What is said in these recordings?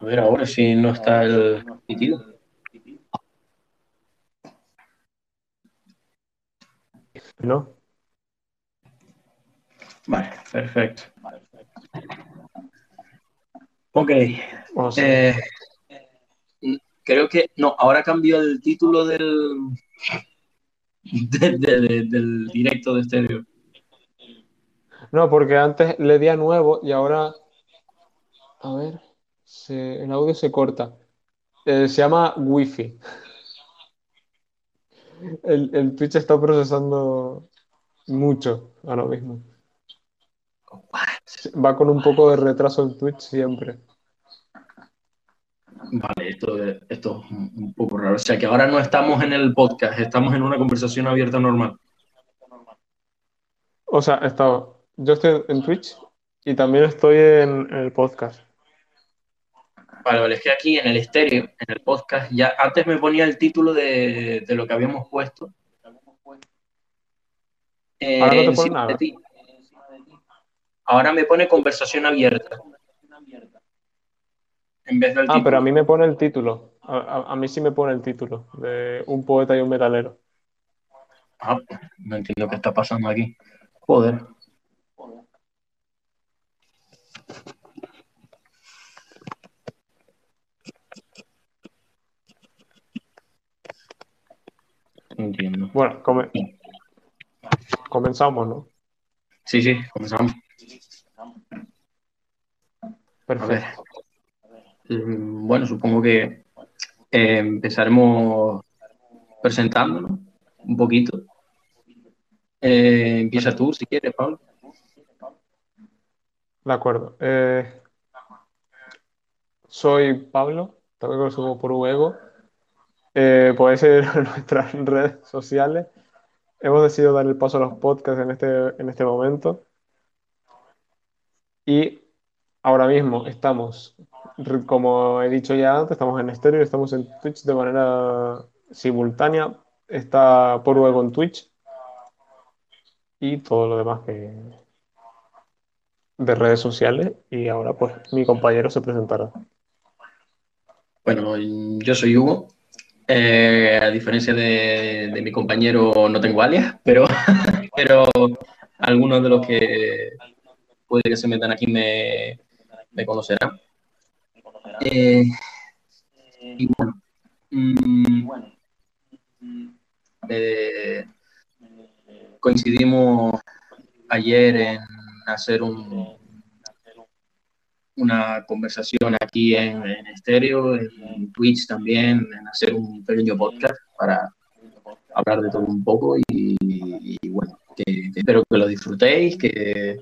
A ver, ahora si no está el pitido. ¿No? Vale, perfecto. Ok. Eh, creo que. No, ahora cambió el título del. de- de- de- del directo de estéreo. No, porque antes le di a nuevo y ahora. A ver. Se- el audio se corta. Eh, se llama Wi-Fi. El, el Twitch está procesando mucho ahora mismo. Va con un poco de retraso el Twitch siempre. Vale, esto, esto es un poco raro. O sea que ahora no estamos en el podcast, estamos en una conversación abierta normal. O sea, está, yo estoy en Twitch y también estoy en, en el podcast. Vale, vale, es que aquí en el estéreo, en el podcast, ya antes me ponía el título de, de lo que habíamos puesto. eh, Ahora no te pone encima nada. de ti. Ahora me pone conversación abierta. En vez del Ah, título. pero a mí me pone el título. A, a- a mí sí me pone el título de un poeta y un metalero. Ah, no entiendo qué está pasando aquí. Joder. Entiendo. Bueno, come- comenzamos, ¿no? Sí, sí, comenzamos. Perfecto. Mm, Bueno, supongo que eh, empezaremos presentándonos un poquito. Eh, empieza tú, si quieres, Pablo. De acuerdo. Eh, soy Pablo, también conocido por Uego. Eh, podéis en nuestras redes sociales. Hemos decidido dar el paso a los podcasts en este, en este momento. Y ahora mismo estamos, como he dicho ya antes, estamos en estéreo, estamos en Twitch de manera simultánea. Está por Uego en Twitch y todo lo demás que de redes sociales. Y ahora pues mi compañero se presentará. Bueno, yo soy Hugo. Eh, a diferencia de, mi compañero, no tengo alias, pero, pero algunos de los que puede que se metan aquí me, me conocerán. Eh, bueno, mm, eh, coincidimos ayer en hacer un, una conversación aquí en, en estéreo, en Twitch también, en hacer un pequeño podcast para hablar de todo un poco y, y bueno, que, que espero que lo disfrutéis, que,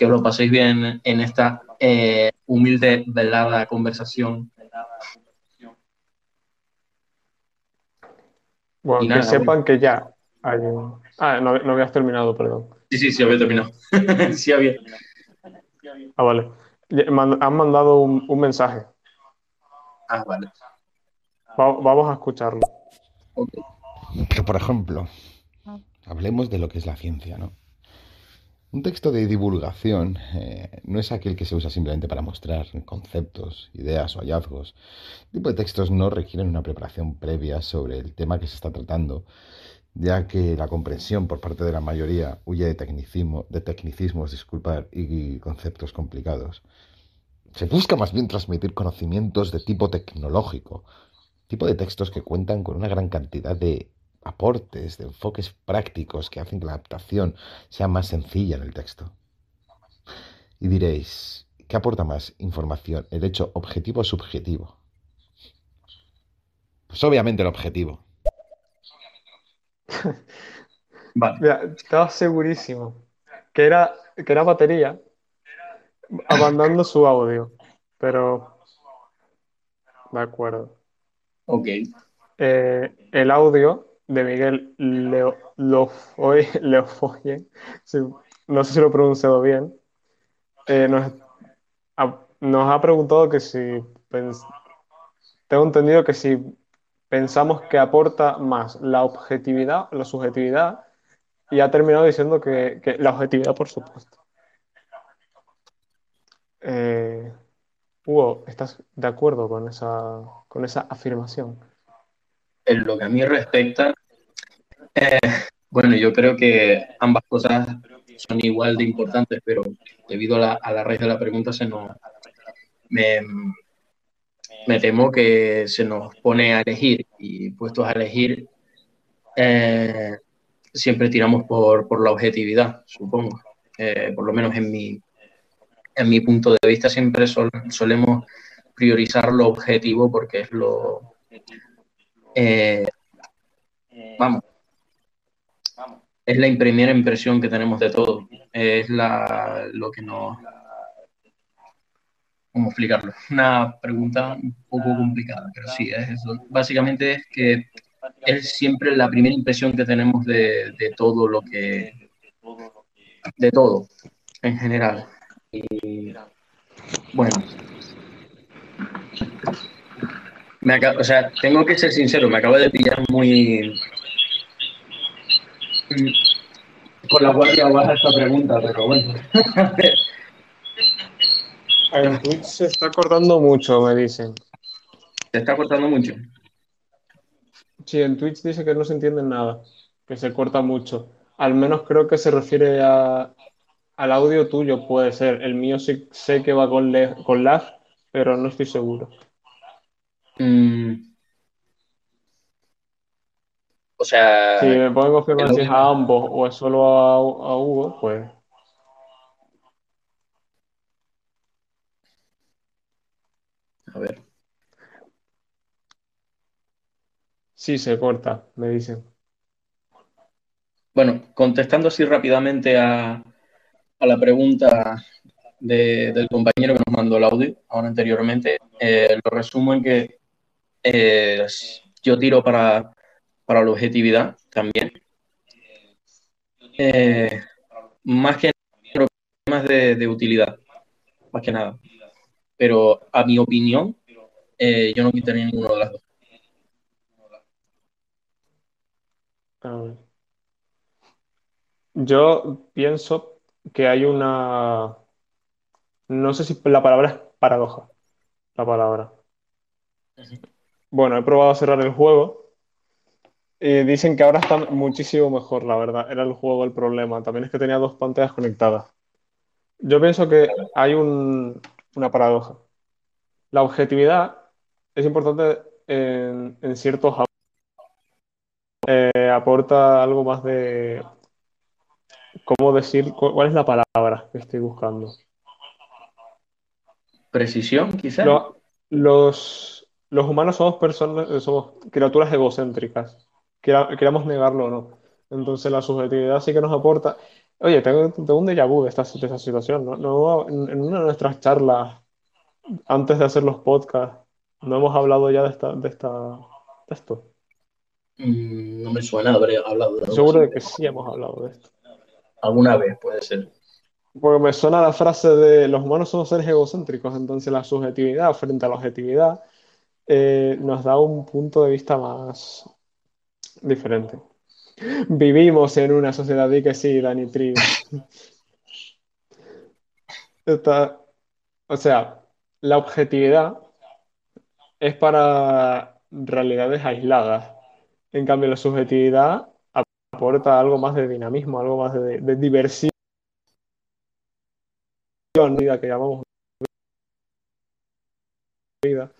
que os lo paséis bien en esta eh, humilde velada conversación. Bueno, que sepan que ya hay un... Ah, no, no habías terminado, perdón. Sí, sí, sí, había terminado. sí, había. Ah, vale. Han mandado un, un mensaje. Ah, vale. Va- vamos a escucharlo. Ok. Pero, por ejemplo, hablemos de lo que es la ciencia, ¿no? Un texto de divulgación eh, no es aquel que se usa simplemente para mostrar conceptos, ideas o hallazgos. Este tipo de textos no requieren una preparación previa sobre el tema que se está tratando, ya que la comprensión por parte de la mayoría huye de tecnicismo, de tecnicismos, disculpar, y conceptos complicados. Se busca más bien transmitir conocimientos de tipo tecnológico, tipo de textos que cuentan con una gran cantidad de aportes, de enfoques prácticos que hacen que la adaptación sea más sencilla en el texto. Y diréis, ¿qué aporta más información? ¿El hecho objetivo o subjetivo? Pues obviamente el objetivo. Vale. Mira, estaba segurísimo que era, que era batería mandando su audio. Pero... De acuerdo. Ok. Eh, el audio de Miguel Leo, Lofoy- Leofoye, sí, no sé si lo he pronunciado bien, eh, nos, ha, nos ha preguntado que si pens- tengo entendido que si pensamos que aporta más la objetividad la subjetividad, y ha terminado diciendo que, que la objetividad, por supuesto. Eh, Hugo, ¿estás de acuerdo con esa, con esa afirmación? En lo que a mí respecta, eh, bueno, yo creo que ambas cosas son igual de importantes, pero debido a la, a la raíz de la pregunta se nos, me, me temo que se nos pone a elegir y puestos a elegir eh, siempre tiramos por, por, la objetividad, supongo. Eh, por lo menos en mi, en mi punto de vista siempre sol, solemos priorizar lo objetivo porque es lo... Eh, vamos. Es la primera impresión que tenemos de todo. Es la, lo que nos cómo explicarlo. Una pregunta un poco complicada, pero sí, es eso. Básicamente es que es siempre la primera impresión que tenemos de, de todo lo que... de todo, en general. Y bueno. Me acabo, o sea, tengo que ser sincero, me acabo de pillar muy... Con la guardia baja esta pregunta, pero bueno. En Twitch se está cortando mucho, me dicen. ¿Se está cortando mucho? Sí, en Twitch dice que no se entiende nada, que se corta mucho. Al menos creo que se refiere a, al audio tuyo, puede ser. El mío sí sé que va con, le, con lag, pero no estoy seguro. Mm. O sea. Si me pueden confirmar si es a ambos o es solo a, a Hugo, pues. A ver. Sí, se corta, me dicen. Bueno, contestando así rápidamente a, a la pregunta de, del compañero que nos mandó el audio ahora anteriormente, eh, lo resumo en que eh, yo tiro para, para la objetividad también. Eh, más que problemas de, de utilidad, más que nada pero a mi opinión, yo no quitaría ninguno de las dos. Yo pienso que hay una. No sé si la palabra es paradoja. La palabra. Bueno, he probado a cerrar el juego. Y dicen que ahora está muchísimo mejor, la verdad. Era el juego el problema. También es que tenía dos pantallas conectadas. Yo pienso que hay un, una paradoja. La objetividad es importante en, en ciertos eh, aporta algo más de cómo decir cuál es la palabra que estoy buscando. Precisión, quizás. Lo, los, los humanos somos personas, somos criaturas egocéntricas, queramos negarlo o no. Entonces la subjetividad sí que nos aporta. Oye, tengo, tengo un déjà vu de esta, de esta situación, ¿no? no en, en, una de nuestras charlas, antes de hacer los podcasts, no hemos hablado ya de, esta, de, esta, de esto. Mm, no me suena haber hablado de Seguro de que sí hemos hablado de esto. Alguna vez puede ser. Porque me suena la frase de los humanos somos seres egocéntricos, entonces la subjetividad frente a la objetividad eh, nos da un punto de vista más diferente. Vivimos en una sociedad, di que sí, Dani Trigo. Está, o sea, la objetividad es para realidades aisladas. En cambio, la subjetividad aporta algo más de dinamismo, algo más de, de diversión, vida que llamamos vida.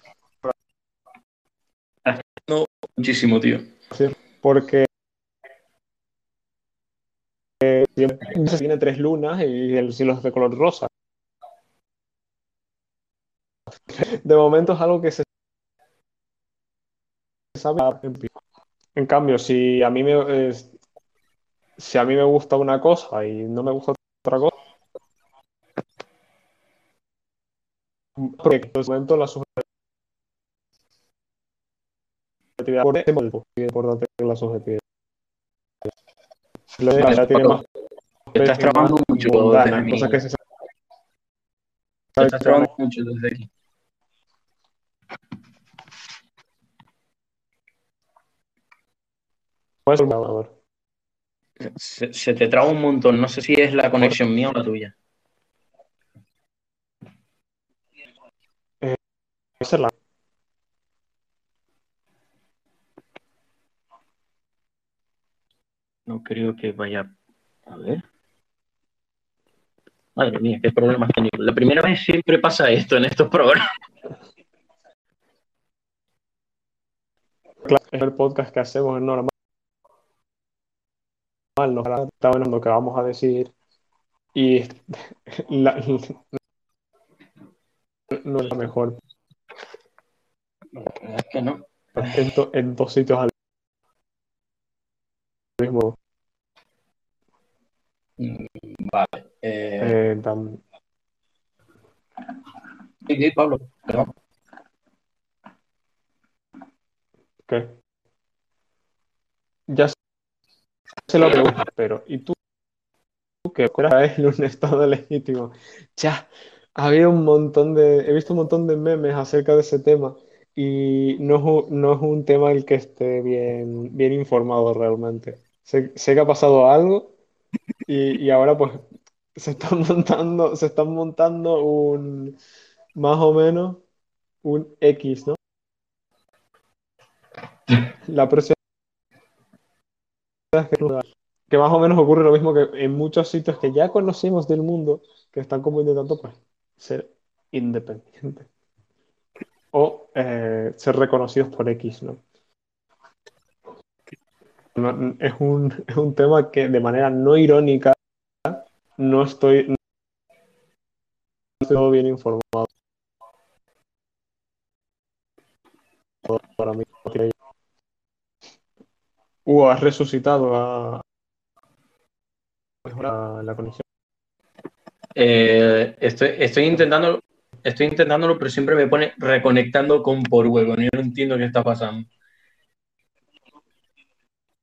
No, muchísimo, tío. Sí, porque tiene tres lunas y el cielo es de color rosa. De momento es algo que se sabe. En cambio, si a mí me eh, si a mí me gusta una cosa y no me gusta otra cosa, porque en ese momento la subjetividad por ese motivo es importante la subjetividad. La subjetividad tiene más Te estás trabando mucho cosas que se Te estás trabando mucho desde aquí. Se, se, te traba un montón. No sé si es la conexión mía o la tuya. Eh, es la... No creo que vaya... A ver. Madre mía, qué problemas técnicos. La primera vez siempre pasa esto en estos programas. Claro, es el podcast que hacemos en normal. Nos está bueno lo que vamos a decir. Y la- no es la mejor. Es que no. En, do- en dos sitios al mismo. Vale. Eh, eh, tan- sí, sí, Pablo. perdón. ¿qué? Ya se lo pregunto, pero ¿y tú, que fuera él un estado legítimo? Ya, había un montón de, he visto un montón de memes acerca de ese tema y no es un, no es un tema el que esté bien, bien informado realmente. Sé, sé que ha pasado algo y, y ahora pues se están montando, se están montando un, más o menos, un X, ¿no? La próxima que, más o menos ocurre lo mismo que en muchos sitios que ya conocimos del mundo, que están como intentando pues ser independientes o eh, ser reconocidos por X, ¿no? No, es un, es un tema que de manera no irónica no estoy, no estoy bien informado para mí. Hugo, has resucitado a, la conexión. Eh, estoy, estoy intentando, estoy intentándolo, pero siempre me pone reconectando con por huevo. Yo no entiendo qué está pasando.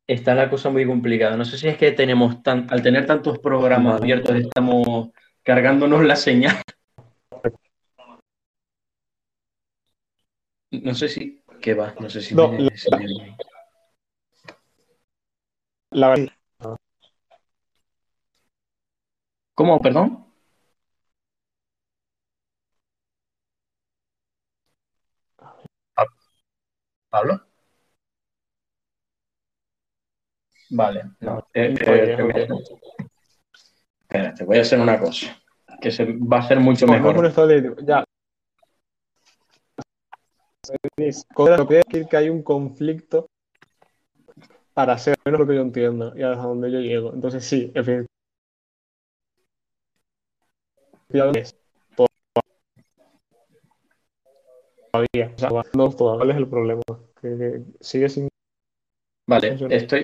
Está la cosa muy complicada. No sé si es que tenemos tan, al tener tantos programas abiertos, estamos cargándonos la señal. No sé si. ¿Qué va? No sé si. No, me- la- si me- La verdad, ¿Cómo? ¿Perdón? ¿Pablo? Vale, no. eh, eh, Oye, te voy a- oye. Espera, te voy a hacer una cosa. Que se, va a ser mucho no, no mejor. legítimo. Ya. Contra lo que decir que hay un conflicto para hacer menos lo que yo entiendo y hasta donde yo llego. Entonces, sí, efectivamente. es Todavía. O sea, no todavía. ¿Cuál es el problema? Que, que sigue sin. Vale, estoy,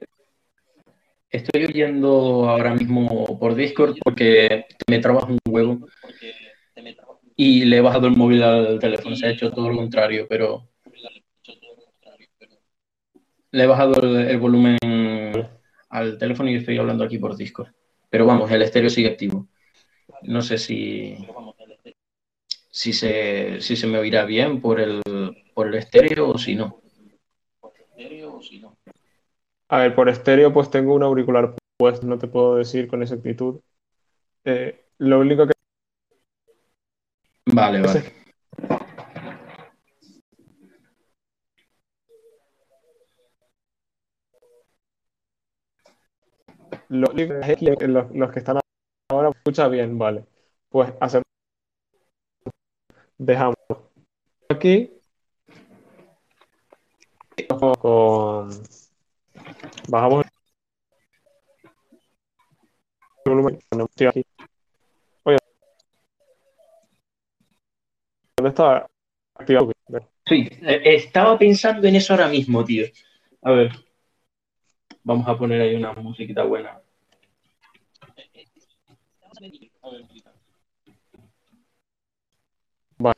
estoy oyendo ahora mismo por Discord porque me trabaja un huevo y le he bajado el móvil al teléfono. Se ha hecho todo lo contrario, pero le he bajado el, el volumen al teléfono y estoy hablando aquí por Discord. Pero vamos, el estéreo sigue activo. No sé si, si se, si se me oirá bien por el, por el estéreo o si no. A ver, por estéreo, pues tengo un auricular puesto, no te puedo decir con exactitud. Eh, lo único que Vale, vale. Lo único que es que los, los que están ahora escucha bien, vale. Pues hacemos. Dejamos aquí. Con. Bajamos el volumen. ¿Dónde está activado? Sí, eh, estaba pensando en eso ahora mismo, tío. A ver, vamos a poner ahí una musiquita buena. Vale.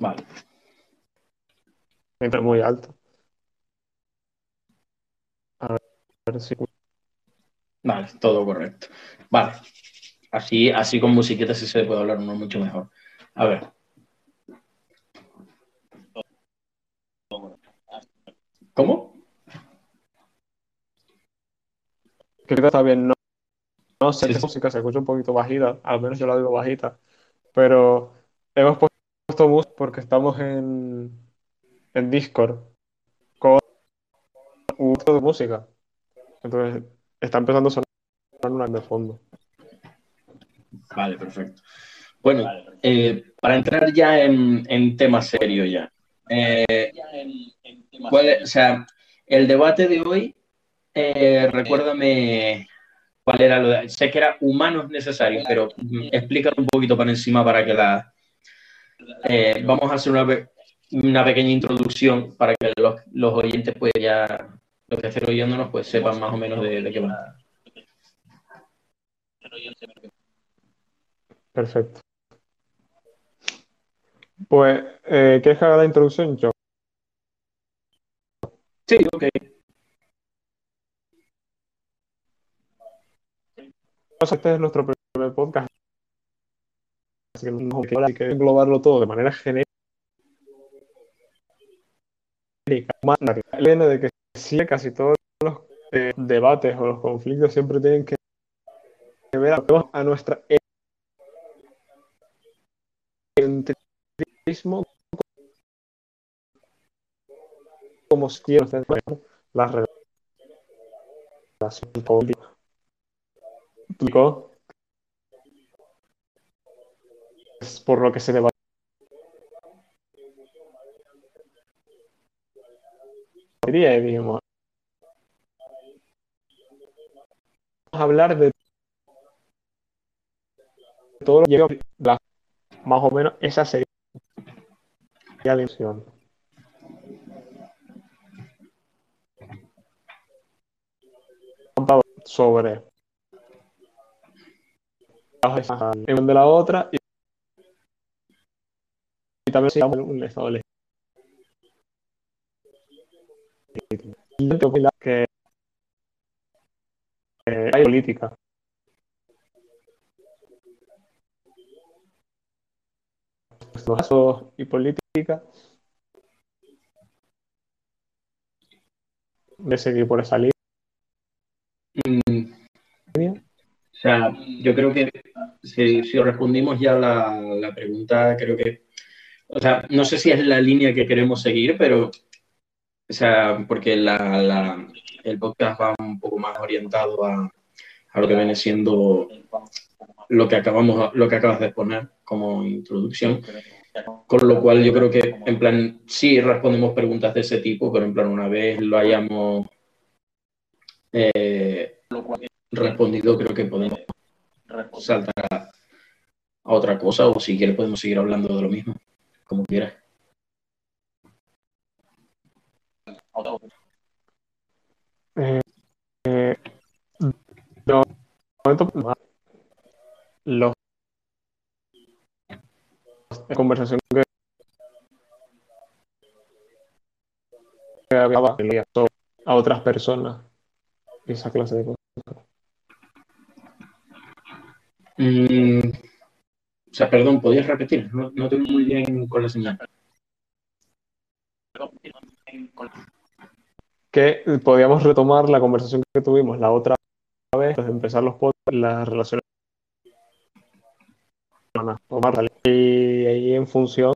Vale, Entra muy alto. A ver, a ver si. vale, todo correcto. Vale, así, así con musiquita sí se puede hablar uno mucho mejor. A ver. ¿Cómo? Creo que está bien, no, no sé, Sí, música se escucha un poquito bajita, al menos yo la digo bajita, pero hemos puesto música porque estamos en, en Discord con un grupo de música. Entonces está empezando a sonar una de fondo. Vale, perfecto. Bueno, eh, para entrar ya en, en tema serio ya. Eh, ¿cuál es- o sea, el debate de hoy, eh, recuérdame cuál era lo de... Sé que era humanos necesarios, pero explícalo un poquito para encima para que la... eh, vamos a hacer una, una pequeña introducción para que los, los oyentes pues ya, los que estén oyéndonos pues sepan más o menos de, de qué va. Perfecto. Pues, eh, ¿quieres que haga la introducción? Yo. Sí, ok. Este es nuestro primer podcast. Así que, no, hay que englobarlo todo de manera genérica. Viene de que sí, casi todos los eh, debates o los conflictos siempre tienen que ver a, nuestra egocentrismo como si las relaciones políticas. Es por lo que se debate. Y vamos a hablar de todo lo que llega la- más o menos esa sería la intención. sobre en de la otra y, y también se un estado legítimo. Que eh, hay política. Y política. De seguir por esa línea. Mm, O sea, yo creo que si, respondimos ya la, la pregunta, creo que, o sea, no sé si es la línea que queremos seguir, pero, o sea, porque la, la- el podcast va un poco más orientado a, a lo que viene siendo lo que acabamos, lo que acabas de exponer como introducción. Con lo cual yo creo que, en plan, sí respondemos preguntas de ese tipo, pero en plan, una vez lo hayamos eh, respondido, creo que podemos saltar a, a otra cosa o si quieres podemos seguir hablando de lo mismo, como quieras. Eh, eh, momento, los la conversación que que había a otras personas esa clase de cosas. Mm, o sea, perdón, ¿podías repetir? No, no tengo muy bien con la señal. Que podíamos retomar la conversación que tuvimos la otra vez, de empezar los podcasts, las relaciones y ahí en función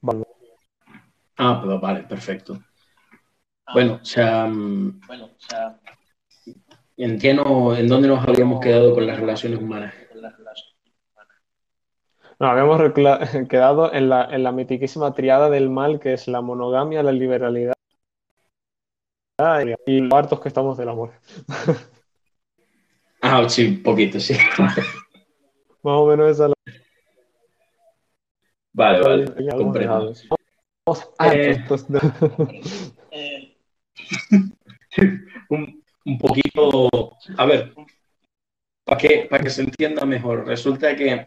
vale, Ah, pues vale, perfecto. Bueno, o sea, mm, entiendo en dónde nos habíamos quedado con las relaciones humanas. No, habíamos quedado en la, en la mitiquísima triada del mal que es la monogamia, la liberalidad y lo hartos que estamos del amor. Ah, sí, poquito, sí. Más o menos esa es Vale, la vale, hemos comprendo. Estamos hartos de- un, un poquito, a ver, para que, para que se entienda mejor, resulta que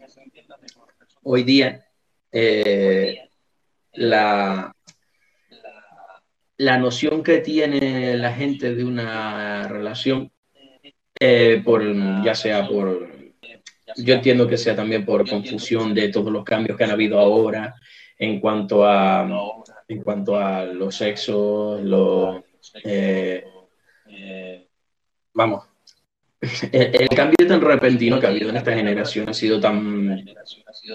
hoy día eh, la, la noción que tiene la gente de una relación, eh, por, ya sea por, yo entiendo que sea también por confusión de todos los cambios que han habido ahora en cuanto a, en cuanto a los sexos, los, eh, vamos, el, cambio tan repentino que ha habido en esta generación ha sido tan,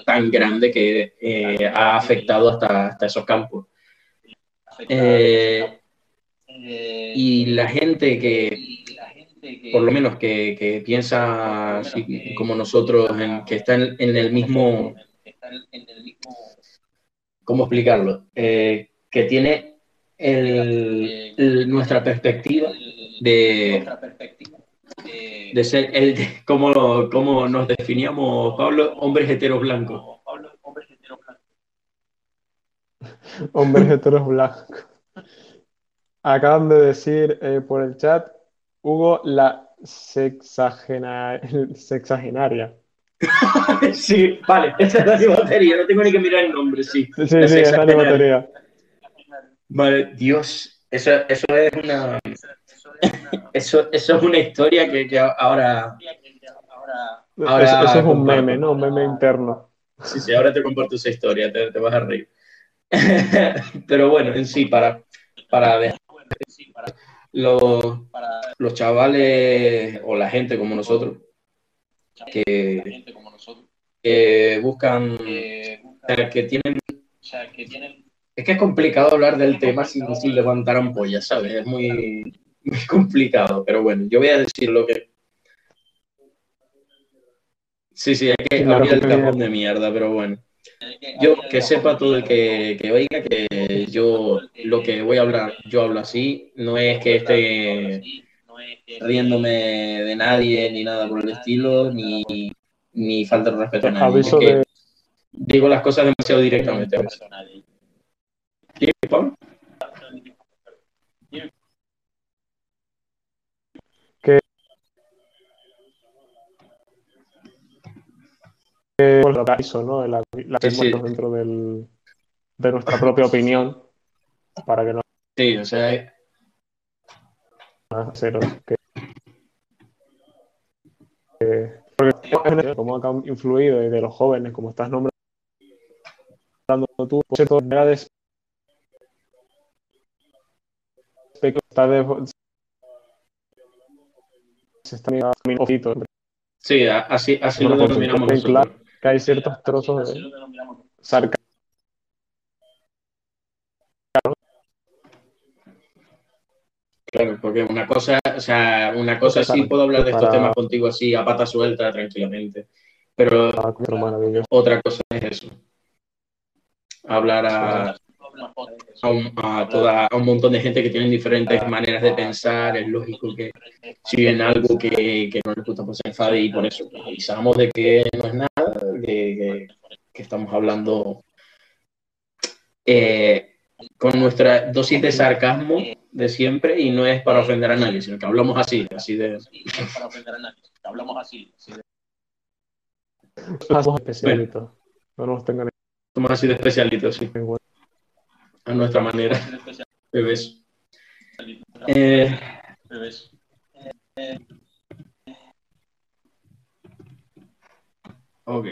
tan grande que eh, ha afectado hasta, hasta esos campos. Eh, y la gente que, por lo menos que, que piensa como nosotros, que está en, en el mismo, ¿cómo explicarlo? Eh, que tiene el- nuestra perspectiva de, de ser, el, como, como nos definíamos, Pablo, hombres heteros blancos. Hombres heteros blancos. Acaban de decir eh, por el chat, Hugo, la sexagena- sexagenaria. Sí, vale, esa es la de batería, no tengo ni que mirar el nombre, sí. Sí, sí, esa es la batería. Vale, Dios, eso, eso es una eso, eso es una historia que, que ahora Ahora Eso, eso es un meme, ¿no? Un meme interno. sí, sí, ahora te comparto esa historia, te, te vas a reír. Pero bueno, en sí, para, para dejar los, los chavales o la gente como nosotros que, que buscan, o sea, que tienen Es que es complicado hablar del tema sin, sin levantar ampollas, ¿sabes? Es muy, muy complicado, pero bueno, yo voy a decir lo que... Sí, sí, hay que abrir el cajón de mierda, pero bueno. Yo, que sepa todo el que, que oiga que yo lo que voy a hablar, yo hablo así, no es que esté riéndome de nadie ni nada por el estilo, ni, ni falta de respeto a nadie. Aviso es que de. digo las cosas demasiado directamente. ¿Qué, Pablo? El ¿no? La, la que Sí, sí. hemos dentro del, de nuestra propia opinión para que no Sí, o sea, cero que, que- porque como ha influido y de los jóvenes, como estás nombrando tú, cierto, edades está de, se está mirando sí, así, así lo denominamos claro. Que hay ciertos trozos de sarcasmo Claro, porque una cosa, o sea, una cosa sí puedo hablar de estos temas contigo así a pata suelta, tranquilamente. Pero maravilloso. otra cosa es eso. Hablar a, a un, a toda- a un montón de gente que tienen diferentes maneras de pensar. Es lógico que si ven algo que, que no les gusta, pues se enfade y por eso avisamos de que no es nada, que, que- que estamos hablando eh, con nuestra dosis de sarcasmo de siempre y no es para ofender a nadie, sino que hablamos así, así de... Somos especialitos. No nos tengan Somos así de especialitos, sí, a nuestra manera. Bebés. Eh, ok.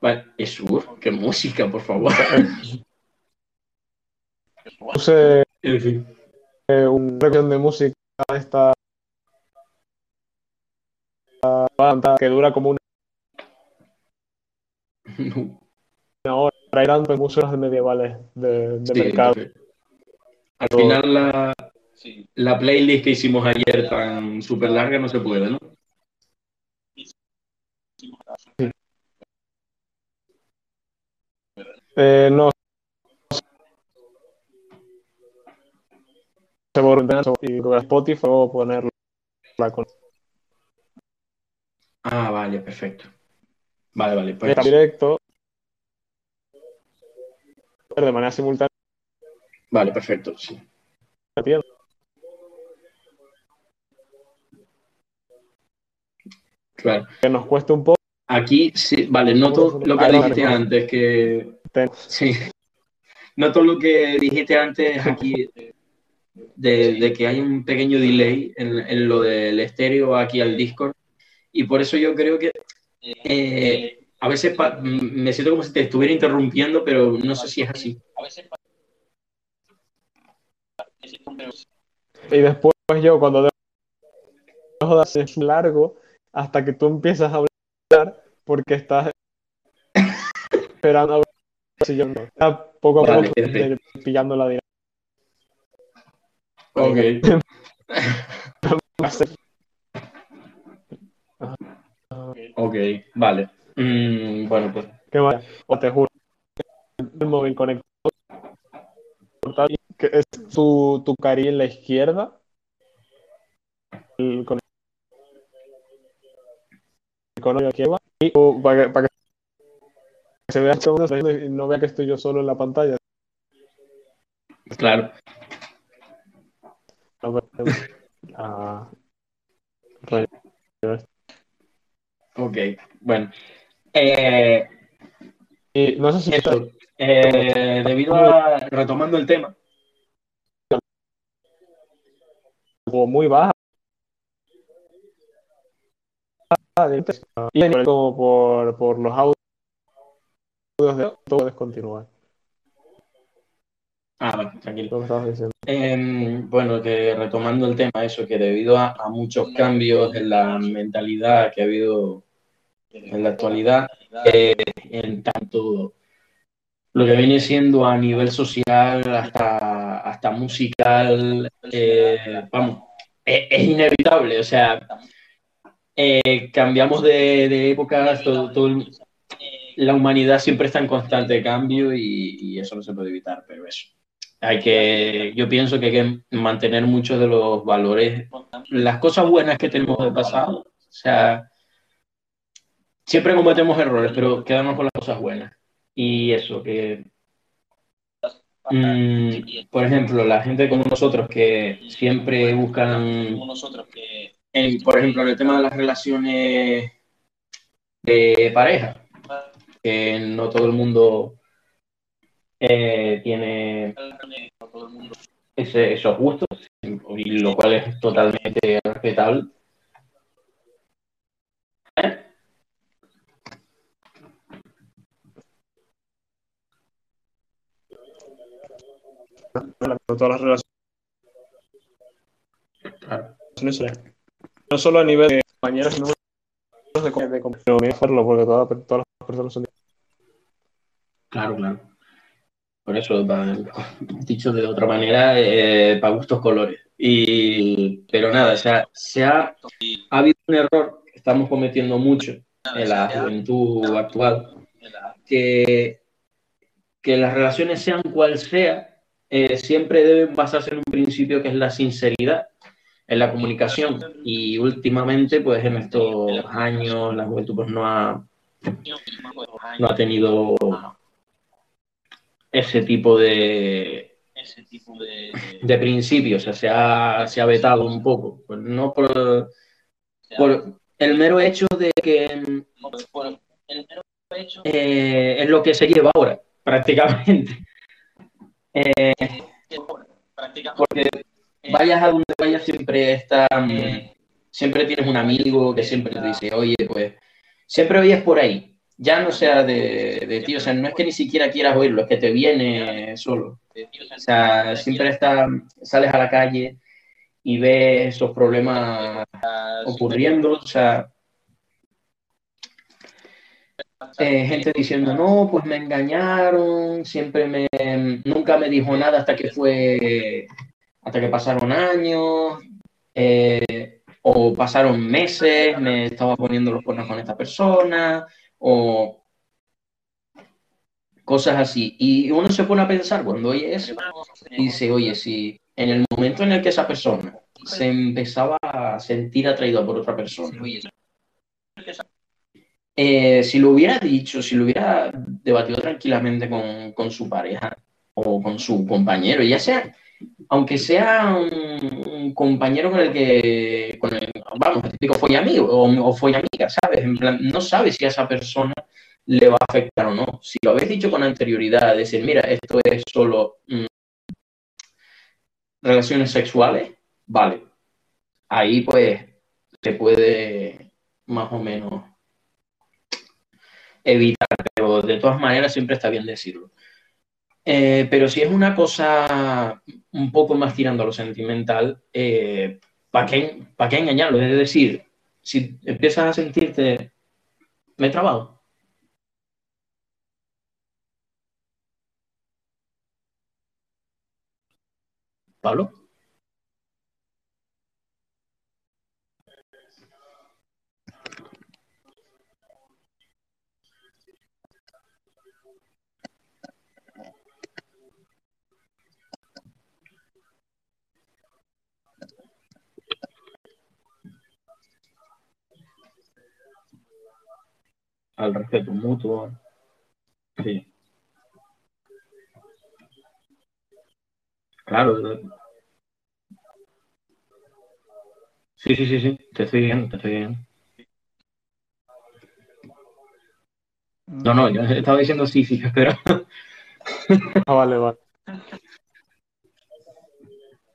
Vale, Esur, qué música, por favor. Puse En fin. eh, una reunión de música de esta banda que dura como una hora. Eran pues, músicas medievales de, de Sí, mercado. ok. Al final la, la playlist que hicimos ayer tan súper larga no se puede, ¿no? Eh, no se borra y con Spotify puedo ponerla con Ah, vale, perfecto. Vale, vale. Pues, en directo de manera simultánea vale, perfecto, sí. Claro. que nos cueste un poco Aquí, sí, vale, noto lo que dijiste antes, que sí. Noto lo que dijiste antes aquí, de, de que hay un pequeño delay en, en lo del estéreo aquí al Discord, y por eso yo creo que eh, a veces me siento como si te estuviera interrumpiendo, pero no sé si es así. y después yo cuando es largo hasta que tú empiezas a hablar porque estás esperando a si yo no. Está poco a Vale, poco perfecto. pillando la dinámica. Ok. Ok, vale. Mm, bueno, pues Qué vaya. O te juro. El móvil conectado. Que es tu, tu cari en la izquierda. El, con el la izquierda. O para, que, para que se vea que uno está viendo y no vea que estoy yo solo en la pantalla. claro. Ah. Ok, bueno. Eh, Y no sé si eso, eh, debido a, retomando el tema, o muy baja. Y como por, por los audios de todo puedes continuar. ah, vale, tranquilo. Em, bueno, que retomando el tema, eso, que debido a, a muchos cambios en la mentalidad que ha habido en la actualidad, eh, en tanto lo que viene siendo a nivel social hasta, hasta musical, eh, vamos, es, es inevitable, o sea, eh, cambiamos de, de épocas, todo, todo la humanidad siempre está en constante cambio y, y eso no se puede evitar, pero eso. Hay que, yo pienso que hay que mantener muchos de los valores, las cosas buenas que tenemos del pasado, o sea, siempre cometemos errores, pero quedamos con las cosas buenas. Y eso, que, mm, por ejemplo, la gente como nosotros que siempre buscan, por ejemplo, en el tema de las relaciones de pareja, que no todo el mundo eh, tiene ese- esos gustos, y lo cual es totalmente respetable. Todas las relaciones. Claro. No solo a nivel de compañeros, sino de, de, compañeros, porque todas, las personas son Claro, claro. Por eso, dicho de otra manera, eh, para gustos colores. Y, pero nada, o sea, se ha, ha habido un error que estamos cometiendo mucho en la juventud actual, que, que las relaciones sean cual sea, eh, siempre deben basarse en un principio que es la sinceridad en la comunicación. Y últimamente, pues en estos años, la juventud pues no ha, no ha tenido ese tipo de, de principios, o sea, se ha, se ha vetado un poco. Pues no por, por el mero hecho de que eh, es lo que se lleva ahora, prácticamente. Eh, porque vayas a donde vayas, siempre está, mm, siempre tienes un amigo que siempre te dice, oye, pues, siempre oyes por ahí. Ya no sea de, de ti, o sea, no es que ni siquiera quieras oírlo, es que te viene solo. O sea, siempre está, sales a la calle y ves esos problemas ocurriendo, o sea, eh, gente diciendo, no, pues me engañaron, siempre me, nunca me dijo nada hasta que fue, hasta que pasaron años, eh, o pasaron meses, me estaba poniendo los cuernos con esta persona, o cosas así. Y uno se pone a pensar cuando oye eso dice, oye, si en el momento en el que esa persona se empezaba a sentir atraída por otra persona, eh, si lo hubiera dicho, si lo hubiera debatido tranquilamente con, con su pareja o con su compañero, ya sea, aunque sea un, compañero con el que, con el, vamos, típico fue amigo o, o fue amiga, ¿sabes? En plan, no sabes si a esa persona le va a afectar o no. Si lo habéis dicho con anterioridad, decir, mira, esto es solo mm, relaciones sexuales, vale. Ahí pues se puede más o menos evitar, pero de todas maneras siempre está bien decirlo. Eh, pero si es una cosa un poco más tirando a lo sentimental, eh, ¿para qué, ¿para qué engañarlo? Es decir, si empiezas a sentirte, me he trabado. Pablo. Al respeto mutuo. Sí. Claro. Sí, sí, sí, sí, te estoy viendo, te estoy viendo. No, no, yo estaba diciendo sí, sí, pero... ah, vale, vale.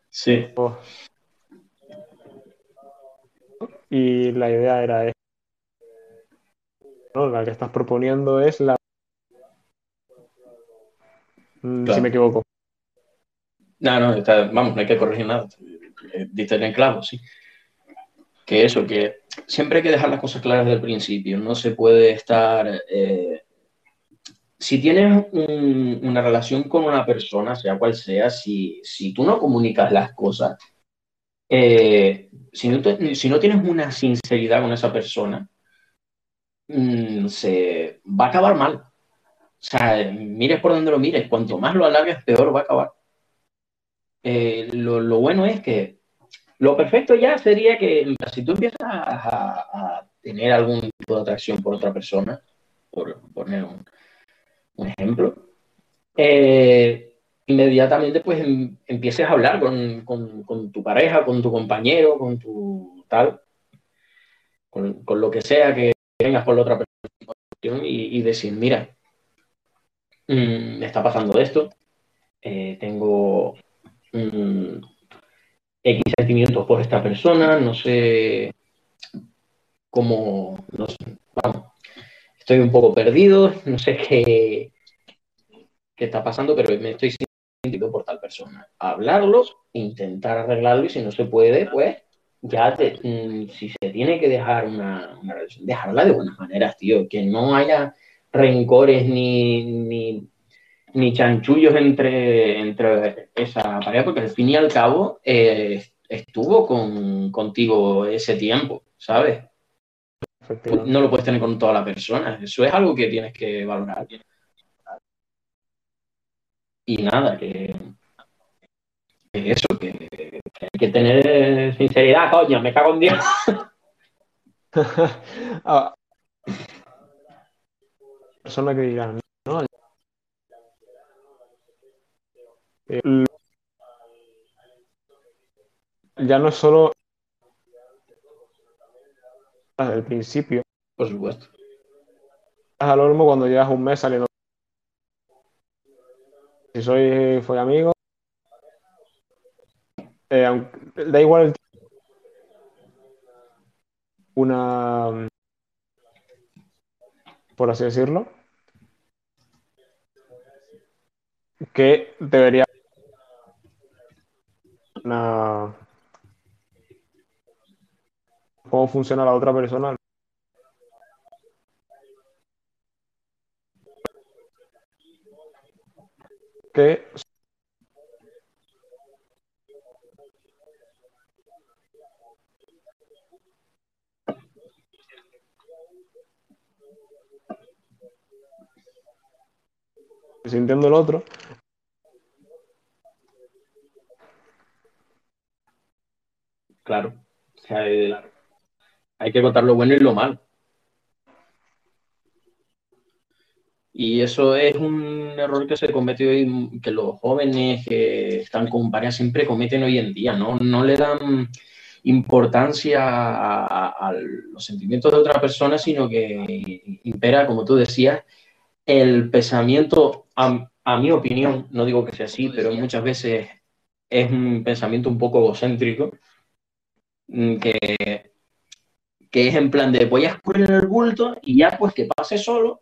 Sí. Oh. Y la idea era la que estás proponiendo es la... Mm, si me equivoco. No, no, vamos, no hay que corregir nada. Diste en clavo, sí. Que eso, que siempre hay que dejar las cosas claras desde el principio. No se puede estar... Eh, si tienes una relación con una persona, sea cual sea, si, si tú no comunicas las cosas, eh, si, no si no tienes una sinceridad con esa persona, Mm, se va a acabar mal. O sea, mires por donde lo mires, cuanto más lo alargues, peor va a acabar. Eh, lo, bueno es que lo perfecto ya sería que si tú empiezas a, tener algún tipo de atracción por otra persona, por poner un, ejemplo, eh, inmediatamente pues em, empieces a hablar con, con, tu pareja, con tu compañero, con tu tal, con, con lo que sea que, vengas por la otra persona y, decir, mira, mm, me está pasando esto, eh, tengo mm, X sentimientos por esta persona, no sé cómo, sé, vamos, estoy un poco perdido, no sé qué, qué está pasando, pero me estoy sintiendo por tal persona. Hablarlos, intentar arreglarlo y si no se puede, pues ya mm, si se tiene que dejar una, relación, dejarla de buenas maneras, tío, que no haya rencores ni, ni, chanchullos entre, entre esa pareja, porque al fin y al cabo eh, estuvo con, contigo ese tiempo, ¿sabes? No lo puedes tener con toda la persona, eso es algo que tienes que valorar. Y nada, que, eso, que, hay que tener sinceridad, coño, me cago en Dios. ah. Persona que dirán, ¿no? ya no es solo el principio. Por supuesto. Es al mismo cuando llevas un mes saliendo. Si soy fue amigo, eh, da igual una, por así decirlo, que debería una, cómo funciona la otra persona. Que sintiendo el otro. Claro. Eh, hay que contar lo bueno y lo malo. Y eso es un error que se comete hoy, que los jóvenes que están con pareja siempre cometen hoy en día, ¿no? No le dan importancia a, los sentimientos de otra persona, sino que impera, como tú decías, el pensamiento, a, mi opinión, no digo que sea así, pero muchas veces es un pensamiento un poco egocéntrico, mm, que, que es en plan de voy a escurrir el bulto y ya pues que pase solo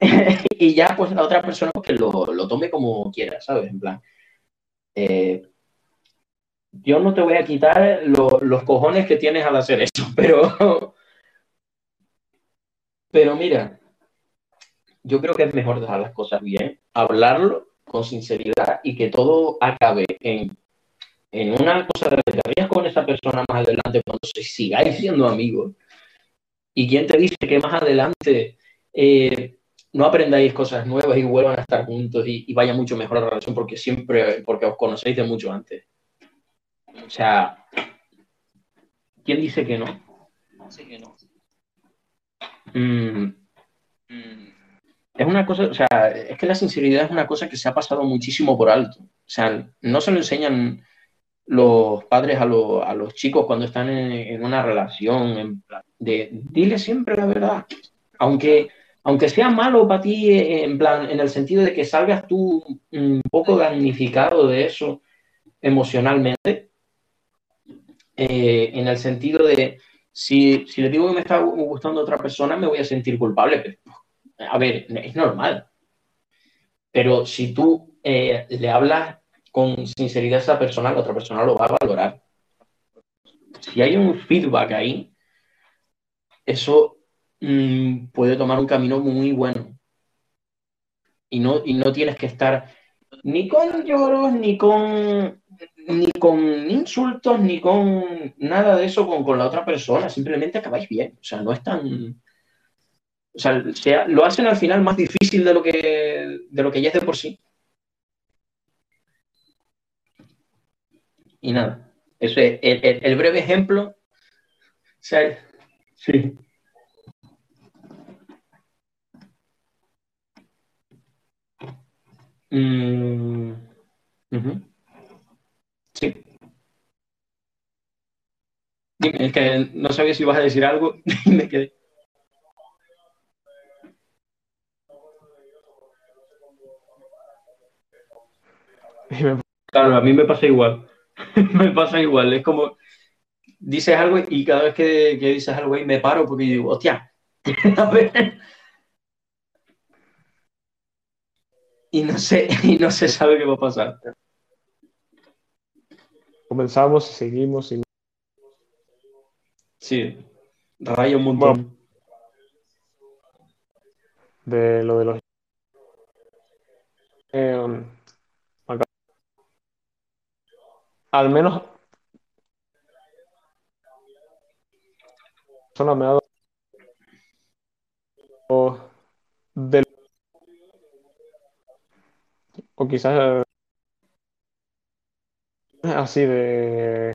y ya pues la otra persona pues, que lo, tome como quiera, ¿sabes? En plan, eh, yo no te voy a quitar lo- los cojones que tienes al hacer eso, pero, pero mira, yo creo que es mejor dejar las cosas bien, hablarlo con sinceridad y que todo acabe en, en una cosa de que te con esa persona más adelante cuando se sigáis siendo amigos. ¿Y quién te dice que más adelante eh, no aprendáis cosas nuevas y vuelvan a estar juntos y, y vaya mucho mejor la relación porque siempre, porque os conocéis de mucho antes? O sea, ¿quién dice que no? Mm, mm, es una cosa, o sea, es que la sinceridad es una cosa que se ha pasado muchísimo por alto. O sea, no se lo enseñan los padres a, a los chicos cuando están en, en una relación, de dile siempre la verdad. Aunque, aunque sea malo para ti, en plan, en el sentido de que salgas tú un poco damnificado de eso emocionalmente, eh, en el sentido de si, si le digo que me está gustando otra persona, me voy a sentir culpable. Pero, a ver, es normal. Pero si tú eh, le hablas con sinceridad a esa persona, la otra persona lo va a valorar. Si hay un feedback ahí, eso mm, puede tomar un camino muy bueno. Y no, y no tienes que estar ni con lloros, ni con, ni con insultos, ni con nada de eso con, con la otra persona. Simplemente acabáis bien. O sea, no es tan. O sea, sea- lo hacen al final más difícil de lo que, de lo que ya es de por sí. Y nada, eso es el, el- el breve ejemplo. O sea, sí. Mm. Sí. Dime, es que no sabía si ibas a decir algo y me quedé. Claro, a mí me pasa igual. Me pasa igual. Es como dices algo y cada vez que, que dices algo ahí me paro porque digo, hostia, a ver. Y no sé, y no se sabe qué va a pasar. comenzamos y seguimos y Sí, raya un montón. de lo de los eh, acá- al menos persona me ha dado del o quizás eh, así de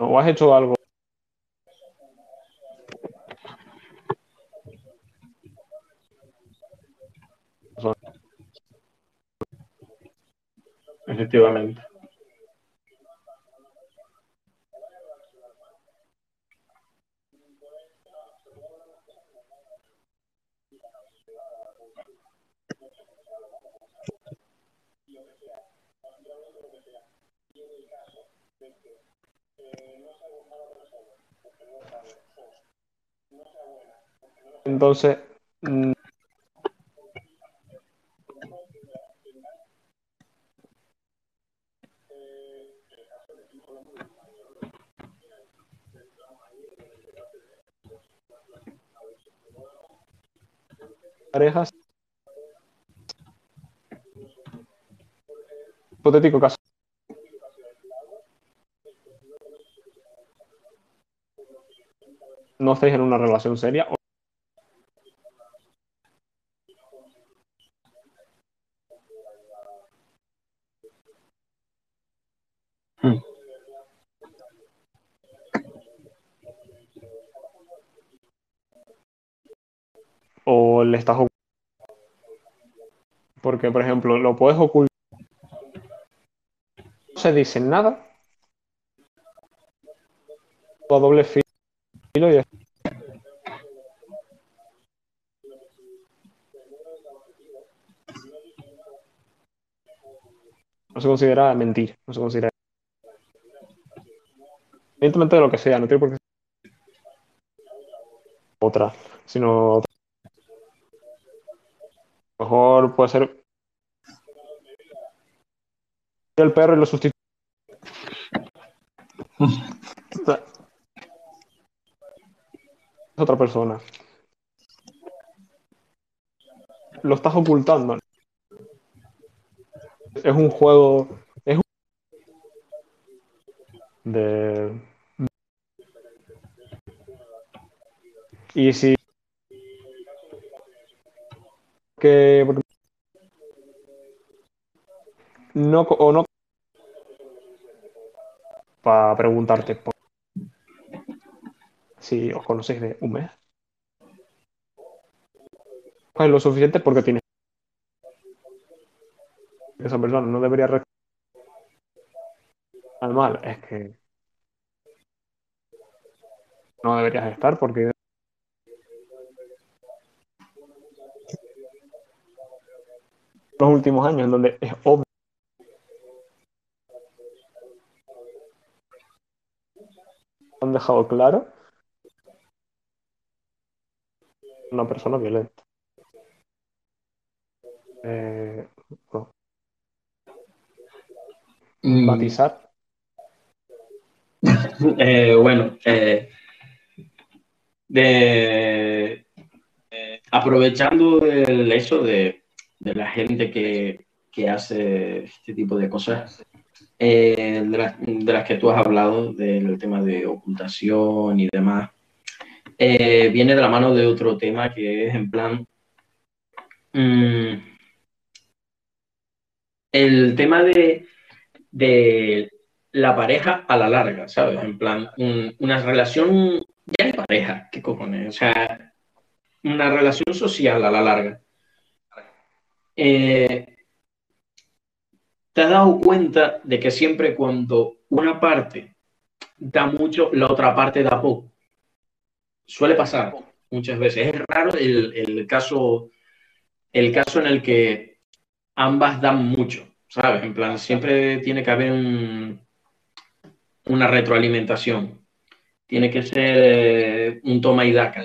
o has hecho algo Efectivamente. Entonces mm, parejas hipotético caso no en una relación seria. Hmm. O le estás ocultando. Porque, por ejemplo, lo puedes ocultar. No se dice nada. O doble filo y es- No se considera mentir, no se considera. Independientemente de lo que sea, no tiene por qué ser otra, sino mejor puede ser el perro y lo sustituye. Es otra persona. Lo estás ocultando. Es un juego. Es un... De. Y si. Que. No, o no. Para preguntarte. por- Si os conocéis de un mes. Pues lo suficiente porque tienes. Esa persona no debería al mal. Es que. No deberías estar porque. Los últimos años en donde es obvio. Han dejado claro. Una persona violenta. Batizar. eh, bueno, eh, de, eh, aprovechando el eso de, de la gente que, que hace este tipo de cosas, de, las, de las que tú has hablado, del tema de ocultación y demás, viene de la mano de otro tema que es en plan mm, el tema de, de la pareja a la larga, ¿sabes? En plan, un- una relación ya de pareja, ¿qué cojones? O sea, una relación social a la larga. Eh, ¿te has dado cuenta de que siempre cuando una parte da mucho, la otra parte da poco? Suele pasar muchas veces. Es raro el caso, el caso en el que ambas dan mucho, ¿sabes? En plan, siempre tiene que haber un, una retroalimentación. Tiene que ser eh, un toma y daca.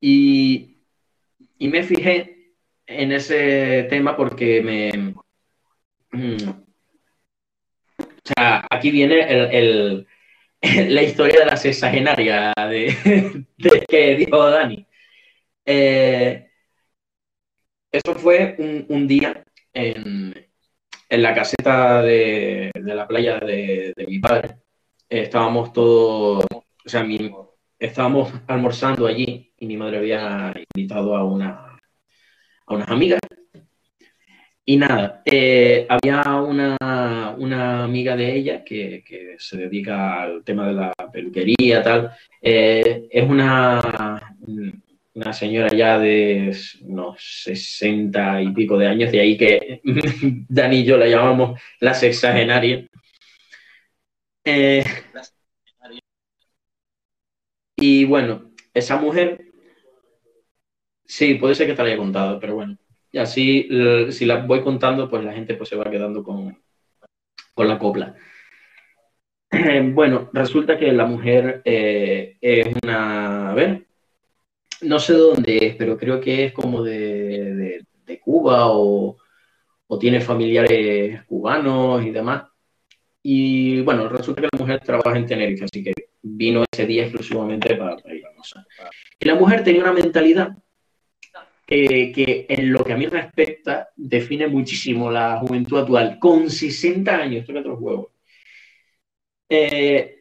Y, y me fijé en ese tema porque me... mm, O sea, aquí viene el, la historia de la sexagenaria de, de que dijo Dani. Eh, eso fue un, un día en, en la caseta de, de la playa de, de mi padre. Estábamos todos, o sea, mi- estábamos almorzando allí y mi madre había invitado a, una, a unas amigas. Y nada, eh, había una, una amiga de ella que, que se dedica al tema de la peluquería, tal. Eh, es una, una señora ya de unos sesenta y pico de años, de ahí que Dani y yo la llamamos la sexagenaria. Eh, y bueno, esa mujer, sí, puede ser que te la haya contado, pero bueno, y así si la voy contando, pues la gente pues se va quedando con, con la copla. Bueno, resulta que la mujer eh, es una, a ver, no sé dónde es, pero creo que es como de, de- Cuba o, o tiene familiares cubanos y demás. Y bueno, resulta que la mujer trabaja en Tenerife, así que vino ese día exclusivamente para, para ir a. Y la mujer tenía una mentalidad que, en lo que a mí respecta define muchísimo la juventud actual. Con 60 años, tócate los huevos. Eh,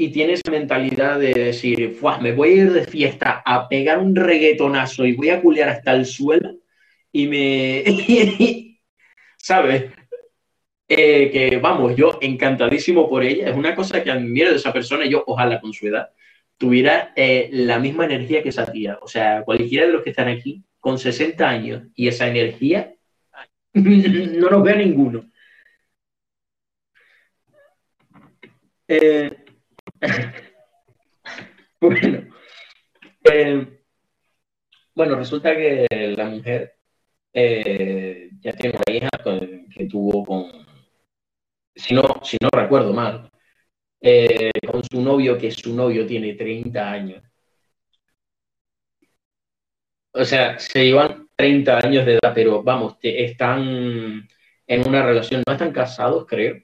y tiene esa mentalidad de decir, me voy a ir de fiesta a pegar un reggaetonazo y voy a culear hasta el suelo y me... ¿Sabes? Eh, que vamos, yo encantadísimo por ella, es una cosa que admiro de esa persona, yo ojalá con su edad tuviera eh, la misma energía que esa tía, o sea, cualquiera de los que están aquí con 60 años y esa energía, no nos vea ninguno. Eh, bueno, bueno, resulta que la mujer ya tiene una hija que tuvo con, si no, si no recuerdo mal, eh, con su novio, que su novio tiene 30 años. O sea, se llevan 30 años de edad, pero vamos, están en una relación, no están casados, creo,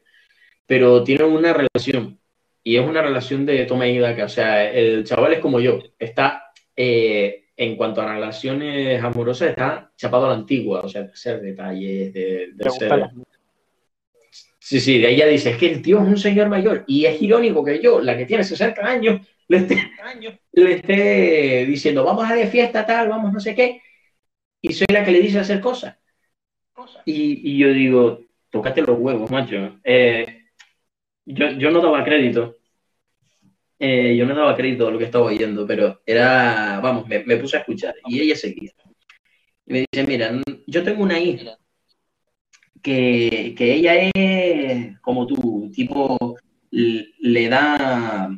pero tienen una relación. Y es una relación de toma y daca. O sea, el chaval es como yo, está, eh, en cuanto a relaciones amorosas, está chapado a la antigua, o sea, de hacer detalles, de, de. Sí, sí, de ella dice, es que el tío es un señor mayor y es irónico que yo, la que tiene 60 años, le esté, diciendo, vamos a de fiesta tal, vamos no sé qué, y soy la que le dice hacer cosas. Y, yo digo, tócate los huevos, macho. Eh, yo, no daba crédito. Eh, yo no daba crédito a lo que estaba oyendo, pero era, vamos, me, me puse a escuchar y ella seguía. Y me dice, mira, yo tengo una hija que, ella es como tú, tipo, le da,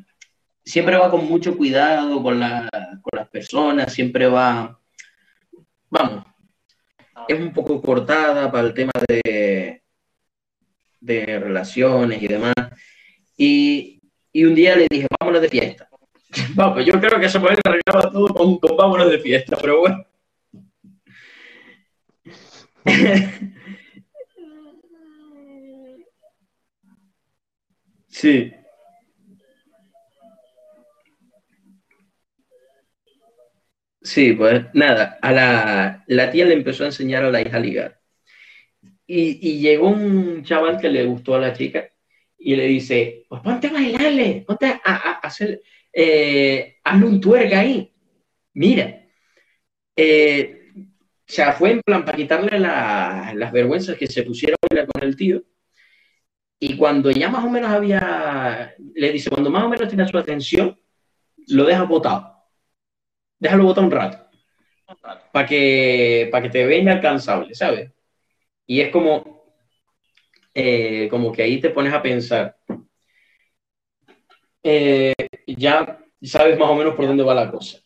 siempre va con mucho cuidado con, con las personas, siempre va, vamos, es un poco cortada para el tema de, de relaciones y demás. Y, un día le dije, vámonos de fiesta. Vamos, yo creo que se puede arreglar todo con, con vámonos de fiesta, pero bueno. Sí. Sí, pues nada, a la, la tía le empezó a enseñar a la hija a ligar. Y, llegó un chaval que le gustó a la chica y le dice, pues ponte a bailarle, ponte a, hacer, eh, hazle un tuerga ahí. Mira, eh, o sea, fue en plan para quitarle las vergüenzas que se pusieron con el tío y cuando ya más o menos había, le dice, cuando más o menos tiene su atención, lo deja botado. Déjalo botar un rato. Para que, para que te venga alcanzable, ¿sabes? Y es como, eh, como que ahí te pones a pensar. Eh, ya sabes más o menos por dónde va la cosa.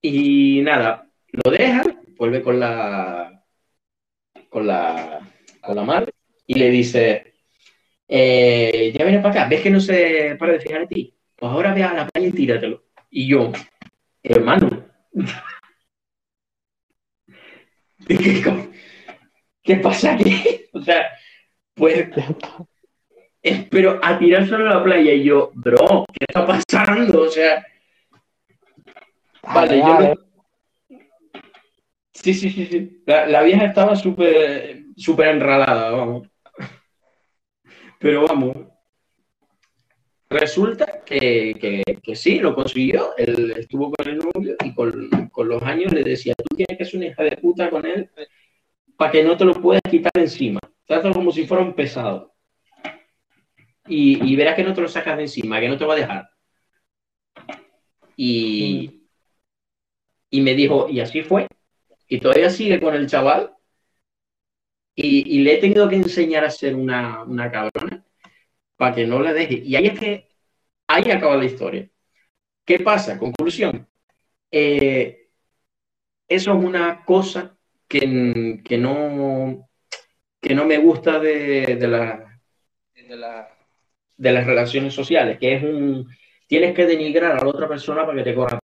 Y nada, lo deja, vuelve con la, con la, con la madre y le dice, eh, ya viene para acá, ves que no se para de fijar en ti, pues ahora ve a la playa y tíratelo. Y yo, hermano, ¿qué pasa aquí? O sea, pues, espero a tirárselo a la playa y yo, bro, ¿qué está pasando? O sea, vale, yo Sí, sí, sí, sí. La, la vieja estaba súper súper enralada, vamos. Pero vamos, resulta que, sí, lo consiguió. Él estuvo con el novio y con, los años le decía, tú tienes que ser una hija de puta con él para que no te lo puedas quitar encima. Trata como si fuera un pesado. Y, verás que no te lo sacas de encima, que no te va a dejar. Y, y me dijo, y así fue. Y todavía sigue con el chaval y, le he tenido que enseñar a ser una, una cabrona para que no le deje. Y ahí es que, ahí acaba la historia. ¿Qué pasa? Conclusión. Eh, eso es una cosa que, que, no, que no me gusta de, de, la, de, la, de las relaciones sociales, que es un... Tienes que denigrar a la otra persona para que te corra.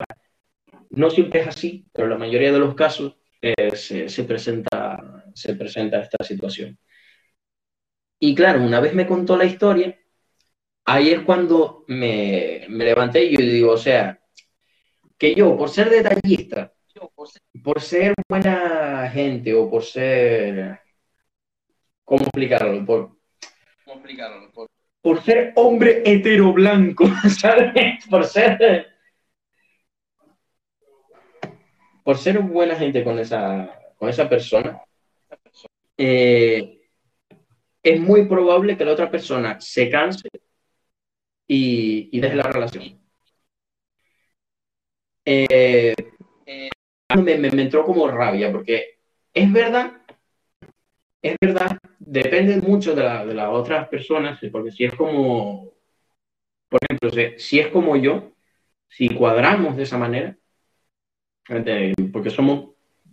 No siempre es así, pero en la mayoría de los casos eh, se, presenta, se presenta esta situación. Y claro, una vez me contó la historia, ahí es cuando me, levanté y yo digo, o sea, que yo, por ser detallista, por ser buena gente o por ser... ¿Cómo explicarlo? Por, por ser hombre hetero blanco, ¿sabes? Por ser. Por ser buena gente con esa, con esa persona, eh, es muy probable que la otra persona se canse y, deje la relación. Eh, eh, me, me, entró como rabia, porque es verdad, es verdad, depende mucho de, la, de las otras personas, porque si es como, por ejemplo, si es como yo, si cuadramos de esa manera, porque somos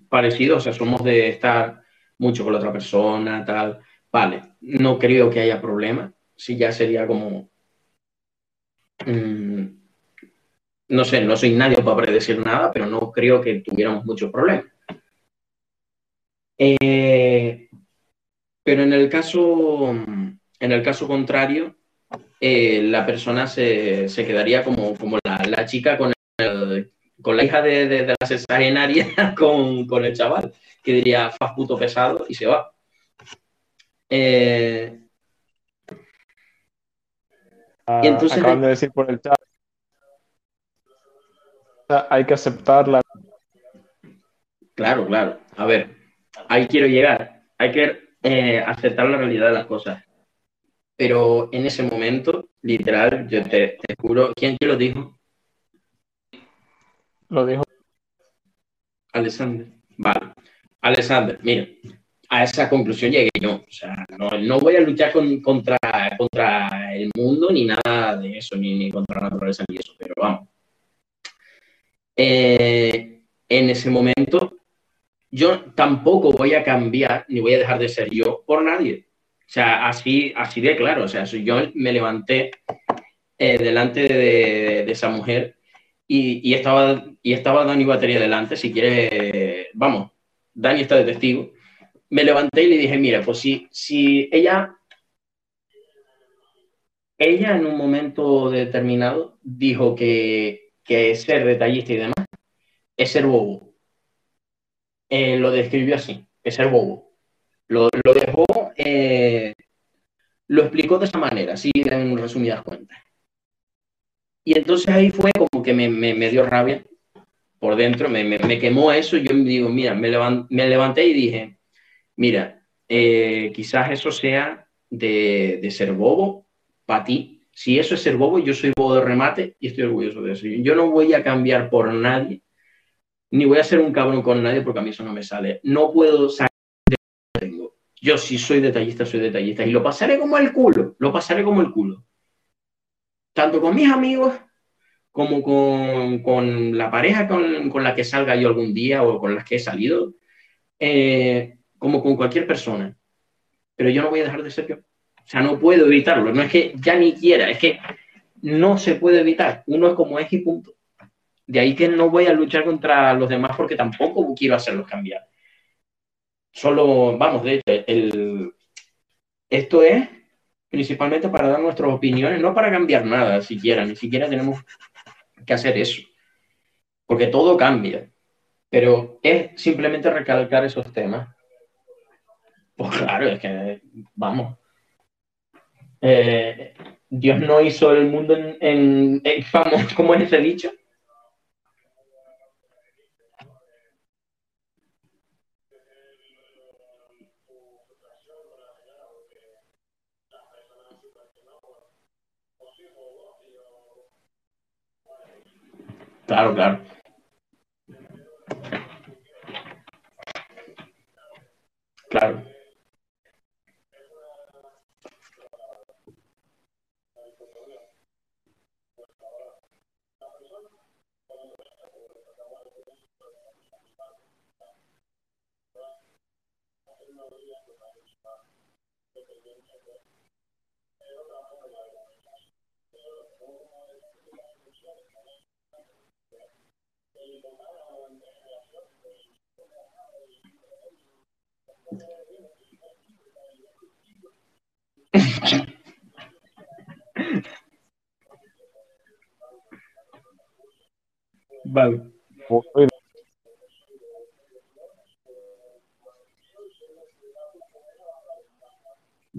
parecidos, o sea, somos de estar mucho con la otra persona, tal, vale, no creo que haya problema, si ya sería como, mm, no sé, no soy nadie para predecir nada, pero no creo que tuviéramos muchos problemas. Eh, pero en el caso, en el caso contrario, eh, la persona se, quedaría como, como la, chica con, con la hija de, la cesarenaria con, con, el chaval, que diría, faz puto pesado y se va. Eh, y entonces, acaban de decir por el chat, hay que aceptarla. Claro, claro. A ver, ahí quiero llegar. Hay que eh, aceptar la realidad de las cosas. Pero en ese momento, literal, yo te, juro, ¿quién, lo dijo? Lo dijo. Alexander. Vale. Alexander, mira, a esa conclusión llegué yo. O sea, no, voy a luchar contra, contra el mundo ni nada de eso, ni, ni contra la naturaleza ni eso, pero vamos. Eh, en ese momento, yo tampoco voy a cambiar ni voy a dejar de ser yo por nadie. O sea, así, así de claro. O sea, yo me levanté eh, delante de, esa mujer y, estaba, y estaba Dani Batería delante. Si quiere, vamos, Dani está de testigo me levanté y le dije, mira, pues si, si ella, ella en un momento determinado dijo que, que ser detallista y demás es ser bobo. Eh, lo describió así, es ser bobo. Lo, dejó, eh, lo explicó de esa manera, así en resumidas cuentas. Y entonces ahí fue como que me, me, dio rabia por dentro, me, me, quemó eso. Yo me digo, mira, me, me levanté y dije, Mira, eh, quizás eso sea de, ser bobo para ti. Si eso es ser bobo, yo soy bobo de remate y estoy orgulloso de eso. Yo no voy a cambiar por nadie, ni voy a ser un cabrón con nadie porque a mí eso no me sale. No puedo salir de lo que tengo. Yo si soy detallista, soy detallista. Y lo pasaré como el culo, lo pasaré como el culo. Tanto con mis amigos como con, la pareja con, la que salga yo algún día o con las que he salido. Eh, como con cualquier persona. Pero yo no voy a dejar de ser yo. O sea, no puedo evitarlo. No es que ya ni quiera, es que no se puede evitar. Uno es como es y punto. De ahí que no voy a luchar contra los demás porque tampoco quiero hacerlos cambiar. Solo, vamos, de hecho, esto es principalmente para dar nuestras opiniones, no para cambiar nada siquiera, ni siquiera tenemos que hacer eso. Porque todo cambia. Pero es simplemente recalcar esos temas pues claro, es que, vamos. Eh, Dios no hizo el mundo en, en, vamos, ¿cómo es ese dicho? Claro, claro. Claro. Vale.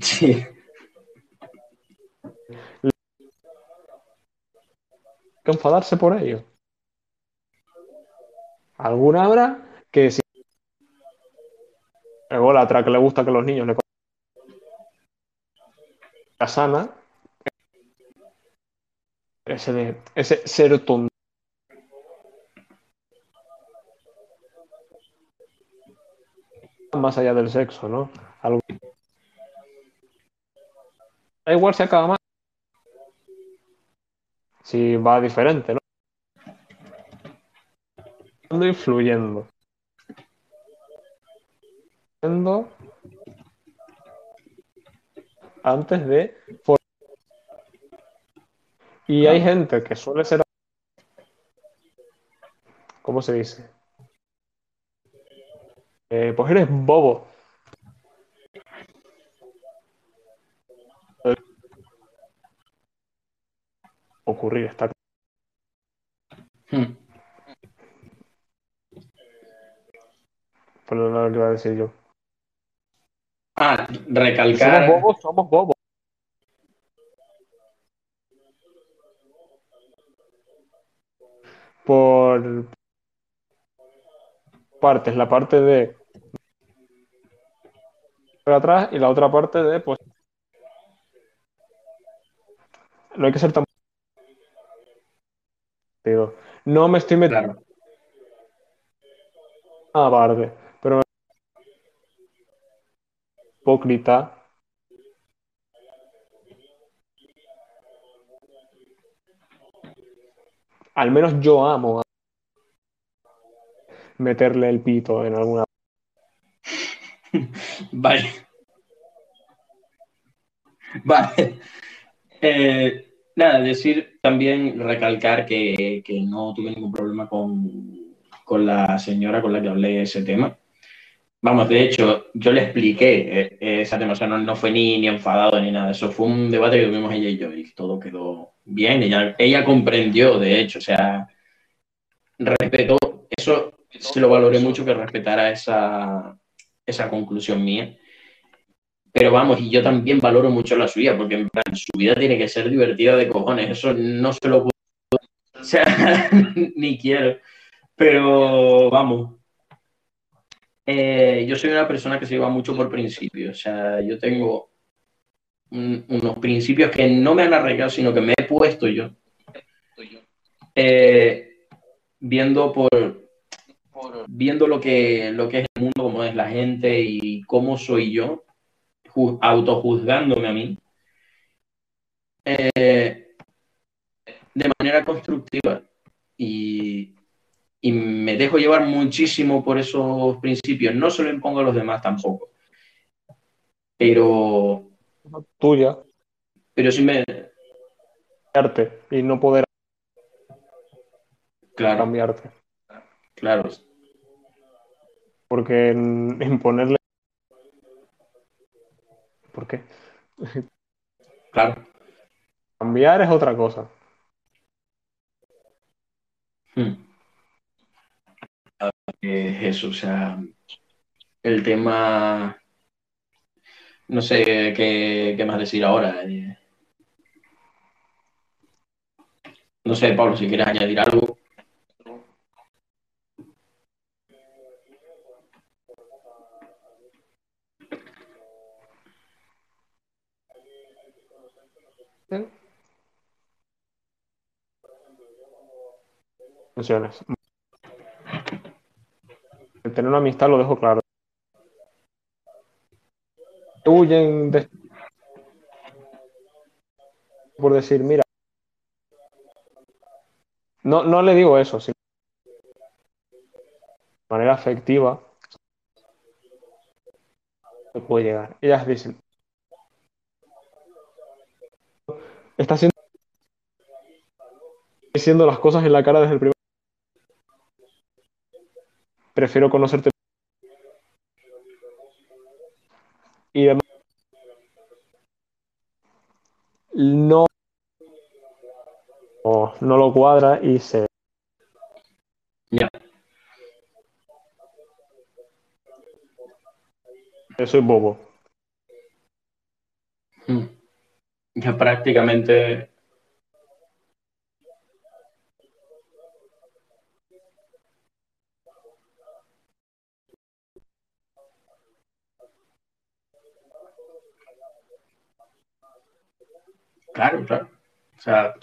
Sí. Enfadarse por ello. Alguna habrá que si ególatra que le gusta que los niños le la sana ese, ese ser tonto más allá del sexo, ¿no? Algo... Da igual si acaba más. Si va diferente, ¿no? Ando influyendo. Antes de. Y hay gente que suele ser. ¿Cómo se dice? Eh, pues eres bobo. Ocurrir, está. Hmm. Pero no lo que iba a decir yo. Ah, Si somos recalcar. bobos, somos bobos. Por partes, la parte de por atrás y la otra parte de pues no hay que ser tan digo, no me estoy metiendo Claro. aparte, pero hipócrita al menos yo amo meterle el pito en alguna Vale. Vale. Eh, nada, decir también, recalcar que, que no tuve ningún problema con, con la señora con la que hablé ese tema. Vamos, de hecho, yo le expliqué eh, ese tema, o sea, no, no fue ni, ni enfadado ni nada, eso fue un debate que tuvimos ella y yo y todo quedó bien, ella, ella comprendió, de hecho, o sea, respetó, eso se lo valoré mucho que respetara esa, esa conclusión mía. Pero vamos, y yo también valoro mucho la suya, porque en plan, su vida tiene que ser divertida de cojones, eso no se lo puedo, o sea, ni quiero. Pero vamos, eh, yo soy una persona que se lleva mucho por principios, o sea, yo tengo un- unos principios que no me han arraigado, sino que me he puesto yo, eh, viendo por, viendo lo que, lo que es el mundo, cómo es la gente y cómo soy yo, ju- autojuzgándome a mí, eh, de manera constructiva y, y me dejo llevar muchísimo por esos principios. No se lo impongo a los demás tampoco, pero, tuya pero sí me... cambiarte y no poder Claro, cambiarte. claro, Porque imponerle. ¿Por qué? claro. Cambiar es otra cosa. Hmm. Es eso, o sea, el tema, no sé qué, qué más decir ahora. eh. No sé, Pablo, si quieres añadir algo. Menciones. Tener una amistad lo dejo claro. Huyen por decir, mira. No, no le digo eso, sino de manera afectiva. se puede llegar. Ellas dicen. Está haciendo diciendo las cosas en la cara desde el primer. Prefiero conocerte. Y demás. No, no, lo cuadra y se. Ya. Soy bobo. Hmm. Ya prácticamente, Claro, claro. O sea,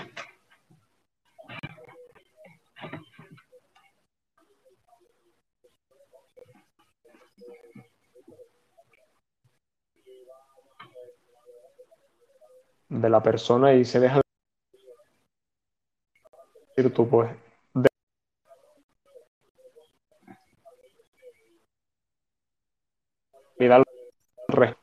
de la persona y se deja decir tú, pues, de- y dar res-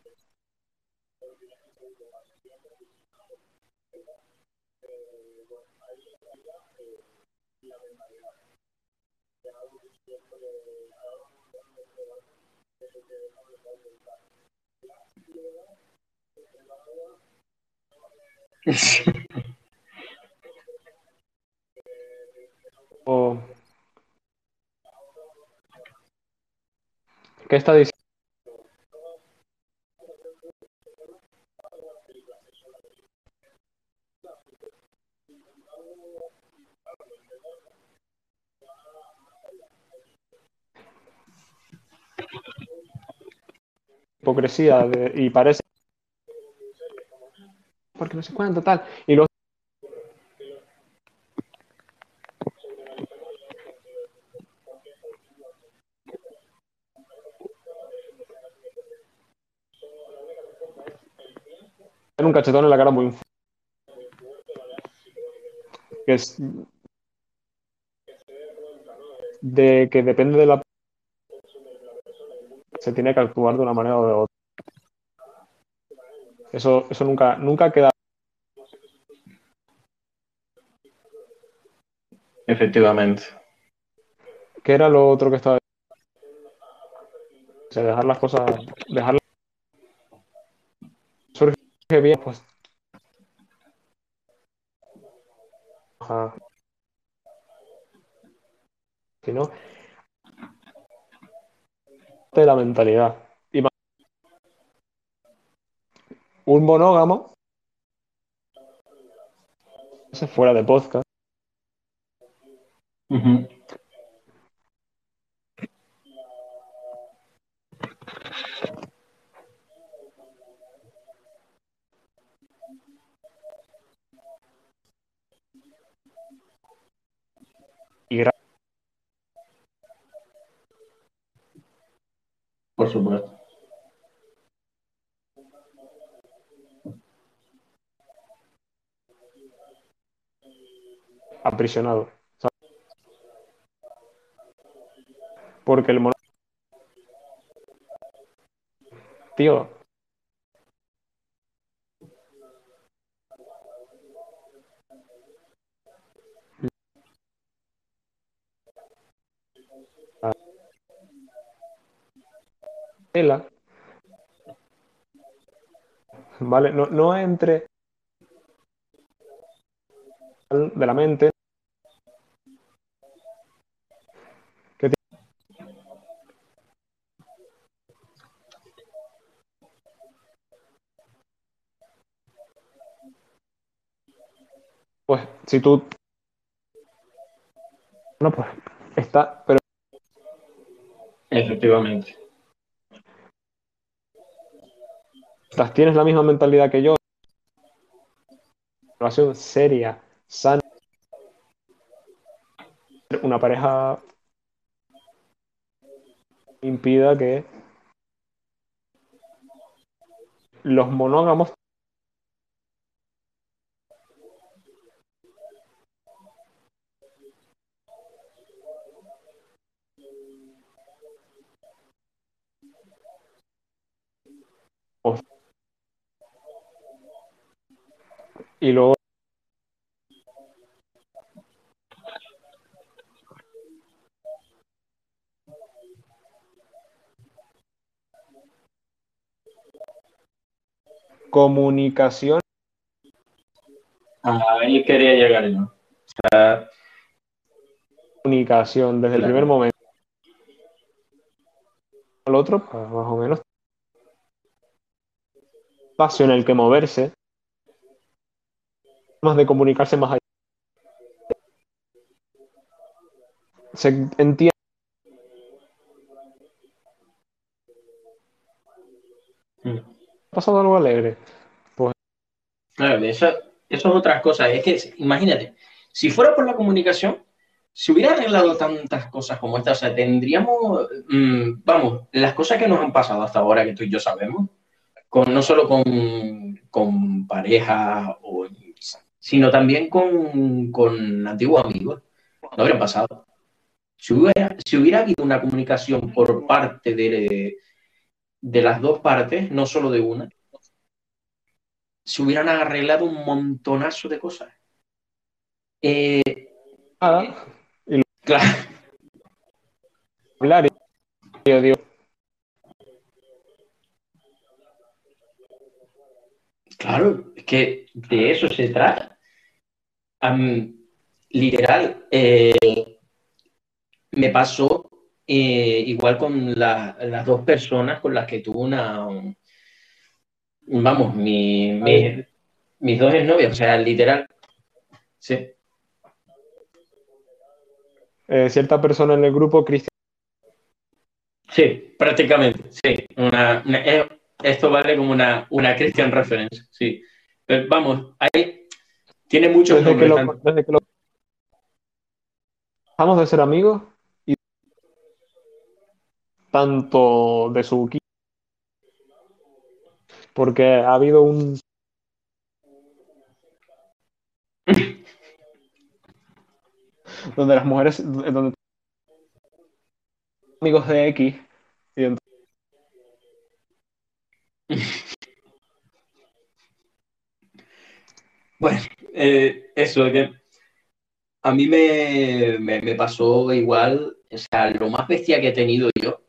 o- ¿Qué está diciendo? Hipocresía de- y parece porque no sé cuánto tal. Y luego un cachetón en la cara muy que es de que depende de la se tiene que actuar de una manera o de otra. Eso eso nunca nunca queda efectivamente. ¿qué era lo otro que estaba o sea, dejar las cosas dejar surge bien pues ajá. si no de la mentalidad y un monógamo fuera de podcast Ujú. y gra- Por supuesto. aprisionado ¿sabes? Porque el mono tío. Tela. Vale no, no entre de la mente pues si tú no pues está pero Efectivamente. tienes la misma mentalidad que yo relación seria sana una pareja impida que los monógamos y luego comunicación Ahí quería llegar yo. O sea, comunicación desde el primer momento al otro, pues, más o menos. Espacio en el que moverse, más de comunicarse más allá. Se entiende. mm. ¿Ha pasado algo alegre? Claro, de esa, eso es otra cosa. Es que, imagínate, si fuera por la comunicación, si hubiera arreglado tantas cosas como esta, o sea, tendríamos, mm, vamos, las cosas que nos han pasado hasta ahora, que tú y yo sabemos, con, no solo con, con parejas, sino también con, con antiguos amigos, no habría pasado. Si hubiera, si hubiera habido una comunicación por parte de, de las dos partes, no solo de una, se hubieran arreglado un montonazo de cosas. Eh, claro. Hablar Claro, es que de eso se trata. literal, eh, me pasó eh, igual con las dos personas con las que tuve una, vamos, mi, mis dos exnovias, o sea, literal, sí. Eh, cierta persona en el grupo cristiano. Sí, prácticamente, sí. Una, esto vale como una, una Christian reference, sí. Pero vamos, ahí tiene mucho desde que, lo, desde que lo dejamos de ser amigos y tanto de su porque ha habido un donde las mujeres donde amigos de X y bueno eh, eso que a mí me, me, pasó igual o sea lo más bestia que he tenido yo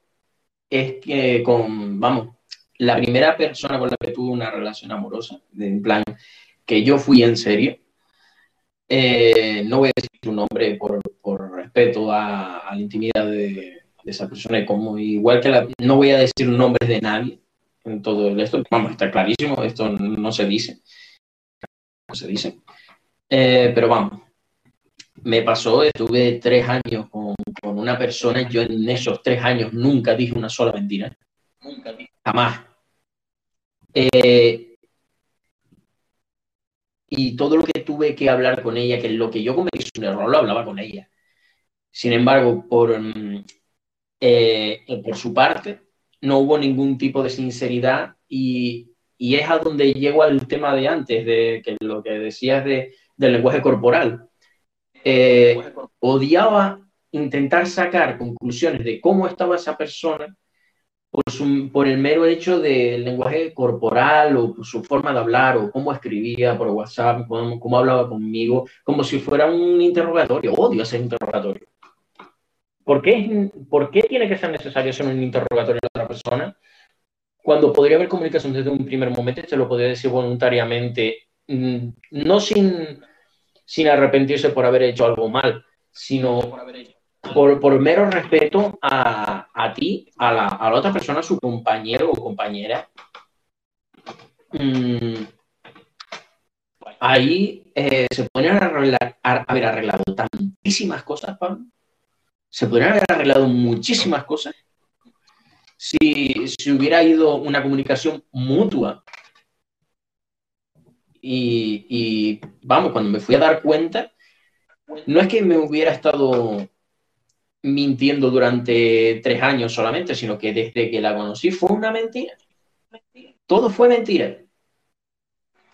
es que con vamos la primera persona con la que tuve una relación amorosa, en plan, que yo fui en serio, eh, no voy a decir su nombre por, respeto a, la intimidad de, esa persona, como igual que la, no voy a decir nombres de nadie en todo esto, vamos, está clarísimo, esto no se dice, no se dice, eh, pero vamos, me pasó, estuve tres años con, con una persona, yo en esos tres años nunca dije una sola mentira. Jamás. Eh, y todo lo que tuve que hablar con ella, que lo que yo cometí un error, lo hablaba con ella. Sin embargo, por, mm, eh, por su parte, no hubo ningún tipo de sinceridad y, es a donde llego al tema de antes, de que lo que decías de, del lenguaje corporal. Eh, odiaba intentar sacar conclusiones de cómo estaba esa persona por, el mero hecho del lenguaje corporal o por su forma de hablar o cómo escribía por WhatsApp, cómo, hablaba conmigo, como si fuera un interrogatorio. Odio ese interrogatorio. ¿Por qué, ¿Por qué tiene que ser necesario hacer un interrogatorio a otra persona? Cuando podría haber comunicación desde un primer momento, se lo podría decir voluntariamente, mm, no sin, sin arrepentirse por haber hecho algo mal, sino por por, mero respeto a, ti, a la, otra persona, su compañero o compañera, mm, ahí eh, se podrían haber arreglado tantísimas cosas, Pablo. Se podrían haber arreglado muchísimas cosas si, si hubiera ido una comunicación mutua. Y, y vamos, cuando me fui a dar cuenta, no es que me hubiera estado mintiendo durante tres años solamente, sino que desde que la conocí fue una mentira. Todo fue mentira.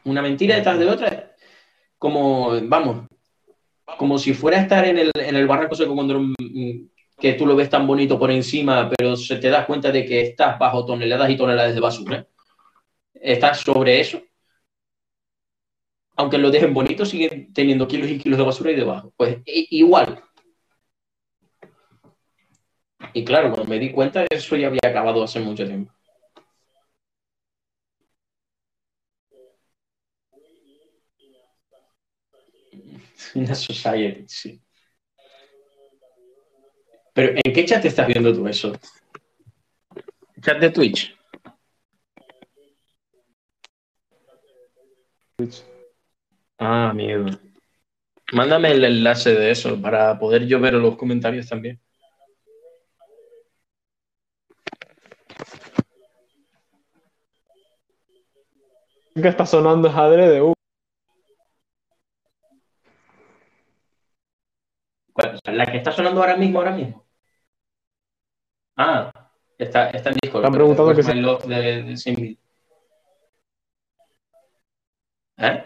Una mentira detrás de otra. Como, vamos, como si fuera a estar en el, en el barranco seco que tú lo ves tan bonito por encima, pero se te das cuenta de que estás bajo toneladas y toneladas de basura. Estás sobre eso. Aunque lo dejen bonito, siguen teniendo kilos y kilos de basura ahí debajo. Pues igual, y claro, cuando me di cuenta, eso ya había acabado hace mucho tiempo. Una society, sí. Pero ¿en qué chat estás viendo tú eso? ¿Chat de Twitch? Twitch. Ah, miedo. Mándame el enlace de eso para poder yo ver los comentarios también. que está sonando es de ¿La que está sonando ahora mismo, ahora mismo? Ah, está, está en Discord. Preguntado Where's que My Love de, de Simbi. ¿Eh?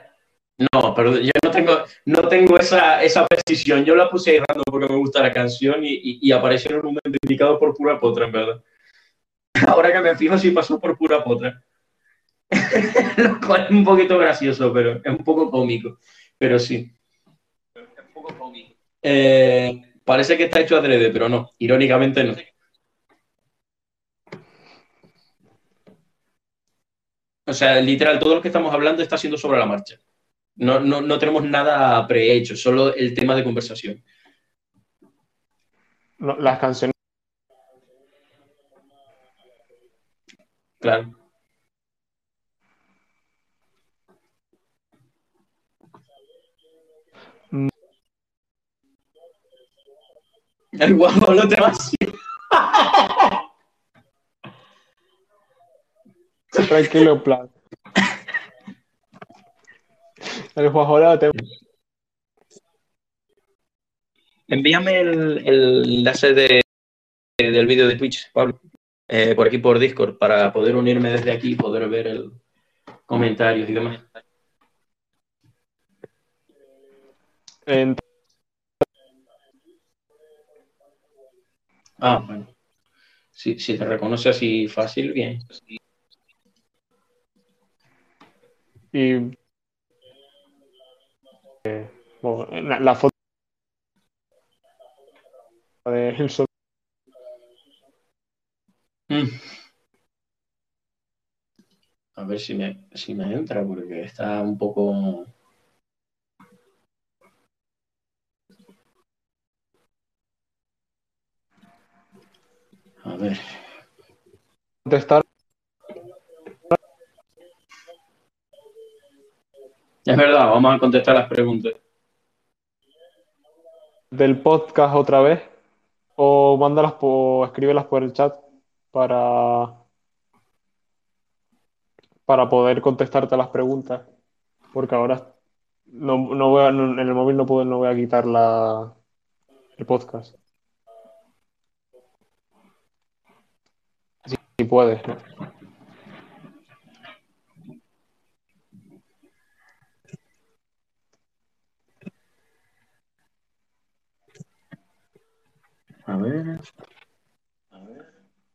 No, pero yo no tengo, no tengo esa, esa precisión. Yo la puse ahí random porque me gusta la canción y, y, y apareció en un momento indicado por pura potra, en verdad. Ahora que me fijo, sí pasó por pura potra. Lo cual es un poquito gracioso, pero es un poco cómico. Pero sí. Eh, parece que está hecho adrede, pero no. Irónicamente no. O sea, literal, todo lo que estamos hablando está siendo sobre la marcha. No, no, no tenemos nada prehecho, solo el tema de conversación. No, las canciones. Claro. Mm. El guajolote vacío. Tranquilo, plan. El guajolote. Envíame el, el enlace de, del vídeo de Twitch, Pablo, eh, por aquí por Discord, para poder unirme desde aquí y poder ver el comentarios y demás. En- Ah, bueno. Si, si te reconoce así fácil, bien. y. eh, bueno, la, la foto de el sol- Mm. A ver si me, si me entra, porque está un poco. A ver. contestar Es verdad, vamos a contestar las preguntas. del podcast otra vez o mándalas por, escríbelas por el chat para para poder contestarte las preguntas porque ahora no, no voy a- no- en el móvil no puedo no voy a quitar la el podcast si, puedes ¿no? A ver.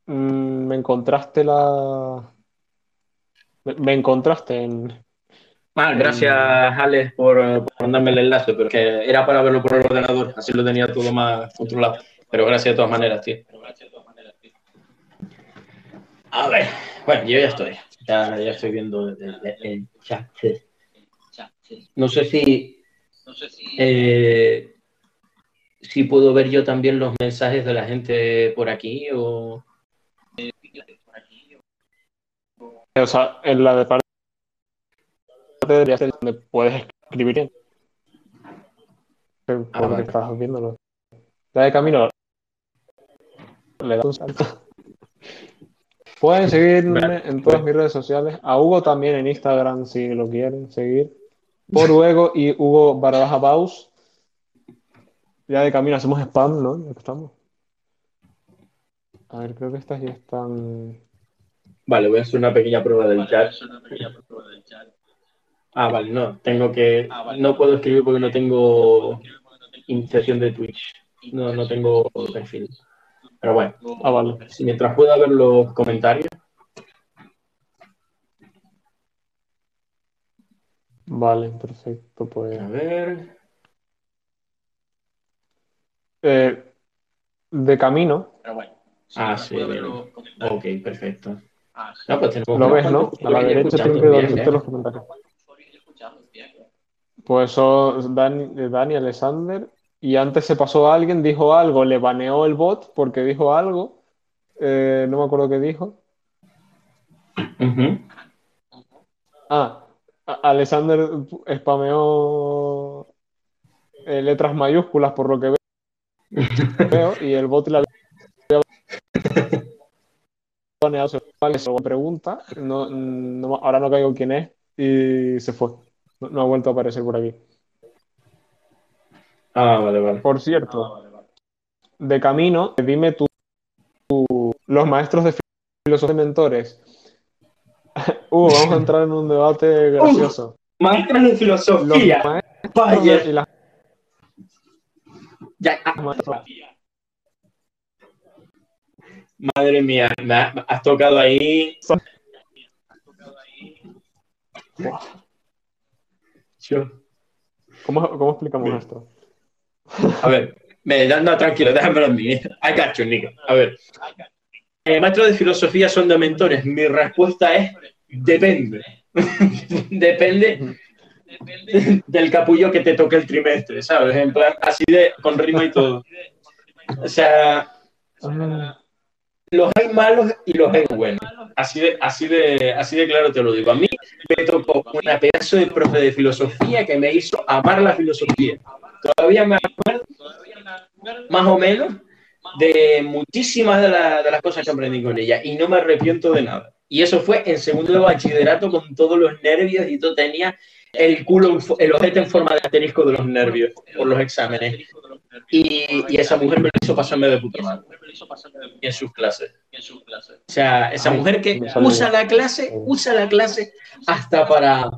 Mm, me encontraste la me, me encontraste en Ah, gracias, Alex, por, por mandarme el enlace, pero que era para verlo por el ordenador, así lo tenía todo más controlado. Pero gracias de todas maneras, tío. A ver, bueno, yo ya estoy. Ya, ya estoy viendo el, el- el chat. No sé si, eh, si puedo ver yo también los mensajes de la gente por aquí o... o sea en la de parte debería ser donde puedes escribir bien porque Ah, vale. estás viéndolo la de camino le das un salto Pueden seguirme Vale, en todas mis redes sociales. A Hugo también en Instagram si lo quieren seguir. Por Hugo y Hugo Barabaja Baus. Ya de camino hacemos spam, ¿no? Ya que estamos. A ver, creo que estas ya están. Vale, voy a hacer una pequeña prueba del chat. Ah, vale, no, tengo que, no puedo escribir porque no tengo iniciación de Twitch. No, no tengo perfil. Pero bueno, Ah, vale. si mientras pueda ver los comentarios. Vale, perfecto. Pues. A ver. Eh, de camino, Ah, sí, bien. Ok, perfecto. No, pues tenemos lo ves, ¿no? A la derecha siempre donde estén ¿eh? los comentarios. Pues son Dani, Dani Alexander. Y antes se pasó a alguien, dijo algo, le baneó el bot porque dijo algo. Eh, no me acuerdo qué dijo. Ah, Alexander spameó eh, letras mayúsculas por lo que veo y el bot le había baneado. Se fue, pregunta, no, no- ahora no caigo quién es y se fue. No, no ha vuelto a aparecer por aquí. Ah, vale, vale. Por cierto, de camino, dime tú, tú- los maestros de filosofía de mentores. Uh, vamos a entrar en un debate gracioso. Maestros de Los filosofía. maestros Vaya. y las Ya, ah, madre mía, me ha- me has tocado ahí. Buah, Yo- ¿Cómo, cómo explicamos esto? A ver, me, no, tranquilo, déjamelo en mí. I got Nico. A ver. Eh, maestros de filosofía son de mentores. Mi respuesta es depende. depende del capullo que te toque el trimestre, ¿sabes? En plan, así de, con rima y todo. O sea, los hay malos y los hay buenos. Así de, así de, así de claro te lo digo. A mí me tocó una pedazo de profe de filosofía que me hizo amar la filosofía. Todavía me acuerdo, más o menos, de muchísimas de, la- de las cosas que aprendí con ella y no me arrepiento de nada. Y eso fue en segundo de bachillerato con todos los nervios y todo tenía el culo, el ojete en forma de asterisco de los nervios por los exámenes. Y, y esa mujer me lo hizo pasarme de puta madre en sus clases. O sea, esa mujer que usa la clase, usa la clase hasta para,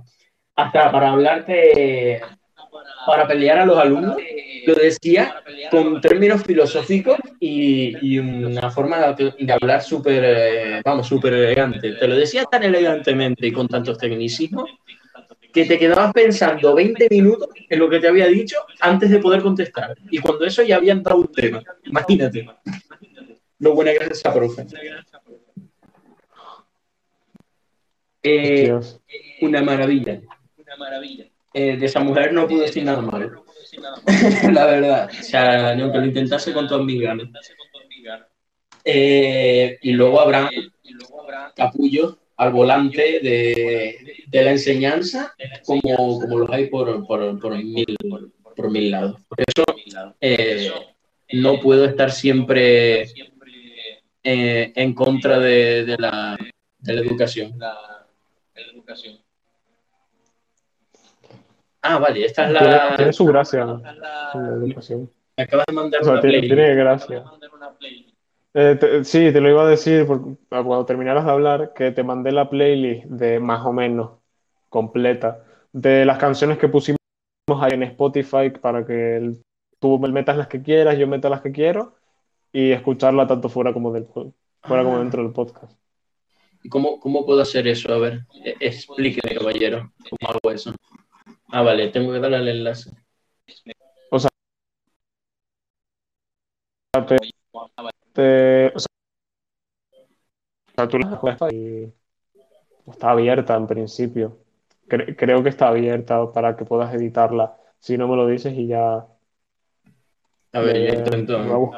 hasta para hablarte, para pelear a los alumnos, lo decía con términos filosóficos y, y una forma de, de hablar súper, eh, vamos, súper elegante. Te lo decía tan elegantemente y con tantos tecnicismos que te quedabas pensando 20 minutos en lo que te había dicho antes de poder contestar. Y cuando eso ya había entrado un tema. Imagínate lo buena que es esa profe. Eh, Dios. una maravilla. Eh, de esa mujer no pude decir nada malo. La verdad. O sea, ni aunque lo intentase con todas mis ganas. Eh, y luego habrá capullos al volante de, de la enseñanza como, como los hay por, por, por mil, por mil lados. Por eso eh, no puedo estar siempre en contra de, de la, de la educación. Ah, vale, esta es la... tiene su gracia la educación. Me acabas de mandar O sea, una tiene, playlist. tiene gracia. Eh, te- sí, te lo iba a decir por- cuando terminaras de hablar, que te mandé la playlist de más o menos completa de las canciones que pusimos ahí en Spotify para que el- tú metas las que quieras, yo meta las que quiero y escucharla tanto fuera como del po- fuera como Ah. dentro del podcast. ¿Y ¿Cómo, ¿Cómo puedo hacer eso? A ver, e- explíqueme, caballero, cómo hago eso. Ah, vale, tengo que darle al enlace. Te- o sea, o sea, tú la y está abierta en principio. Cre- creo que está abierta para que puedas editarla. Si no me lo dices y ya A ver, Eh, yo intento, lo hago.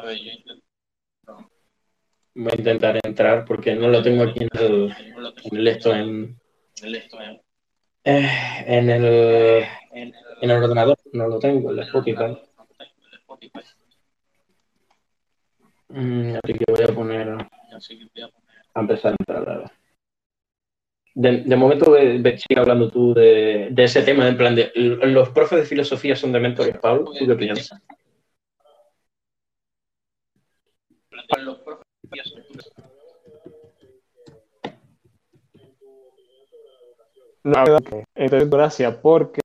voy a intentar entrar porque no lo tengo aquí en el, en el esto, en, eh, en el, en el ordenador, no lo tengo, en la Spotify. Mm, así que voy a poner a empezar a ver. De, de momento ve- sigue hablando tú de, de ese tema, en plan de los profes de filosofía son de mentores, Pablo, ¿tú qué piensas? No, la verdad que entonces gracias porque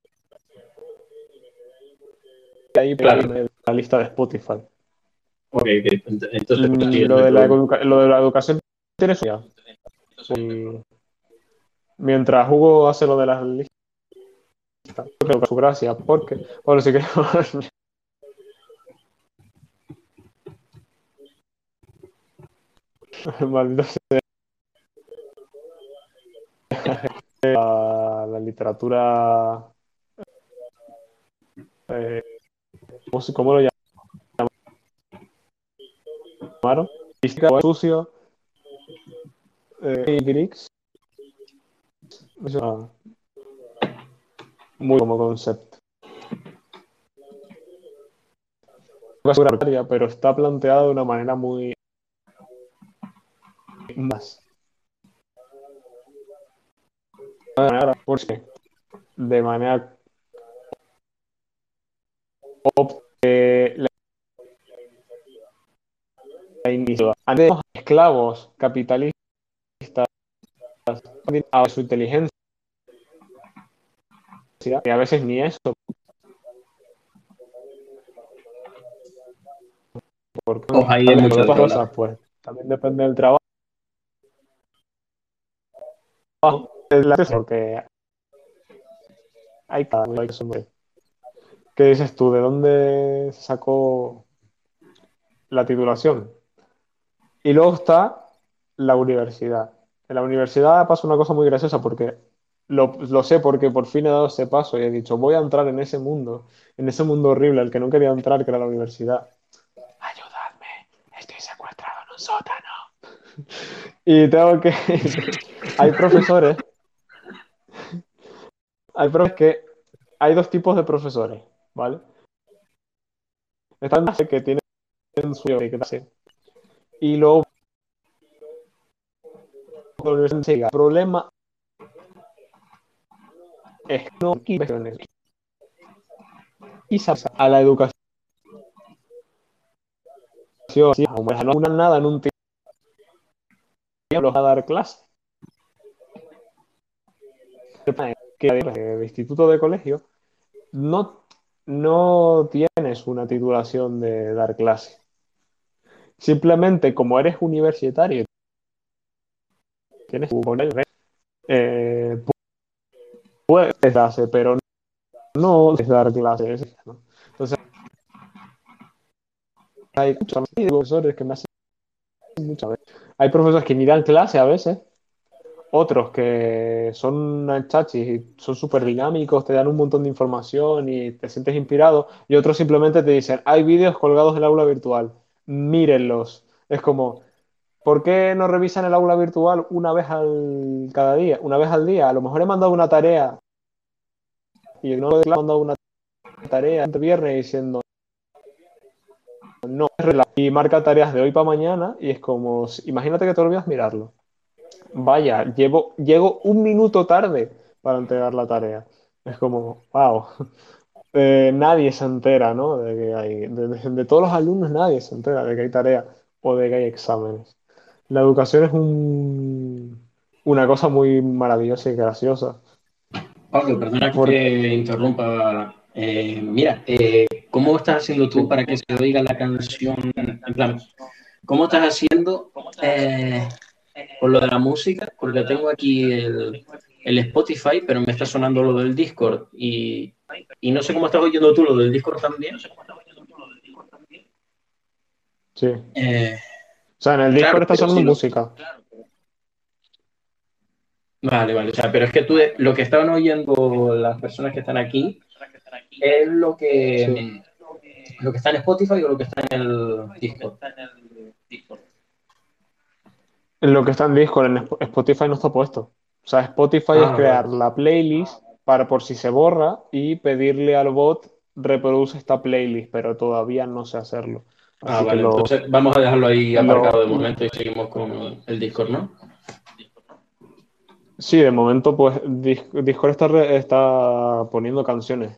ahí Claro. pone la lista de Spotify. Ok, ok, ent- entonces Mm, Lo de la, lo de la educación tiene su. Y mientras Hugo hace lo de las listas, creo que su gracia, porque, bueno, si queremos, maldito sea. La, literatura, eh, ¿cómo, lo llamaron? Sucio, eh, ah, muy como concepto. Pero está planteado de una manera muy más. De manera, porque de manera la, iniciativa. Antes los esclavos capitalistas a su inteligencia y a veces ni eso. Porque Oh, ahí hay qué cosas, pues también depende del trabajo. La Porque hay que ¿Qué dices tú? ¿De dónde se sacó la titulación? Y luego está la universidad. En la universidad pasa una cosa muy graciosa porque lo, lo sé porque por fin he dado ese paso y he dicho, voy a entrar en ese mundo, en ese mundo horrible al que no quería entrar, que era la universidad. Ayudadme, estoy secuestrado en un sótano. Y tengo que... Hay profesores... Hay profesores que... Hay dos tipos de profesores, ¿vale? Están los que tienen su clase. Y luego. El problema es que no inversiones. pasa a la educación. No una nada en un tiempo a dar clase. Que de instituto de colegio no, no tienes una titulación de dar clase. Simplemente como eres universitario, tienes tu eh, puedes darse, pero no puedes dar clases. ¿no? Entonces, hay muchos profesores que me hacen muchas veces. Hay profesores que ni dan clase a veces, otros que son chachis y son súper dinámicos, te dan un montón de información y te sientes inspirado, y otros simplemente te dicen, hay vídeos colgados del aula virtual, mírenlos. Es como, ¿por qué no revisan el aula virtual una vez al cada día, una vez al día? A lo mejor he mandado una tarea y no he mandado una tarea este viernes diciendo no y marca tareas de hoy para mañana y es como imagínate que te olvidas mirarlo vaya llevo llego un minuto tarde para entregar la tarea es como wow eh, nadie se entera ¿no? de que hay de, de, de, todos los alumnos nadie se entera de que hay tarea o de que hay exámenes la educación es un, una cosa muy maravillosa y graciosa Pablo, perdona que te interrumpa. Eh, mira, eh, ¿cómo estás haciendo tú para que se oiga la canción? En plan, ¿cómo estás haciendo eh, con lo de la música? Porque tengo aquí el, el, Spotify, pero me está sonando lo del Discord. Y, y, no sé cómo estás oyendo tú lo del Discord también. Sí. o sea, en el Discord claro, está sonando si música. Claro. Vale, vale. O sea, pero es que tú, lo que estaban oyendo las personas que están aquí es lo que, sí. lo que está en Spotify o lo que está en el Discord. Lo que está en Discord, en Spotify no está puesto. O sea, Spotify ah, es crear vale. la playlist para por si se borra y pedirle al bot reproduce esta playlist, pero todavía no sé hacerlo. Así ah, vale. Lo, Entonces vamos a dejarlo ahí aparcado lo, de momento y seguimos con el Discord, ¿no? Sí, de momento, pues Discord está, está poniendo canciones.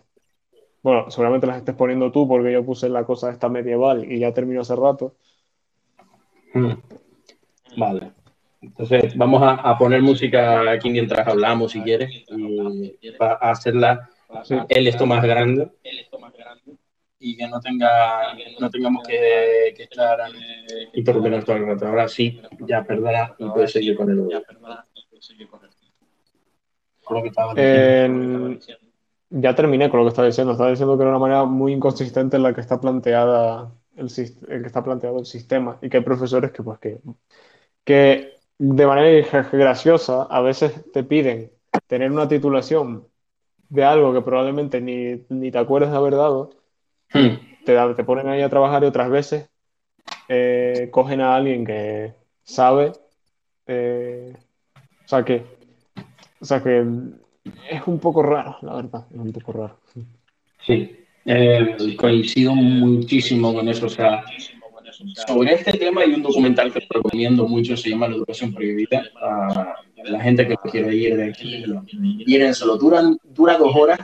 Bueno, seguramente las estés poniendo tú porque yo puse la cosa esta medieval y ya terminó hace rato. Hmm. Vale. Entonces, vamos a, a, poner música aquí mientras hablamos, si quieres, y para hacerla el esto más grande y que no tenga no tengamos que, que estar interrumpiendo todo el rato. Ahora sí, ya perdona y puedes seguir con el. Eh, ya terminé con lo que estaba diciendo. Estaba diciendo que era una manera muy inconsistente en la que está planteada el, el que está planteado el sistema y que hay profesores que, pues, que, que de manera graciosa a veces te piden tener una titulación de algo que probablemente ni, ni te acuerdas de haber dado. Hmm. Te, te ponen ahí a trabajar y otras veces eh, cogen a alguien que sabe. Eh, o sea que o sea que es un poco raro, la verdad, es un poco raro. Sí, eh, coincido muchísimo con eso. O sea, sobre este tema hay un documental que recomiendo mucho, se llama La Educación Prohibida. A la gente que quiere ir de aquí, mírenselo. Duran, dura dos horas,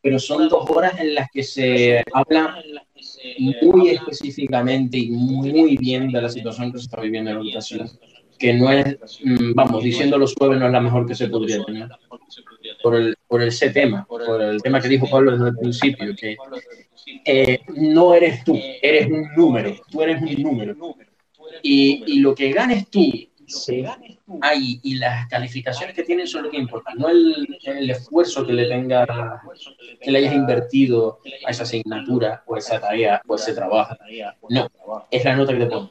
pero son dos horas en las que se habla muy específicamente y muy bien de la situación que se está viviendo en la educación, que no es, mm, vamos, diciéndolo suave, no es la mejor que se podría tener. Por, el, por ese tema, por el tema que dijo Pablo desde el principio, que eh, no eres tú, eres un número, tú eres un número. Y, y lo que ganes tú Sí. ahí y las calificaciones que tienen son lo que importa, no el, el esfuerzo que le tenga, que le hayas invertido a esa asignatura o esa tarea o ese trabajo. No, es la nota que te ponen.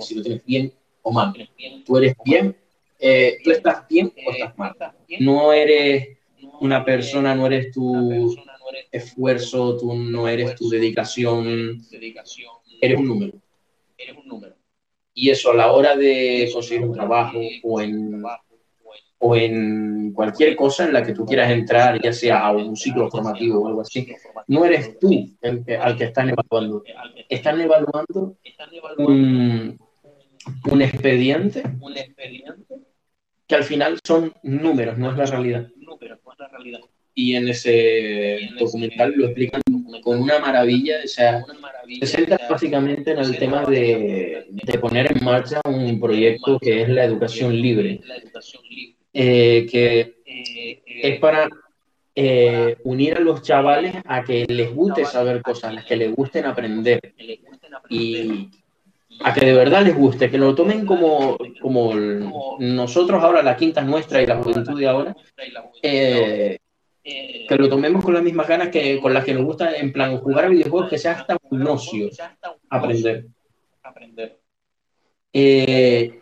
Si lo tienes bien o mal. Tú eres bien, eh, tú estás bien o estás mal. No eres una persona, no eres tu esfuerzo, tú no eres tu dedicación, eres un número. Y eso a la hora de conseguir un trabajo o en, o en cualquier cosa en la que tú quieras entrar, ya sea a un ciclo formativo o algo así, no eres tú el que- al que están evaluando. Están evaluando un, un expediente que al final son números, no es la realidad. Y en ese documental lo explican con una maravilla, o sea, se centra básicamente en el tema de, de poner en marcha un proyecto que es la educación libre, eh, que es para eh, unir a los chavales a que les guste saber cosas, a que les gusten aprender. Y a que de verdad les guste, que lo tomen como, como nosotros ahora, la quinta es nuestra y la juventud de ahora, eh, que lo tomemos con las mismas ganas que con las que nos gusta, en plan, jugar a videojuegos, que sea hasta un ocio aprender. Eh,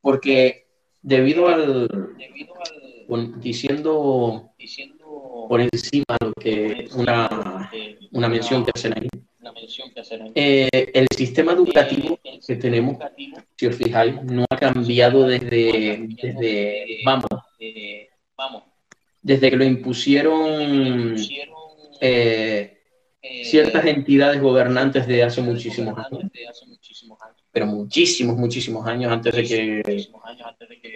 porque debido al, diciendo por encima lo que una, una mención que hacen ahí, eh, el sistema educativo que tenemos, si os fijáis, no ha cambiado desde, desde vamos, desde que lo impusieron eh, ciertas entidades gobernantes de hace muchísimos años, pero muchísimos, muchísimos años antes de que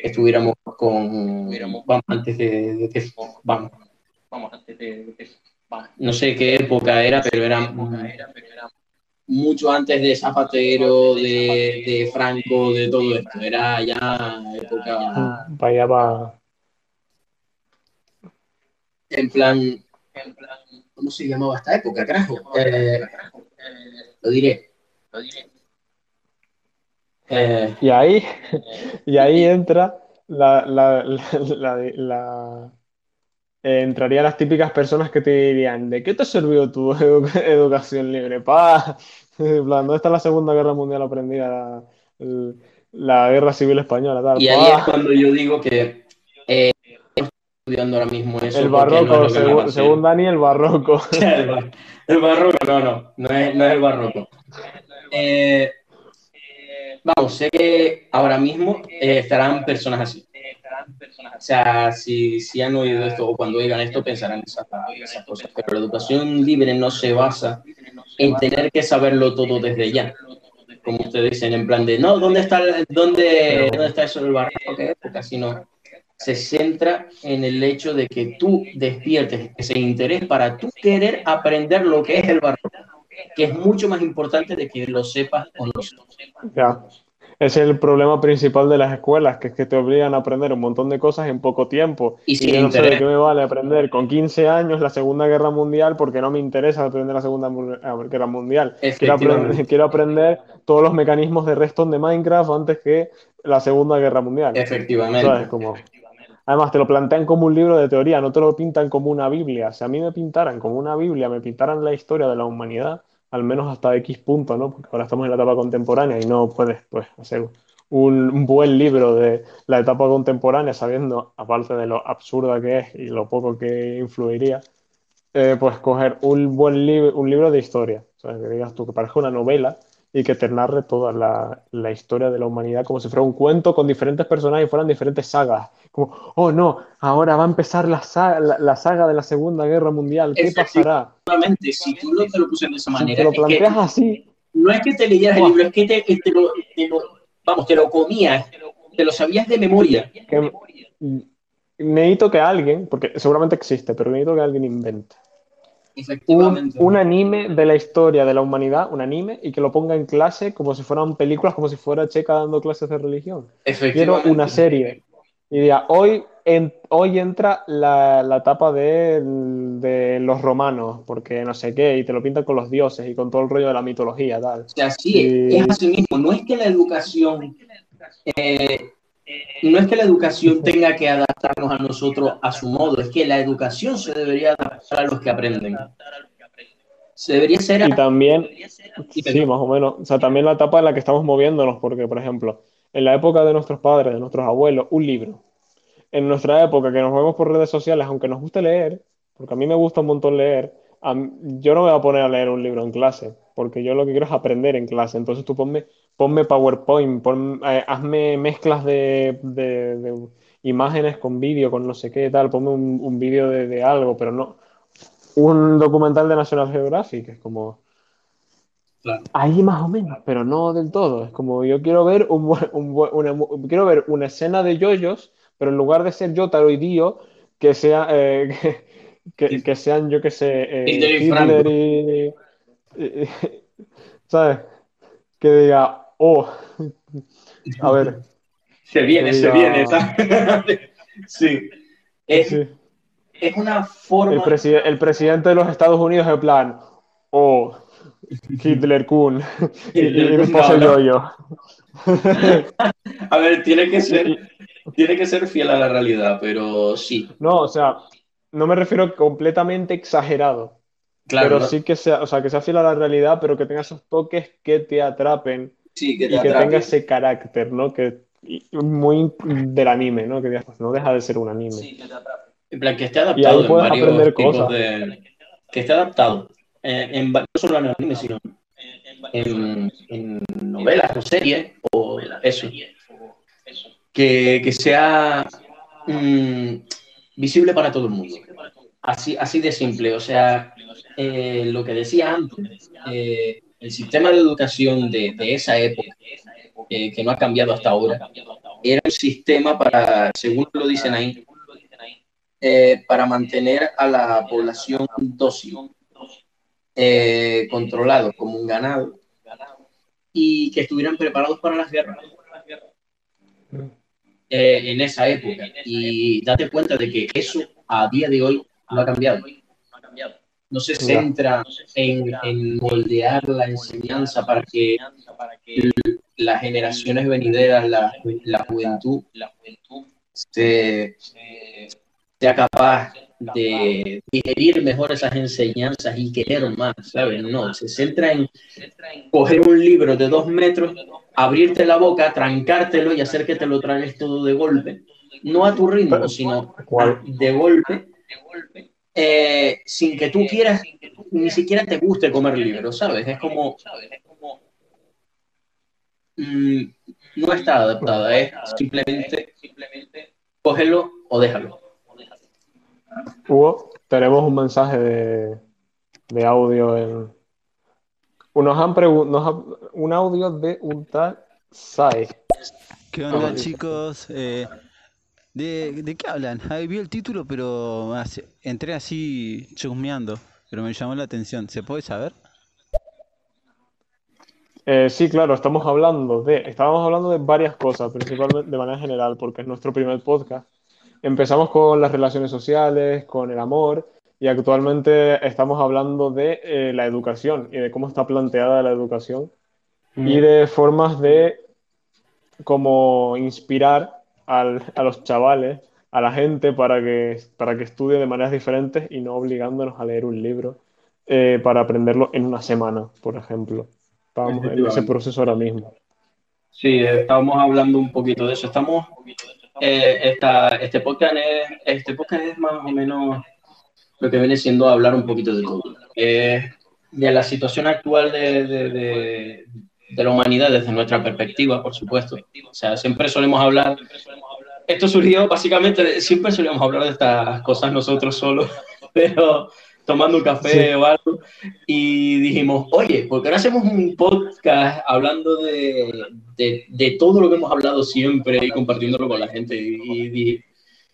estuviéramos con, vamos, antes de, de vamos, no sé qué época era, pero era mucho antes de Zapatero, de, de Franco, de todo esto, era ya época, Vaya va. en plan, ¿cómo se llamaba esta época, carajo? Eh, lo diré. Eh, Y ahí, y ahí entra la, la, la, la- la- entrarían las típicas personas que te dirían, ¿de qué te servido tu edu- educación libre? Pa, ¿dónde está la Segunda Guerra Mundial aprendida? La, Guerra Civil Española, tal. y ahí es cuando yo digo que eh, estoy estudiando ahora mismo eso. El no es barroco, me según, Dani, el barroco. El, bar- el barroco, no, no, no es, no es el barroco. Eh, vamos, sé que ahora mismo eh, estarán personas así. O sea, si, si han oído esto o cuando oigan esto pensarán esas, esas cosas. Pero la educación libre no se basa en tener que saberlo todo desde ya. Como ustedes dicen, en plan de, no, ¿dónde está, el- dónde, ¿dónde está eso del barroco? ¿Qué época? Sino se centra en el hecho de que tú despiertes ese interés para tú querer aprender lo que es el barroco, que es mucho más importante de que lo sepas o no. Ya. Es el problema principal de las escuelas, que es que te obligan a aprender un montón de cosas en poco tiempo. Y sin yo no sé de qué me vale aprender con 15 años la Segunda Guerra Mundial porque no me interesa aprender la Segunda eh, Guerra Mundial. Quiero aprender, quiero aprender todos los mecanismos de Redstone de Minecraft antes que la Segunda Guerra Mundial. ¿Sabes? Efectivamente. Como... Además, te lo plantean como un libro de teoría, no te lo pintan como una Biblia. Si a mí me pintaran como una Biblia, me pintaran la historia de la humanidad, al menos hasta X punto, ¿no? Porque ahora estamos en la etapa contemporánea y no puedes, pues, hacer un, buen libro de la etapa contemporánea, sabiendo, aparte de lo absurda que es y lo poco que influiría, eh, pues coger un buen libro, un libro de historia, o sea, que digas tú que parezca una novela y que te narre toda la, la historia de la humanidad como si fuera un cuento con diferentes personajes y fueran diferentes sagas. Como, oh no, ahora va a empezar la saga, la, la saga de la Segunda Guerra Mundial, ¿qué pasará? Efectivamente, si tú no te lo pusieras de esa Si manera, te lo es que planteas así, no es que te leyeras el Buah. libro, es que te, te lo, te lo- vamos, te lo comías, te lo sabías de memoria. que necesito que alguien, porque seguramente existe, pero necesito que alguien invente un, un, anime de la historia de la humanidad, un anime, y que lo ponga en clase como si fueran películas, como si fuera Checa dando clases de religión. Quiero una serie. Y diga, hoy, en, hoy entra la, la etapa de, de, los romanos, porque no sé qué, y te lo pintan con los dioses y con todo el rollo de la mitología, tal. O sea, sí, es así mismo. No es que la educación... Eh, no es que la educación tenga que adaptarnos a nosotros a su modo, es que la educación se debería adaptar a los que aprenden. Se debería ser... Y también, sí, más o menos, o sea, también la etapa en la que estamos moviéndonos, porque, por ejemplo, en la época de nuestros padres, de nuestros abuelos, un libro. En nuestra época, que nos vemos por redes sociales, aunque nos guste leer, porque a mí me gusta un montón leer, yo no me voy a poner a leer un libro en clase, porque yo lo que quiero es aprender en clase. Entonces tú ponme, ponme PowerPoint, eh, hazme mezclas de, imágenes con vídeo, con no sé qué, tal, ponme un, vídeo de, algo, pero no un documental de National Geographic, es como... Ahí más o menos, pero no del todo. Es como yo quiero ver un, una, quiero ver una escena de yoyos, pero en lugar de ser Yotaro y Dio, que sea eh, que, sean, yo que sé, eh, Hitler y, ¿Sabes? Que diga, oh, a ver. Se viene, se viene. sí. Es, es, una forma. El, el, presidente de los Estados Unidos, en plan, oh, Hitler Kuhn. y, y, después yo, yo. a ver, tiene que ser. Tiene que ser fiel a la realidad, pero sí. No, o sea, no me refiero completamente exagerado. Claro, pero sí que sea, o sea, que sea fiel a la realidad, pero que tenga esos toques que te atrapen sí, que te y que tenga ese carácter, ¿no? Que muy del anime, ¿no? Que pues, no deja de ser un anime. Sí, que te atrape. En plan, que esté adaptado en varios tipos de... Que esté adaptado eh, en, no solo en anime, sino en, en novelas o series o eso. Que, que sea mmm, visible para todo el mundo. Así, así de simple. O sea, eh, lo que decía antes, eh, el sistema de educación de, esa época, eh, que no ha cambiado hasta ahora, era un sistema para, según lo dicen ahí, para mantener a la población dócil, controlado como un ganado, y que estuvieran preparados para las guerras. en esa época. Y date cuenta de que eso a día de hoy no ha cambiado no se centra en, moldear la enseñanza para que las generaciones venideras, la, la juventud, sea capaz de digerir mejor esas enseñanzas y querer más, ¿sabes? No, se centra en coger un libro de dos metros, abrirte la boca, trancártelo y hacer que te lo traes todo de golpe. No a tu ritmo, sino de golpe eh, sin que tú quieras, ni siquiera te guste comer libros, ¿sabes? Es como... Mm, no está adaptada, es simplemente, simplemente cógelo o déjalo. Hugo, tenemos un mensaje de, de audio en... Nos han preguntado un audio de un tal Sai. ¿Qué onda, chicos? Eh, ¿De, ¿De, qué hablan? Ahí vi el título, pero entré así chusmeando, pero me llamó la atención. ¿Se puede saber? Eh, sí, claro, estamos hablando de, estábamos hablando de varias cosas, principalmente de manera general, porque es nuestro primer podcast. Empezamos con las relaciones sociales, con el amor, y actualmente estamos hablando de eh, la educación y de cómo está planteada la educación y de formas de cómo inspirar a los chavales, a la gente, para que, para que estudie de maneras diferentes y no obligándonos a leer un libro eh, para aprenderlo en una semana, por ejemplo. Estamos en ese proceso ahora mismo. Sí, estábamos hablando un poquito de eso. Estamos, eh, este, podcast es, este podcast es más o menos lo que viene siendo hablar un poquito de todo. de la situación actual de, de, de la humanidad desde nuestra perspectiva, por supuesto. O sea, siempre solemos hablar, esto surgió básicamente, siempre solíamos hablar de estas cosas nosotros solos, pero tomando un café o algo, y dijimos, oye, ¿por qué no hacemos un podcast hablando de, de, de, todo lo que hemos hablado siempre y compartiéndolo con la gente? Y,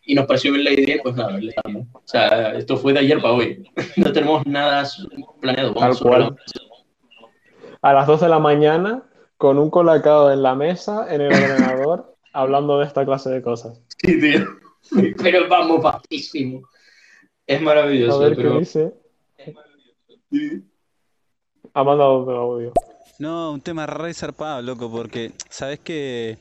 y nos pareció bien la idea, pues nada, le estamos. O sea, esto fue de ayer para hoy. no tenemos nada planeado. Tal cual. A las 12 de la mañana, con un colacao en la mesa, en el ordenador, hablando de esta clase de cosas. Sí, tío. Pero vamos, papísimo. Es maravilloso. A ver pero... qué dice. Ha mandado otro audio. No, un tema re zarpado, loco, porque sabes que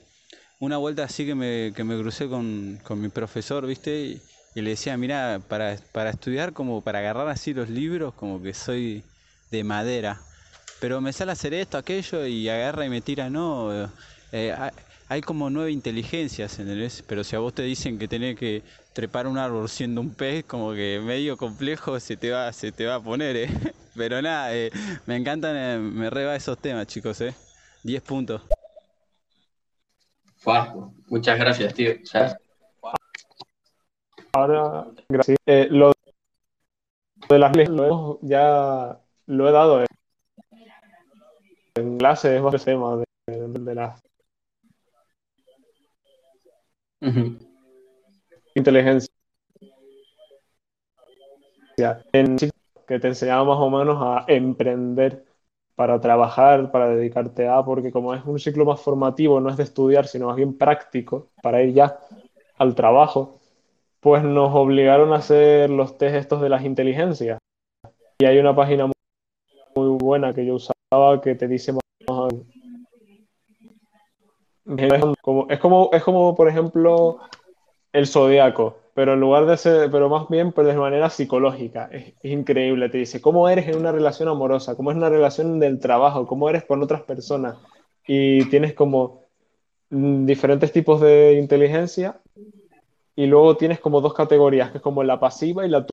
una vuelta así que me, que me crucé con, con mi profesor, ¿viste? Y, le decía, mira, para, para estudiar, como para agarrar así los libros, como que soy de madera. Pero me sale a hacer esto, aquello, y agarra y me tira, no. Eh, hay como nueve inteligencias, ¿entendés? Pero si a vos te dicen que tenés que trepar un árbol siendo un pez, como que medio complejo se te va, se te va a poner, ¿eh? Pero nada, eh, me encantan, eh, me reba esos temas, chicos, ¿eh? Diez puntos. muchas gracias, tío. Ahora, gracias. Eh, lo de las leyes ya lo he dado en, clase, es más tema de, de las Inteligencia. En que te enseñaba más o menos a emprender para trabajar, para dedicarte a, porque como es un ciclo más formativo, no es de estudiar, sino más bien práctico, para ir ya al trabajo, pues nos obligaron a hacer los test estos de las inteligencias. Y hay una página muy, muy buena que yo usaba que te dice más como, es, como, es como, por ejemplo, el zodiaco, pero en lugar de ser, pero más bien pero de manera psicológica. Es, increíble. Te dice cómo eres en una relación amorosa, cómo es una relación del trabajo, cómo eres con otras personas. Y tienes como mm, diferentes tipos de inteligencia y luego tienes como dos categorías, que es como la pasiva y la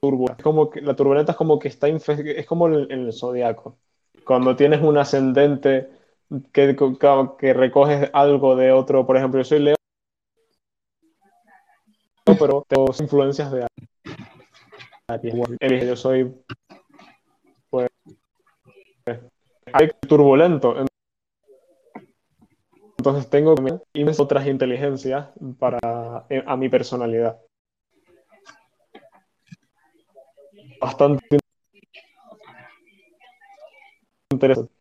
turbulenta. como que, la turbulenta es como que está es como en el zodiaco. Cuando tienes un ascendente que, que recoges algo de otro, por ejemplo, yo soy Leo, pero tengo influencias de Aries. Yo soy pues turbulento. Entonces tengo otras inteligencias para eh, a mi personalidad. Bastante interesante.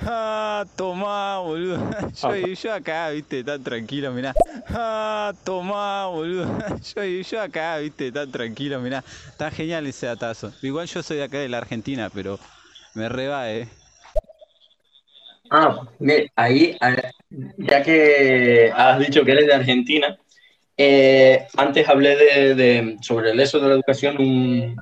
Ah, tomá, boludo. Yo, ah. yo acá, viste, tan tranquilo, mirá. Ah, tomá, boludo. Yo, yo acá, viste, tan tranquilo, mirá. Está genial ese datazo. Igual yo soy de acá de la Argentina, pero me reba, eh. Ah, ahí, ya que has dicho que eres de Argentina, eh, antes hablé de, sobre el eso de la educación, un,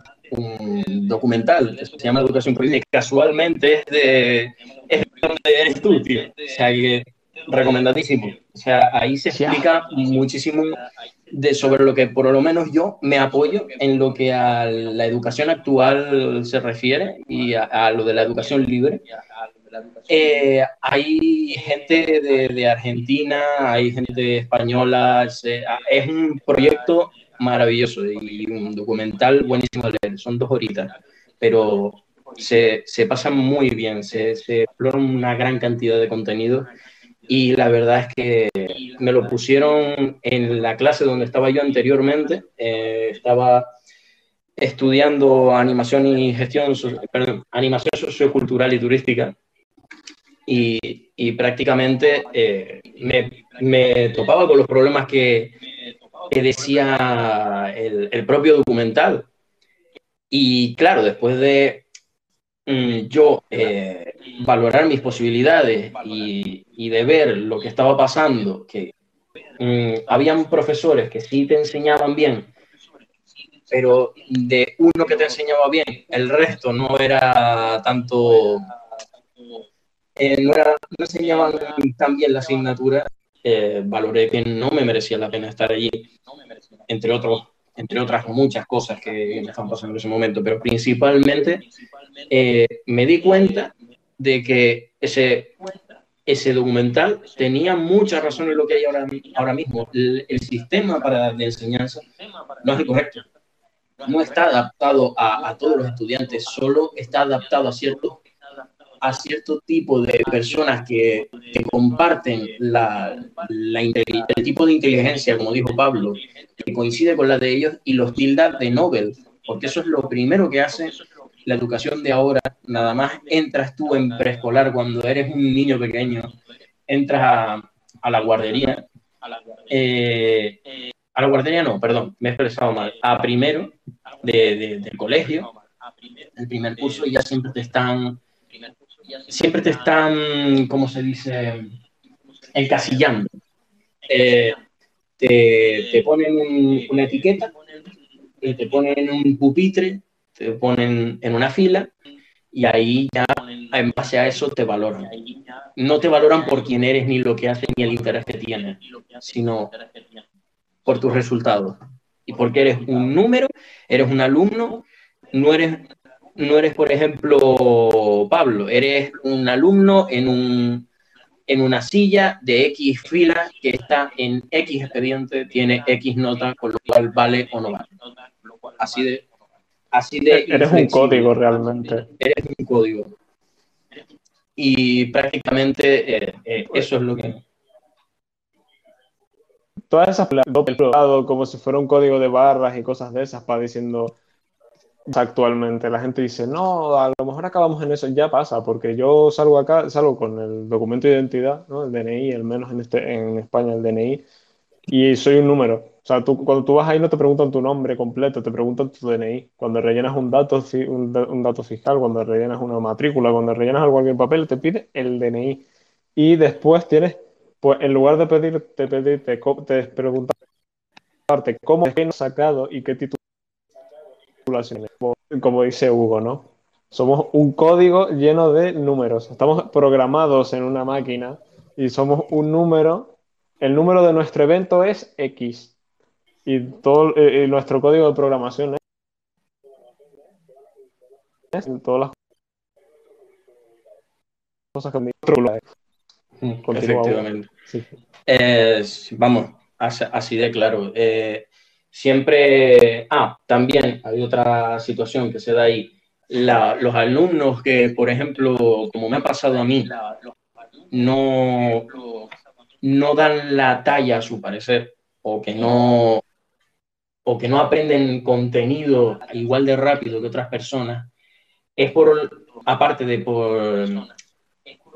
documental, se llama Educación Política, casualmente es de, es de eres tú, tío. O sea, que recomendadísimo. O sea, ahí se explica muchísimo de sobre lo que por lo menos yo me apoyo en lo que a la educación actual se refiere y a, lo de la educación libre. Eh, hay gente de, de, Argentina, hay gente española, es un proyecto maravilloso y un documental buenísimo de leer. Son dos horitas, pero se, se pasan muy bien, se, se exploran una gran cantidad de contenido y la verdad es que me lo pusieron en la clase donde estaba yo anteriormente. Eh, estaba estudiando animación y gestión, perdón, animación sociocultural y turística. Y, y prácticamente eh, me, me, topaba con los problemas que, que decía el, propio documental. Y claro, después de mm, yo eh, valorar mis posibilidades y, y, de ver lo que estaba pasando, que mm, habían profesores que sí te enseñaban bien, pero de uno que te enseñaba bien, el resto no era tanto, eh, no, era, no enseñaban tan bien la asignatura eh, valoré que no me merecía la pena estar allí, entre, otros, entre otras muchas cosas que me están pasando en ese momento, pero principalmente eh, me di cuenta de que ese, ese documental tenía mucha razón en lo que hay ahora, ahora mismo. El, sistema para, de enseñanza no es correcto. No está adaptado a, a todos los estudiantes, solo está adaptado a ciertos a cierto tipo de personas que, comparten la, el tipo de inteligencia, como dijo Pablo, que coincide con la de ellos y los tilda de Nobel, porque eso es lo primero que hace la educación de ahora. Nada más entras tú en preescolar cuando eres un niño pequeño, entras a, a la guardería. Eh, a la guardería no, perdón, me he expresado mal. A primero de, del colegio, el primer curso, y ya siempre te están siempre te están, ¿cómo se dice?, encasillando. Eh, te, ponen una etiqueta, te ponen un pupitre, te ponen en una fila y ahí ya en base a eso te valoran. No te valoran por quién eres ni lo que haces ni el interés que tienes, sino por tus resultados. Y porque eres un número, eres un alumno, no eres no eres, por ejemplo, Pablo, eres un alumno en, un, en una silla de X fila que está en X expediente, tiene X nota, con lo cual vale o no vale. Así de... Así de eres un código realmente. Eres un código. Y prácticamente eh, eh, eso es lo que... Todas esas como si fuera un código de barras y cosas de esas, para diciendo actualmente. La gente dice, no, a lo mejor acabamos en eso, ya pasa, porque yo salgo acá, salgo con el documento de identidad, ¿no? el DNI, al menos en, este, en España el DNI, y soy un número. O sea, tú, cuando tú vas ahí no te preguntan tu nombre completo, te preguntan tu DNI. Cuando rellenas un dato, un, un dato fiscal, cuando rellenas una matrícula, cuando rellenas en papel, te pide el DNI. Y después tienes, pues en lugar de pedirte, pedirte, te preguntarte cómo has sacado y qué título como dice Hugo, ¿no? Somos un código lleno de números. Estamos programados en una máquina y somos un número. El número de nuestro evento es X. Y todo eh, nuestro código de programación es todas las cosas que mm, Efectivamente. vamos, así de claro. Eh, Siempre, ah, también hay otra situación que se da ahí. los alumnos que, por ejemplo, como me ha pasado a mí, no, no dan la talla a su parecer, o que no, o que no aprenden contenido igual de rápido que otras personas, es por, aparte de por,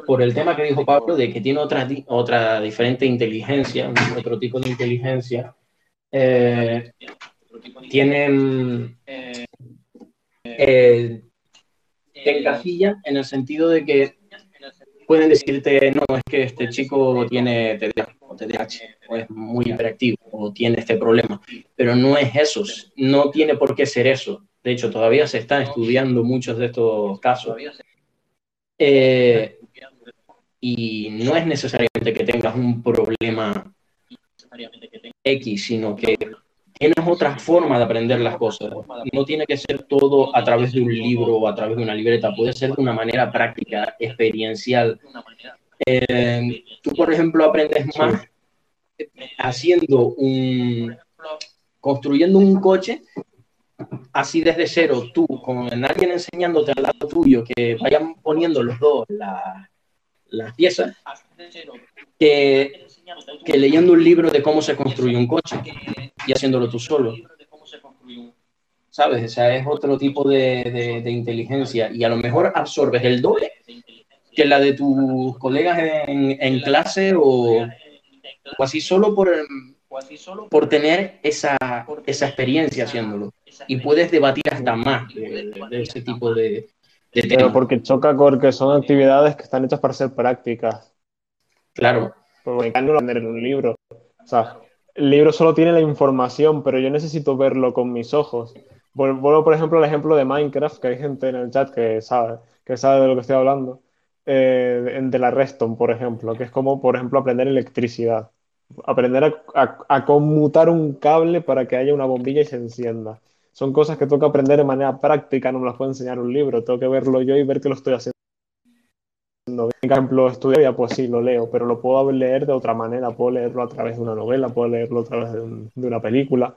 por el tema que dijo Pablo, de que tiene otra, otra diferente inteligencia, otro tipo de inteligencia, eh, tienen eh, eh, en el sentido de que pueden decirte, no, es que este chico tiene TDAH o, o es muy hiperactivo o tiene este problema, pero no es eso, no tiene por qué ser eso. De hecho, todavía se están estudiando muchos de estos casos. Eh, y no es necesariamente que tengas un problema X, sino que tienes otra forma de aprender las cosas. No tiene que ser todo a través de un libro o a través de una libreta, puede ser de una manera práctica, experiencial. Eh, tú, por ejemplo, aprendes más haciendo un, construyendo un coche, así desde cero, tú, con alguien enseñándote al lado tuyo, que vayan poniendo los dos las piezas, que que leyendo un libro de cómo se construye un coche y haciéndolo tú solo. ¿Sabes? O sea, es otro tipo de, de, inteligencia y a lo mejor absorbes el doble que la de tus colegas en, en clase o, o, así solo por, por tener esa, esa experiencia haciéndolo. Y puedes debatir hasta más de, ese tipo de, de temas. Pero porque choca con que son actividades que están hechas para ser prácticas. Claro, porque no en un libro. O sea, el libro solo tiene la información, pero yo necesito verlo con mis ojos. Vuelvo, por ejemplo, al ejemplo de Minecraft, que hay gente en el chat que sabe, que sabe de lo que estoy hablando. Eh, de la Reston, por ejemplo, que es como, por ejemplo, aprender electricidad. Aprender a, conmutar un cable para que haya una bombilla y se encienda. Son cosas que tengo que aprender de manera práctica, no me las puede enseñar un libro, tengo que verlo yo y ver que lo estoy haciendo por ejemplo, estudia, pues sí, lo leo, pero lo puedo leer de otra manera, puedo leerlo a través de una novela, puedo leerlo a través de, una película,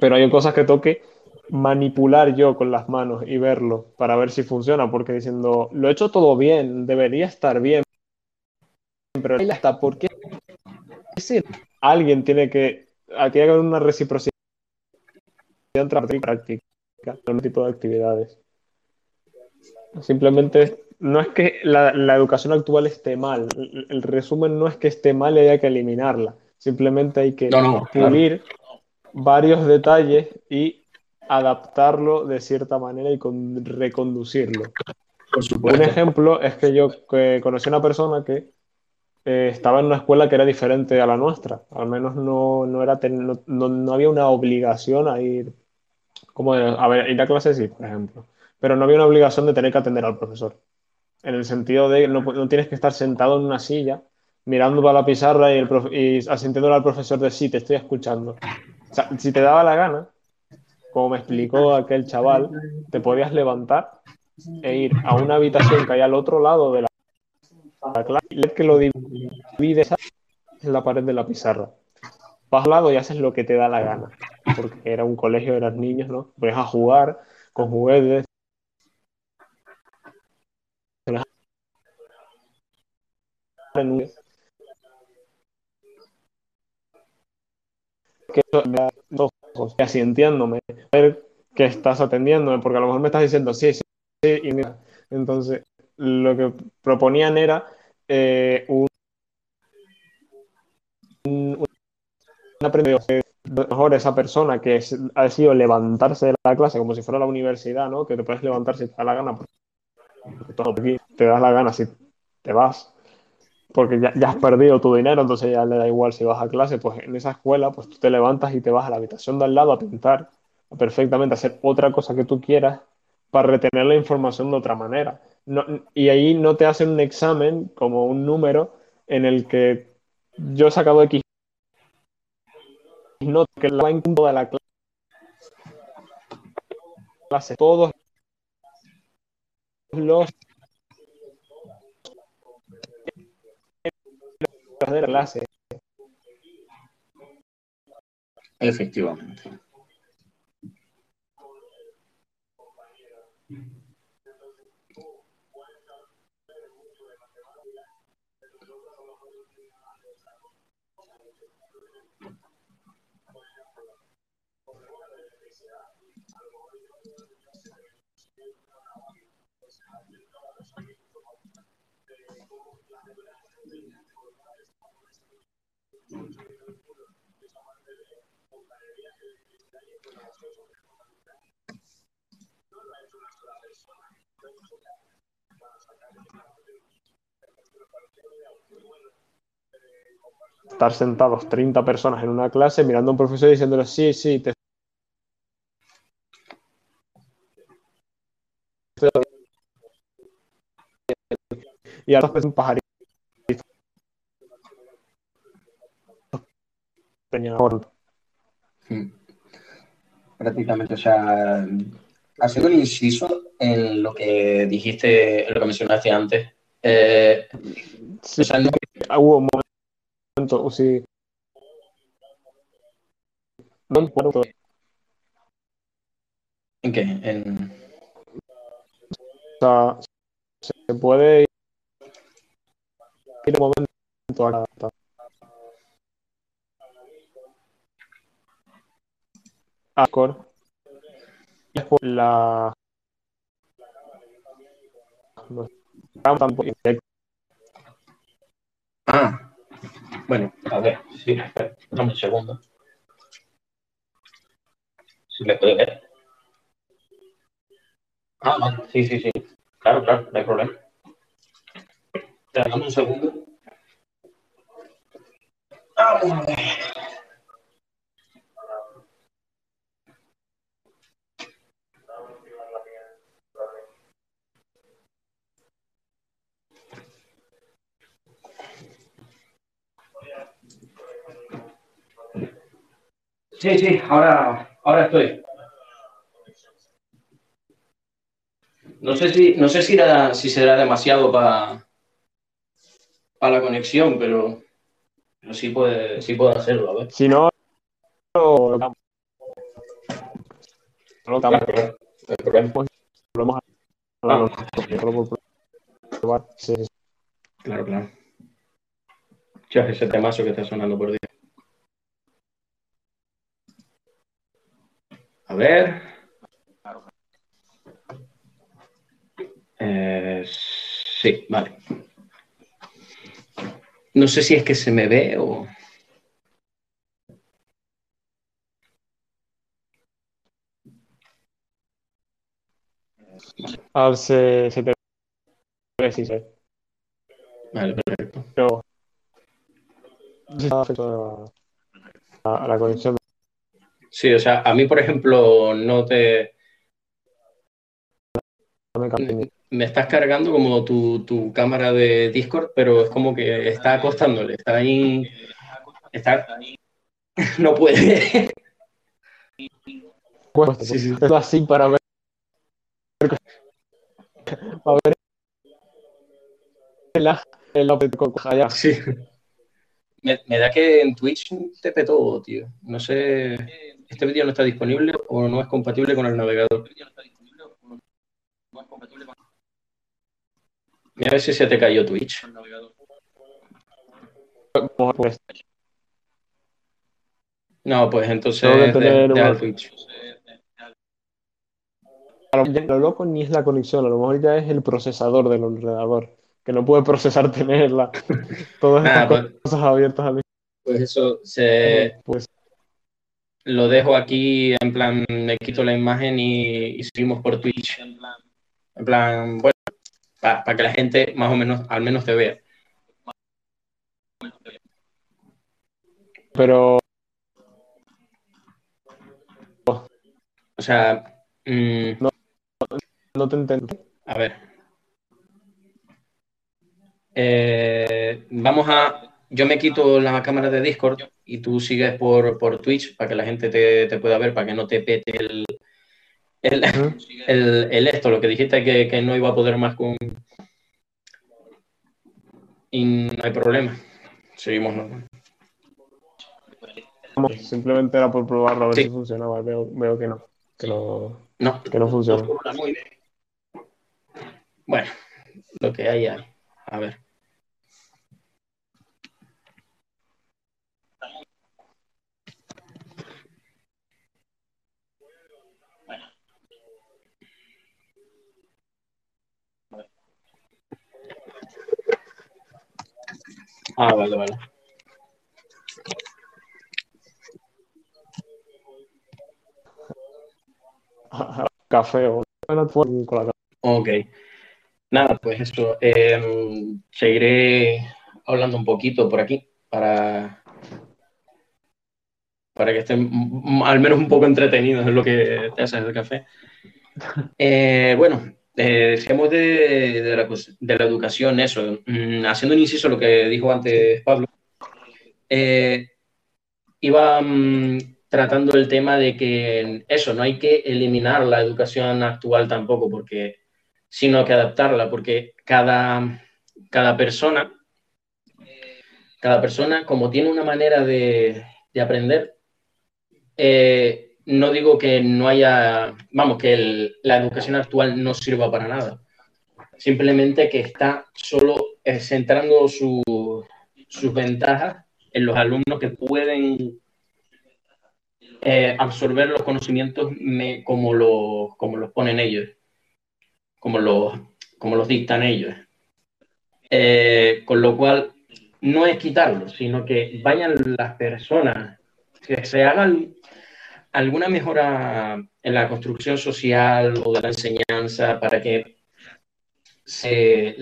pero hay cosas que toque manipular yo con las manos y verlo para ver si funciona, porque diciendo, lo he hecho todo bien, debería estar bien, pero está, ¿por qué? Alguien tiene que, tiene que haber una reciprocidad entre práctica en un tipo de actividades. Simplemente no es que la, educación actual esté mal, el, resumen no es que esté mal y haya que eliminarla, simplemente hay que pulir varios detalles y adaptarlo de cierta manera y reconducirlo. Un ejemplo es que yo conocí a una persona que eh, estaba en una escuela que era diferente a la nuestra, al menos no, no era no, había una obligación a ir, como a ver, ir a clase sí, por ejemplo, pero no había una obligación de tener que atender al profesor en el sentido de no, no tienes que estar sentado en una silla mirando para la pizarra y, el y asintiéndole al profesor de sí, te estoy escuchando. Si te daba la gana, como me explicó aquel chaval, te podías levantar e ir a una habitación que hay al otro lado de la, clase y que lo divides en la pared de la pizarra. Vas al lado y haces lo que te da la gana, porque era un colegio, eras niños, ¿no? Puedes a jugar con juguetes, que dos ojos, asintiéndome, ver que estás atendiéndome, porque a lo mejor me estás diciendo sí, sí, sí, y mira. Entonces, lo que proponían era eh, un, un, aprendizaje mejor esa persona que ha sido levantarse de la clase como si fuera la universidad, ¿no? Que te puedes levantar si te da la gana, porque te das la gana si te vas porque ya, has perdido tu dinero, entonces ya le da igual si vas a clase, pues en esa escuela, pues tú te levantas y te vas a la habitación de al lado a pintar, perfectamente a hacer otra cosa que tú quieras para retener la información de otra manera. y ahí no te hacen un examen como un número en el que yo he sacado X no que la en toda la clase, todos los de clase. Efectivamente. Estar sentados 30 personas en una clase mirando a un profesor y diciéndole sí, sí, te y ahora es un pajarito Hmm. Prácticamente, o sea, haciendo un inciso en lo que dijiste, en lo que mencionaste antes. Eh, sí, hubo un momento, sí. ¿En qué? En... O sea, se puede ir un momento a Acor. Y después la. Ah, bueno, a ver, sí, dame un segundo. Si le puede ver. Ah, sí, sí, sí. Claro, claro, no hay problema. Dame un segundo. Ah, Sí, sí, ahora, ahora estoy. No sé si, no sé si, si será demasiado para para la conexión, pero, sí, puede, sí puede hacerlo, a ver. Si no, volvemos a hablar ah. Claro, claro. Chas, ese temazo que está sonando por día. A ver. Eh, sí, vale. No sé si es que se me ve o... A ver, se, se te ve. Vale, perfecto. Pero... A, a la conexión. Sí, o sea, a mí, por ejemplo, no te... Me estás cargando como tu, tu cámara de Discord, pero es como que está acostándole, está ahí... Está... No puede. Sí, sí. así para ver a ver la, el Sí. Me, me, da que en Twitch te petó, tío. No sé, este vídeo no está disponible o no es compatible con el navegador. Mira a ver si se te cayó Twitch. No, pues entonces de, de, Twitch lo loco ni es la conexión, a lo mejor ya es el procesador del ordenador, que no puede procesar tenerla. Todas estas ah, pues- cosas abiertas a mí. Pues eso se. Pues, lo dejo aquí, en plan, me quito la imagen y, seguimos por Twitch. En plan, bueno, para que la gente más o menos, al menos te vea. Pero. O sea. Mm, no, no te entiendo. A ver. Eh, vamos a. Yo me quito la cámara de Discord y tú sigues por, por Twitch para que la gente te, pueda ver, para que no te pete el, el, esto, lo que dijiste que, que, no iba a poder más con. Y no hay problema. Seguimos normal. Simplemente era por probarlo a ver si funcionaba. Veo, veo que no. Que no, no, que no funciona. Bueno, lo que hay ahí. A ver. Ah, vale, vale. Café o Ok. Nada, pues eso. Em, seguiré hablando un poquito por aquí para, para que estén al menos un poco entretenidos en lo que te haces el café. Eh, bueno, eh, decíamos de, de, la, de, la, educación, eso. Mm, haciendo un inciso lo que dijo antes Pablo, eh, iba mm, tratando el tema de que eso, no hay que eliminar la educación actual tampoco, porque sino que adaptarla, porque cada, cada persona, cada persona, como tiene una manera de, aprender, eh, no digo que no haya, vamos, que la educación actual no sirva para nada, simplemente que está solo eh, centrando sus ventajas en los alumnos que pueden eh, absorber los conocimientos como, los, como los ponen ellos como los, como los dictan ellos. Eh, con lo cual, no es quitarlo, sino que vayan las personas, que se hagan alguna mejora en la construcción social o de la enseñanza para que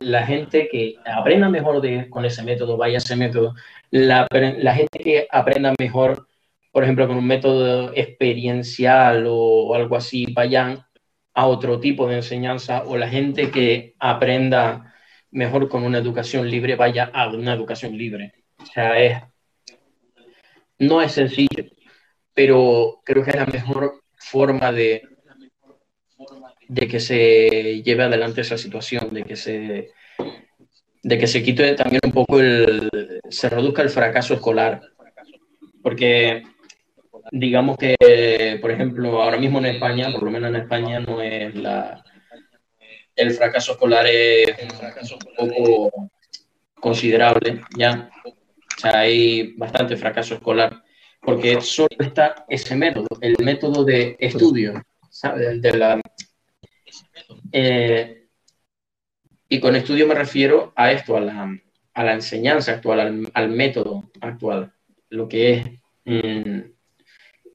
la gente que aprenda mejor con ese método, vaya a ese método, la, la, gente que aprenda mejor, por ejemplo, con un método experiencial o algo así, vayan a otro tipo de enseñanza o la gente que aprenda mejor con una educación libre vaya a una educación libre. O sea, es, no es sencillo, pero creo que es la mejor forma de, de que se lleve adelante esa situación, de que se, de que se quite también un poco el, se reduzca el fracaso escolar. Porque digamos que, por ejemplo, ahora mismo en España, por lo menos en España, no es la. El fracaso escolar es un poco considerable, ¿ya? O sea, hay bastante fracaso escolar, porque solo está ese método, el método de estudio, ¿sabes? De la, eh, y con estudio me refiero a esto, a la, a la enseñanza actual, al, método actual, lo que es mm,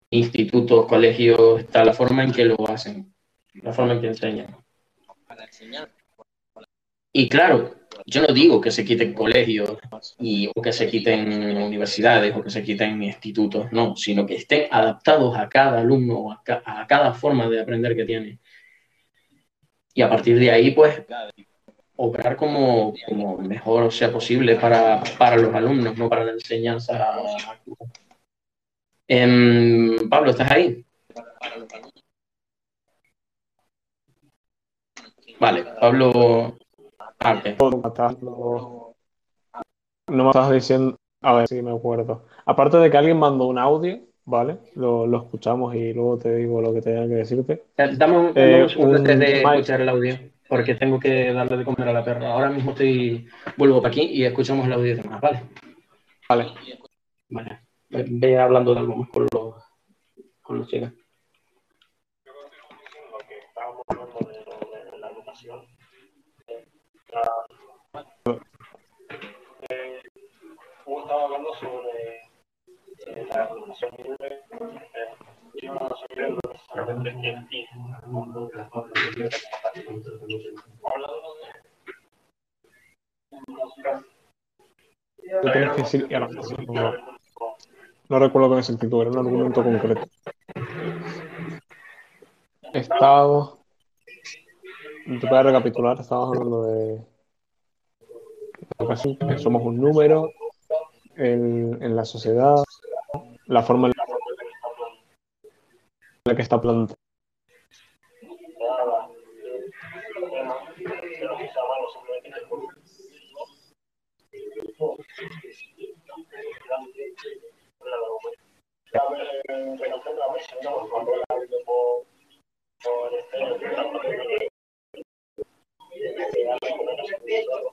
institutos, colegios, está la forma en que lo hacen, la forma en que enseñan. Y claro, yo no digo que se quiten colegios y, o que se quiten universidades o que se quiten institutos, no, sino que estén adaptados a cada alumno, a, a cada forma de aprender que tiene. Y a partir de ahí, pues, obrar como, como mejor sea posible para, para, los alumnos, no para la enseñanza. Eh, Pablo, ¿estás ahí? Vale, Pablo. Ah, no me estás diciendo. A ver si me acuerdo. Aparte de que alguien mandó un audio, ¿vale? Lo, lo escuchamos y luego te digo lo que tenga que decirte. Eh, dame un, eh, un de escuchar el audio, porque tengo que darle de comer a la perra. Ahora mismo estoy. Vuelvo para aquí y escuchamos el audio de más, ¿vale? Vale. Vale. Ve hablando de algo más con los, con los chicos. Estaba hablando sobre eh, la libre. Eh, yo no soy necesariamente que Hablando de tienes que decir, no, no recuerdo con ese título, era un argumento concreto. Estado te puedo recapitular, estamos hablando de que somos un número en, en la sociedad, la forma en la que está.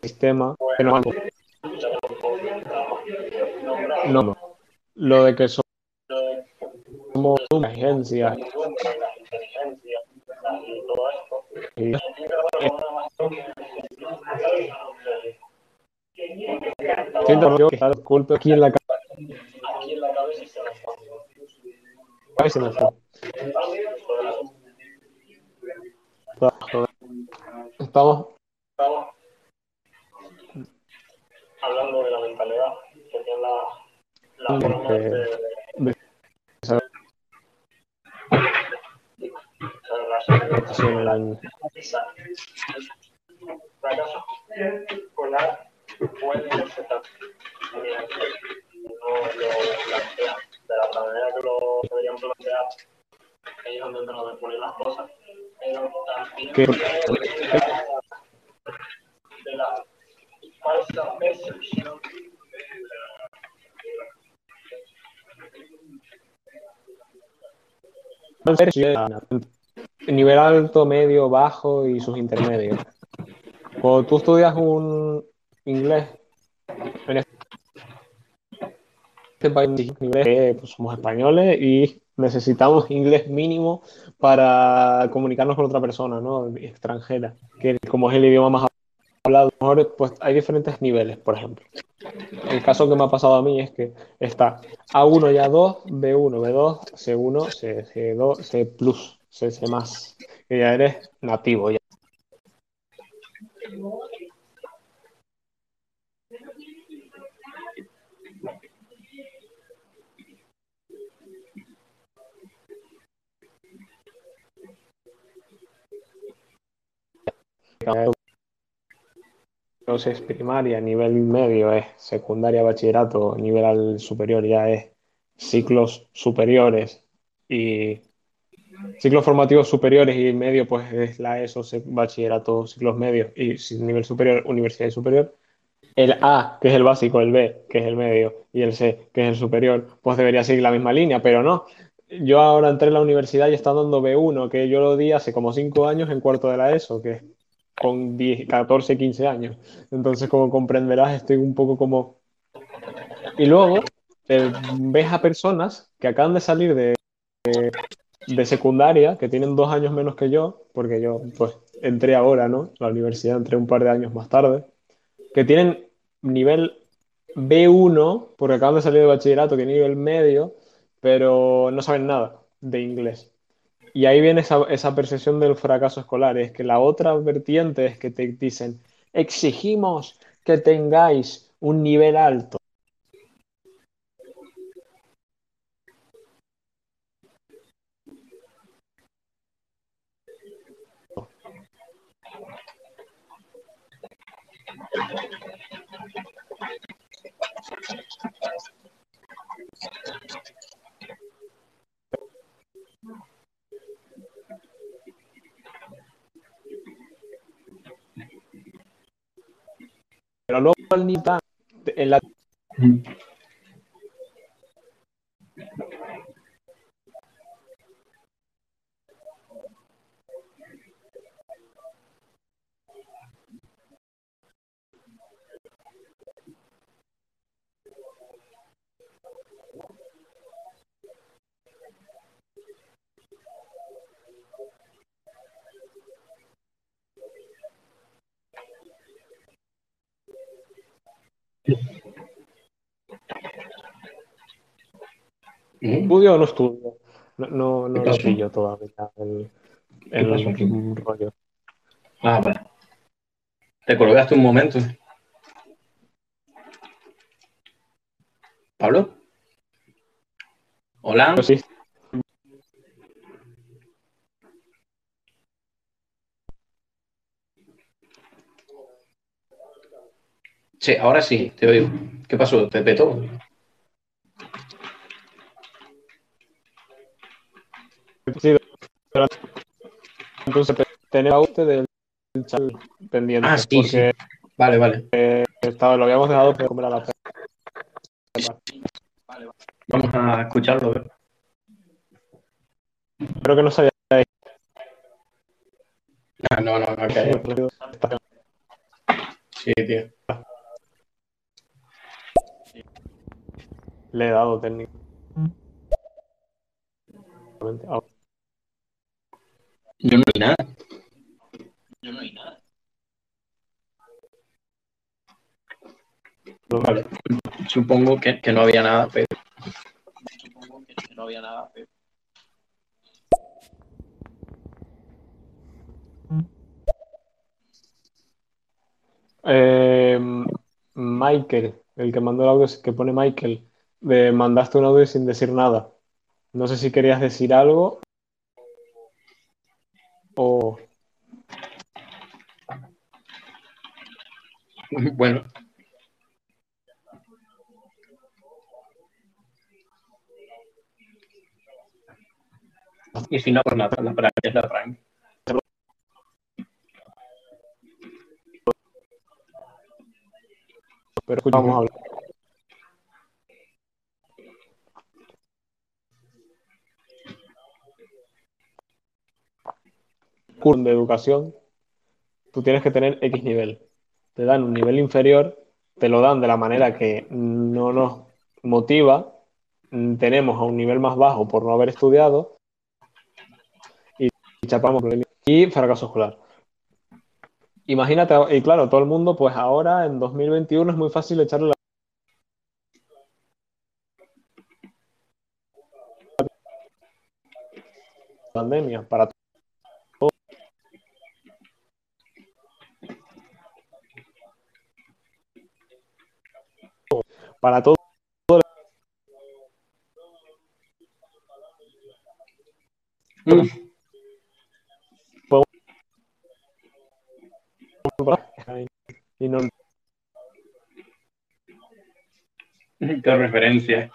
Sistema que nos no, no, lo de que somos una agencia. Siento yo que está disculpe aquí en la cabeza Ahí se me fue. Estamos hablando de la mentalidad, que tiene la, la forma de, de, de, fracaso. Escolar puede aceptar no lo plantea de la manera que lo deberían plantear ellos han tratado de poner las cosas. Pero también de la falsa percepción nivel alto, medio, bajo y sus intermedios. Cuando tú estudias un inglés en este país, pues somos españoles y necesitamos inglés mínimo para comunicarnos con otra persona, ¿no? Extranjera, que como es el idioma más hablado, pues hay diferentes niveles, por ejemplo. El caso que me ha pasado a mí es que está A1 y A2, B1, B2, C1, C, C2, C+, C, C+, que ya eres nativo. Ya. Entonces, primaria, nivel medio es secundaria, bachillerato, nivel superior ya es ciclos superiores y ciclos formativos superiores y medio, pues es la ESO, bachillerato, ciclos medios y nivel superior, universidad superior. El A, que es el básico, el B, que es el medio, y el C, que es el superior, pues debería seguir la misma línea, pero no. yo ahora entré en la universidad y está dando B1, que yo lo di hace como 5 años en cuarto de la ESO, que con 10, 14, 15 años. Entonces, como comprenderás, estoy un poco como... Y luego ves a personas que acaban de salir de, de, secundaria, que tienen dos años menos que yo, porque yo pues entré ahora, ¿no? La universidad entré un par de años más tarde, que tienen nivel B1, porque acaban de salir de bachillerato, tienen nivel medio, pero no saben nada de inglés. Y ahí viene esa, esa percepción del fracaso escolar. Es que la otra vertiente es que te dicen, exigimos que tengáis un nivel alto. Pero luego el la ¿Estudio o no estudio? No, no, no lo pillo todavía el, el rollo. Ah, vale. Te colgaste un momento. ¿Pablo? ¿Hola? Sí. Sí, ahora sí, te oigo. ¿Qué pasó? ¿Te petó? Sí, entonces tener a usted del chat pendiente. Ah, sí, porque Vale, vale. Eh, estaba, lo habíamos dejado para comer a la Vale, Vamos a escucharlo. Creo que no sabía. Ah, no, no, no, okay. Sí, tío. Le he dado técnico. Yo no vi nada. Yo no vi nada. Vale. Supongo que, que, no había nada, pero. Supongo que, que no había nada, pero. Eh, Michael, el que mandó el audio, que pone Michael, me mandaste un audio sin decir nada. No sé si querías decir algo o... Bueno. Y si no, pues nada, la práctica es la Prime. Pero vamos a hablar. Curso de educación, tú tienes que tener X nivel. Te dan un nivel inferior, te lo dan de la manera que no nos motiva, tenemos a un nivel más bajo por no haber estudiado y chapamos y fracaso escolar. Imagínate, y claro, todo el mundo, pues ahora en 2021 es muy fácil echarle la pandemia para para todo. Mm. Y no... Qué referencia.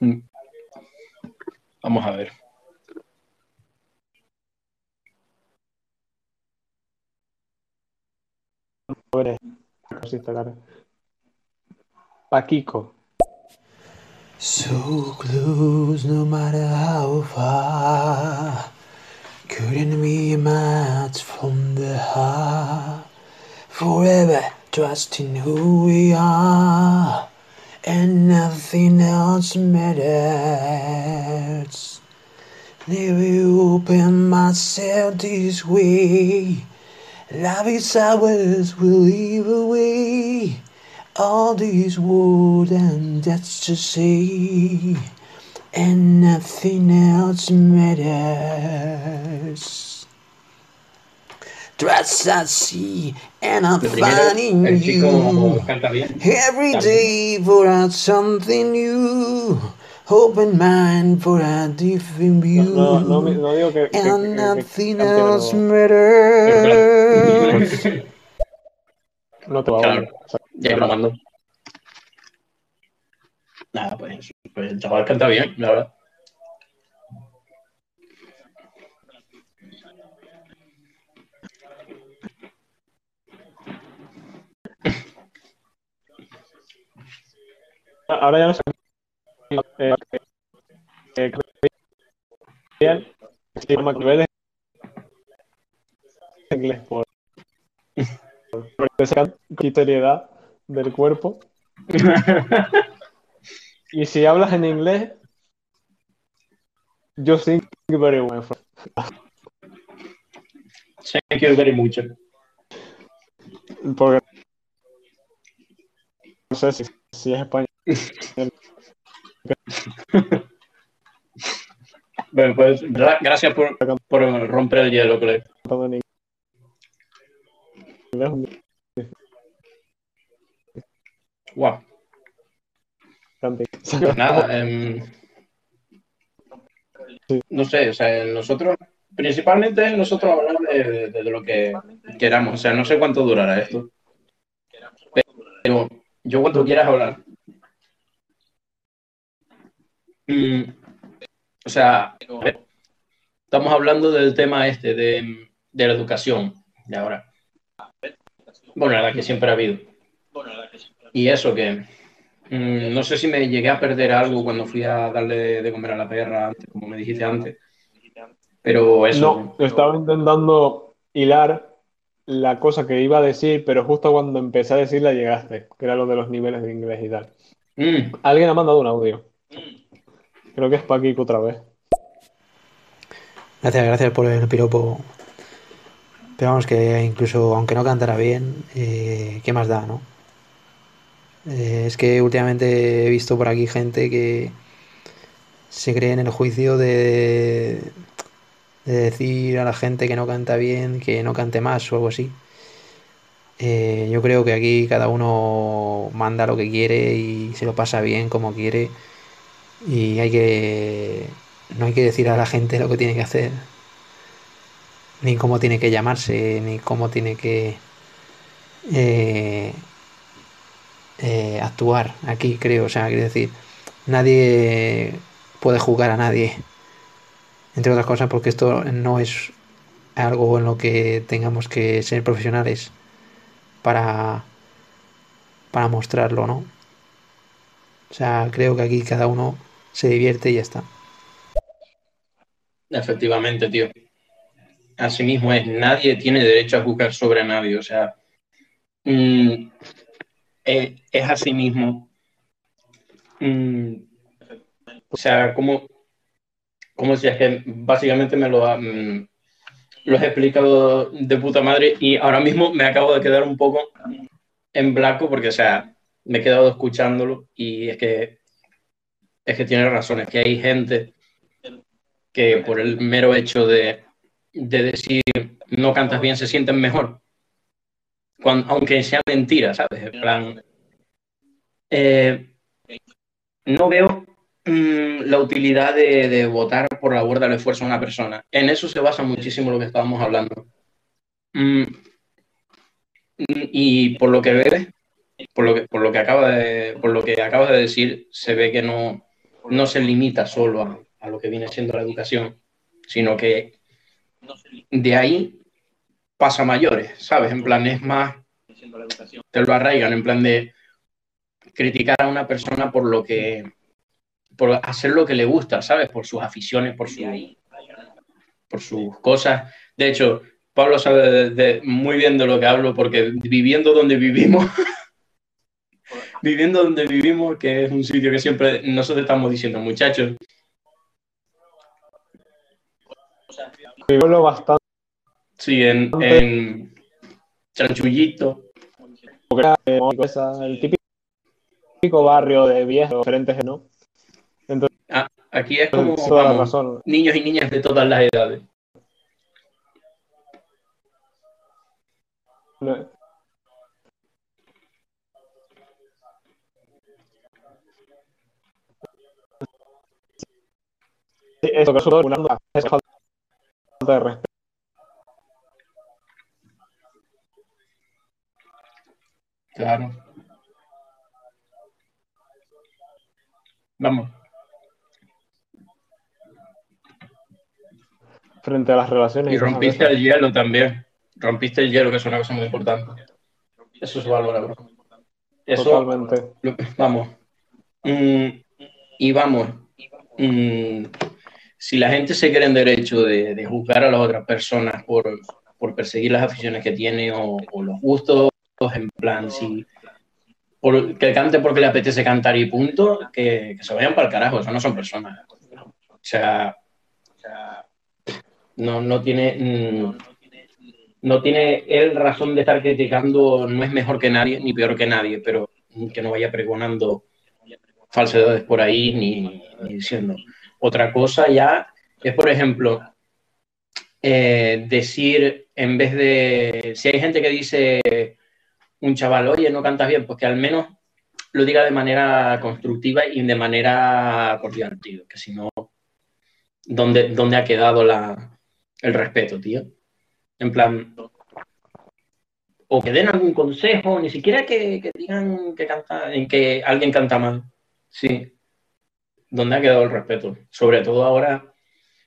Mm. Vamos a ver. Bueno. Paquico. So close, no matter how far. Couldn't be much from the heart. Forever trusting who we are and nothing else matters. Never open myself this way. Love is ours, we'll leave away all these words, and that's to say, and nothing else matters. Trust I see and I'm finding you. every day for out something new. Open mind for a different view. No, no, no, no digo que, and que, nothing que, else matters. no te va a Ya lo mando. Nada, pues, pues el chaval canta bien, la verdad. ahora ya no sé. Eh, eh, inglés por, por esa criteriedad del cuerpo. y si hablas en inglés, yo think very well. Thank you very much. Porque no sé si, si es español. Bueno, pues gracias por, romper el hielo, Clay. Wow. Pues nada, eh, no sé, o sea, nosotros, principalmente nosotros hablar de, de, lo que queramos, o sea, no sé cuánto durará esto, pero yo cuando quieras hablar, Mm, o sea, estamos hablando del tema este de, la educación de ahora. Bueno, la verdad que siempre ha habido. Y eso que mm, no sé si me llegué a perder algo cuando fui a darle de comer a la perra, como me dijiste antes. Pero eso. No, estaba intentando hilar la cosa que iba a decir, pero justo cuando empecé a decirla llegaste, que era lo de los niveles de inglés y tal. Mm. Alguien ha mandado un audio. Creo que es Paquico otra vez. Gracias, gracias por el piropo. Pero vamos, que incluso aunque no cantara bien, eh, ¿qué más da, no? Eh, es que últimamente he visto por aquí gente que se cree en el juicio de, de decir a la gente que no canta bien, que no cante más o algo así. Eh, yo creo que aquí cada uno manda lo que quiere y se lo pasa bien como quiere y hay que no hay que decir a la gente lo que tiene que hacer ni cómo tiene que llamarse ni cómo tiene que eh, eh, actuar aquí creo. O sea quiero decir nadie puede jugar a nadie entre otras cosas porque esto no es algo en lo que tengamos que ser profesionales para para mostrarlo no o sea creo que aquí cada uno se divierte y ya está. Efectivamente, tío. Así mismo es, nadie tiene derecho a juzgar sobre nadie, o sea, mm, eh, es, así mismo. Mm, o sea, como, como si es que básicamente me lo, mm, explicado de puta madre y ahora mismo me acabo de quedar un poco en blanco porque, o sea, me he quedado escuchándolo y es que es que tiene razón, es que hay gente que por el mero hecho de, decir no cantas bien se sienten mejor, aunque sea mentira, ¿sabes? En plan, eh, no veo mm, la utilidad de, votar por la guarda del esfuerzo de una persona. En eso se basa muchísimo lo que estábamos hablando. Mm, y por lo que ves, por lo que, por lo que, acaba de, por lo que acabas de decir, se ve que no, no se limita solo a, a lo que viene siendo la educación, sino que de ahí pasa mayores, ¿sabes? En plan, es más, te lo arraigan, en plan de criticar a una persona por lo que, por hacer lo que le gusta, ¿sabes? Por sus aficiones, por, su, por sus cosas. De hecho, Pablo sabe muy bien de lo que hablo porque viviendo donde vivimos, viviendo donde vivimos, que es un sitio que siempre nosotros estamos diciendo, muchachos, Vivo bastante. Sí, en, en Chanchullito. El típico barrio de viejos diferentes, ¿no? Entonces, ah, aquí es como vamos, niños y niñas de todas las edades. Eso que es una de respeto. Claro. Vamos. Frente a las relaciones. Y rompiste el hielo también. Rompiste el hielo, que es una cosa muy importante. Eso es valora, bro. Eso, Totalmente. vamos. Mm, y vamos. Mm, si la gente se cree en derecho de, juzgar a las otras personas por, perseguir las aficiones que tiene o, los gustos, en plan, si por, que cante porque le apetece cantar y punto, que, se vayan para el carajo, eso no son personas. O sea, no, no tiene. Mm, no tiene él razón de estar criticando, no es mejor que nadie, ni peor que nadie, pero que no vaya pregonando falsedades por ahí ni diciendo otra cosa ya es, por ejemplo, eh, decir, en vez de, si hay gente que dice un chaval, oye, no cantas bien, pues que al menos lo diga de manera constructiva y de manera cordial, tío, que si no, ¿dónde, dónde ha quedado la, el respeto, tío? En plan, o que den algún consejo, ni siquiera que, que digan que, canta, que alguien canta mal. Sí, ¿dónde ha quedado el respeto? Sobre todo ahora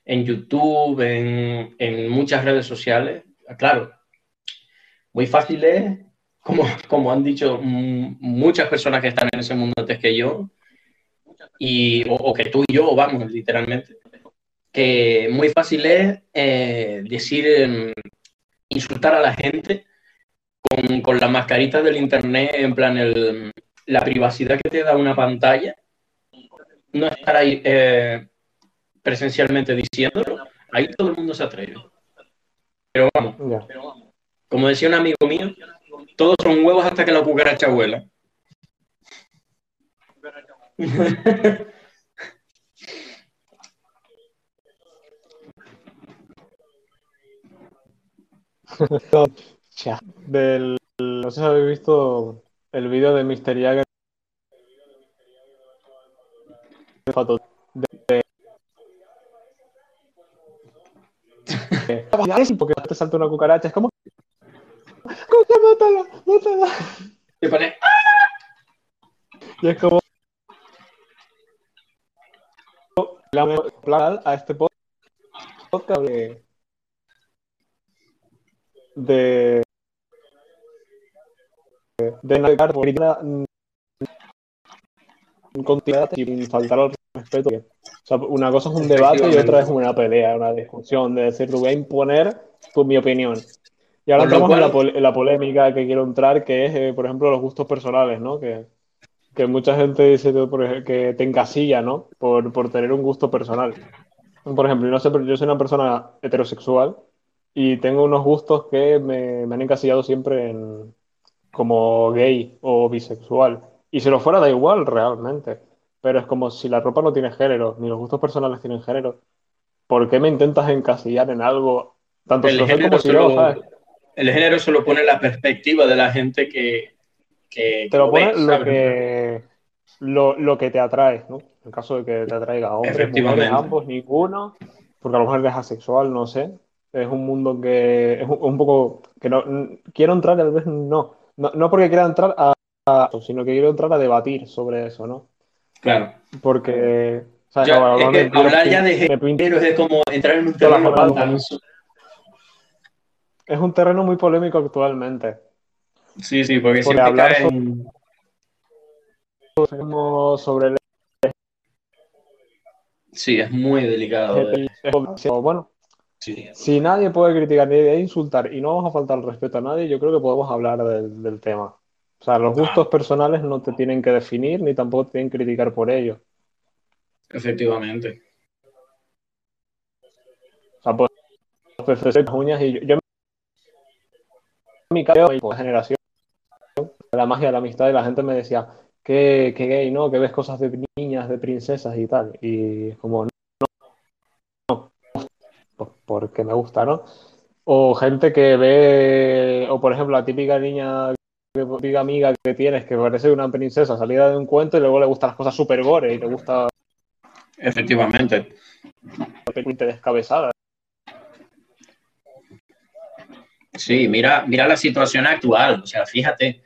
en YouTube, en, muchas redes sociales. Claro, muy fácil es, como, han dicho muchas personas que están en ese mundo antes que yo, y, o, que tú y yo, vamos, literalmente, que muy fácil es eh, decir, em, insultar a la gente con, con las mascaritas del Internet, en plan, el, la privacidad que te da una pantalla no estar ahí eh, presencialmente diciéndolo, ahí todo el mundo se atreve. Pero vamos, como decía un amigo mío, todos son huevos hasta que la cucaracha vuela. Del, no sé si habéis visto el vídeo de Mr. Jagger fotos de, porque te salta una cucaracha, es como mátala, mátala. Y pone y es como a este podcast de de de navegar por continuidad sin faltar al respeto. O sea, una cosa es un debate y otra es una pelea, una discusión, de decir, te voy a imponer tu, mi opinión. Y ahora entramos en, la polémica que quiero entrar, que es, eh, por ejemplo, los gustos personales, ¿no? Que, que mucha gente dice que te encasilla, ¿no? Por, por, tener un gusto personal. Por ejemplo, no sé, yo soy una persona heterosexual y tengo unos gustos que me, me han encasillado siempre en, como gay o bisexual. Y si lo fuera, da igual realmente. Pero es como si la ropa no tiene género, ni los gustos personales tienen género. ¿Por qué me intentas encasillar en algo? Tanto el, género solo, el género solo pone la perspectiva de la gente que. te lo, pone lo que, lo, que te atrae, ¿no? En caso de que te atraiga a hombres, mujeres, ambos, ninguno. Porque a lo mejor eres asexual, no sé. Es un mundo que es un, poco que no quiero entrar, tal vez no. No, porque quiera entrar a, sino que quiero entrar a debatir sobre eso, ¿no? Claro. Porque hablar ya de género es como entrar en un terreno Es un terreno muy polémico actualmente. Sí, sí, porque, siempre hablar sobre el Sí, es muy delicado. Bueno, si nadie puede criticar ni insultar y no vamos a faltar el respeto a nadie, yo creo que podemos hablar del, tema. O sea, los gustos personales no te tienen que definir ni tampoco te tienen que criticar por ello. Efectivamente. O sea, pues, pues uñas y yo, yo mi caso, mi generación, la magia de la amistad y la gente me decía, que, gay, ¿no? Que ves cosas de niñas, de princesas y tal. Y como, no, no, pues porque me gusta, ¿no? O gente que ve, o por ejemplo, la típica niña, típica amiga que tienes que parece una princesa salida de un cuento y luego le gustan las cosas super gore y te gusta. Efectivamente. descabezada. Sí, mira, mira la situación actual. O sea, fíjate.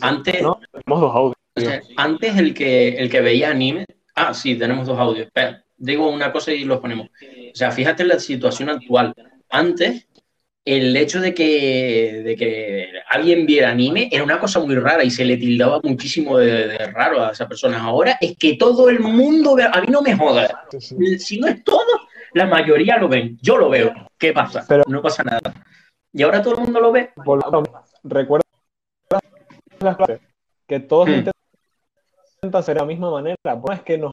Antes. ¿No? Tenemos dos audios. Antes el que, el que veía anime. Ah, sí, tenemos dos audios. Espera, digo una cosa y los ponemos. O sea, fíjate la situación actual. Antes, el hecho de que, de que alguien viera anime era una cosa muy rara y se le tildaba muchísimo de, raro a esa persona. Ahora es que todo el mundo ve. A mí no me joda. Si no es todo, la mayoría lo ven. Yo lo veo. ¿Qué pasa? Pero, no pasa nada. Y ahora todo el mundo lo ve. Recuerda que todos hmm hacer de la misma manera. No es que nos.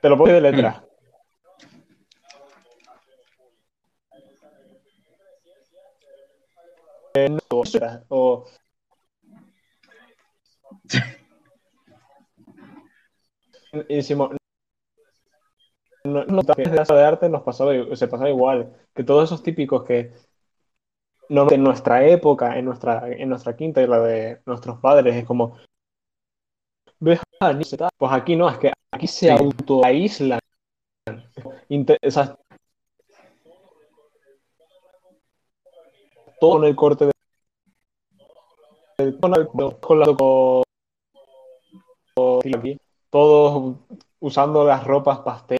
te lo pongo de letra. No, o... y decimos, no, no, de arte nos pasaba, se pasaba igual, que todos esos típicos que no, en nuestra época, en nuestra, en nuestra quinta y la de nuestros padres, es como, pues aquí no, es que aquí se autoaíslan. Todo en el corte de con la todos usando las ropas pastel,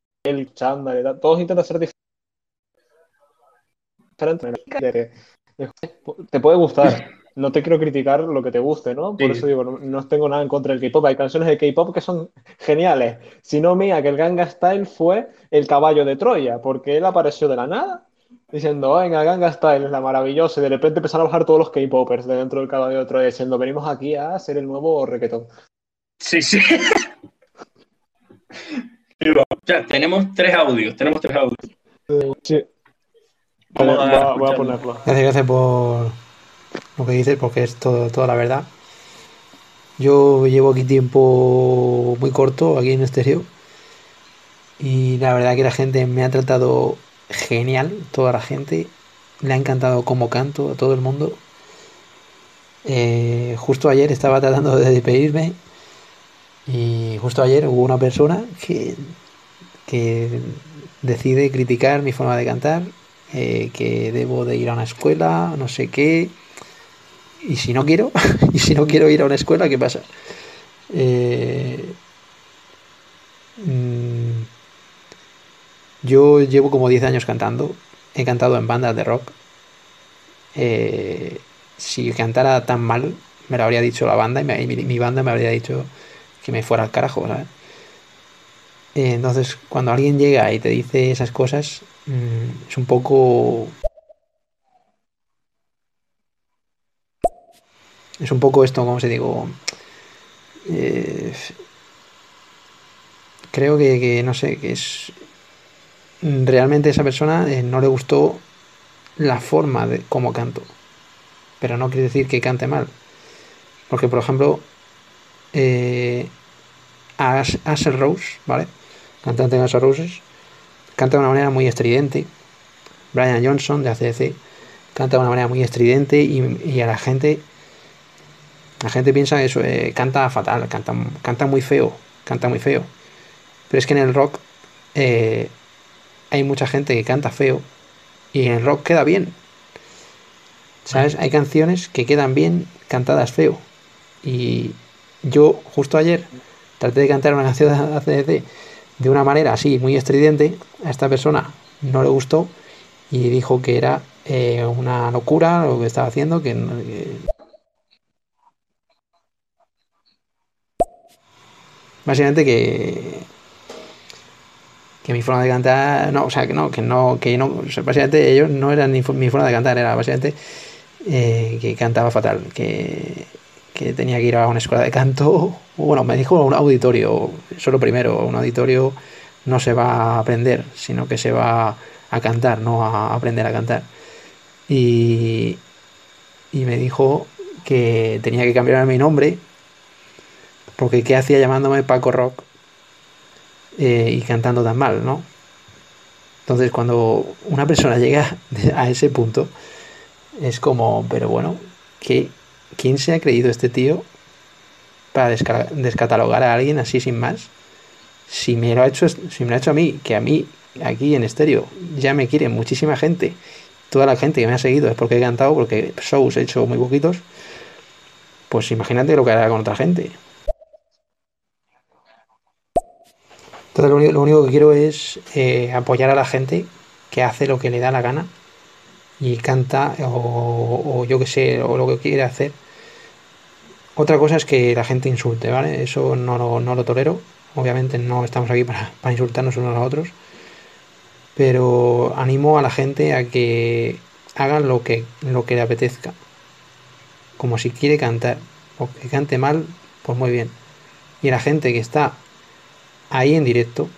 chándal, todos intentan ser diferentes te puede gustar. No te quiero criticar lo que te guste, ¿no? Por eso digo, no, tengo nada en contra del K-pop. Hay canciones de K-pop que son geniales. Si no, mía, que el Ganga Style fue el caballo de Troya, porque él apareció de la nada diciendo, venga, Ganga Style es la maravillosa, y de repente empezaron a bajar todos los K-popers de dentro del caballo de Troya diciendo, venimos aquí a hacer el nuevo reggaetón. Sí, sí. ya, tenemos tres audios, tenemos tres audios. Sí voy, a, ponerlo. Gracias, por lo que dices, porque es todo, toda la verdad. Yo llevo aquí tiempo muy corto, aquí en exterior. Y la verdad que la gente me ha tratado genial, toda la gente. Le ha encantado cómo canto a todo el mundo. Eh, justo ayer estaba tratando de despedirme y justo ayer hubo una persona que, que decide criticar mi forma de cantar eh, que debo de ir a una escuela, no sé qué. Y si no quiero, y si no quiero ir a una escuela, ¿qué pasa? Eh, mm, yo llevo como 10 años cantando. He cantado en bandas de rock. Eh, si cantara tan mal, me lo habría dicho la banda y, mi, banda me habría dicho que me fuera al carajo, entonces, cuando alguien llega y te dice esas cosas, Mm, es un poco... Es un poco esto, como se digo? Eh, creo que, no sé, que es... Realmente a esa persona eh, no le gustó la forma de cómo canto. Pero no quiere decir que cante mal. Porque, por ejemplo, eh, Asher Rose, ¿vale? Cantante de Asher Roses, canta de una manera muy estridente. Brian Johnson de ACDC canta de una manera muy estridente y, a la gente la gente piensa eso eh, canta fatal, canta, canta muy feo, canta muy feo. Pero es que en el rock eh, hay mucha gente que canta feo y en el rock queda bien. ¿Sabes? Hay canciones que quedan bien cantadas feo. Y yo justo ayer traté de cantar una canción de ACDC de una manera así, muy estridente. A esta persona no le gustó y dijo que era eh, una locura lo que estaba haciendo, que, básicamente que que mi forma de cantar no o sea que no que no que no básicamente ellos no eran ni mi forma de cantar era básicamente eh, que cantaba fatal que, que tenía que ir a una escuela de canto bueno me dijo un auditorio solo primero un auditorio no se va a aprender sino que se va a cantar no a aprender a cantar. Y, y me dijo que tenía que cambiar mi nombre porque ¿qué hacía llamándome Paco Rock eh, y cantando tan mal, ¿no? Entonces cuando una persona llega a ese punto, es como, pero bueno, ¿qué, ¿quién se ha creído este tío para descatalogar a alguien así sin más? Si me lo ha hecho, si me lo ha hecho a mí, que a mí aquí en estéreo ya me quiere muchísima gente, toda la gente que me ha seguido es porque he cantado, porque shows he hecho muy poquitos, pues imagínate lo que hará con otra gente. Entonces lo único, que quiero es eh, apoyar a la gente que hace lo que le da la gana y canta o, yo que sé, o lo que quiere hacer. Otra cosa es que la gente insulte, ¿vale? Eso no lo, tolero. Obviamente no estamos aquí para, insultarnos unos a otros. Pero animo a la gente a que hagan lo que, lo que le apetezca. Como si quiere cantar. O que cante mal, pues muy bien. Y la gente que está ahí en directo,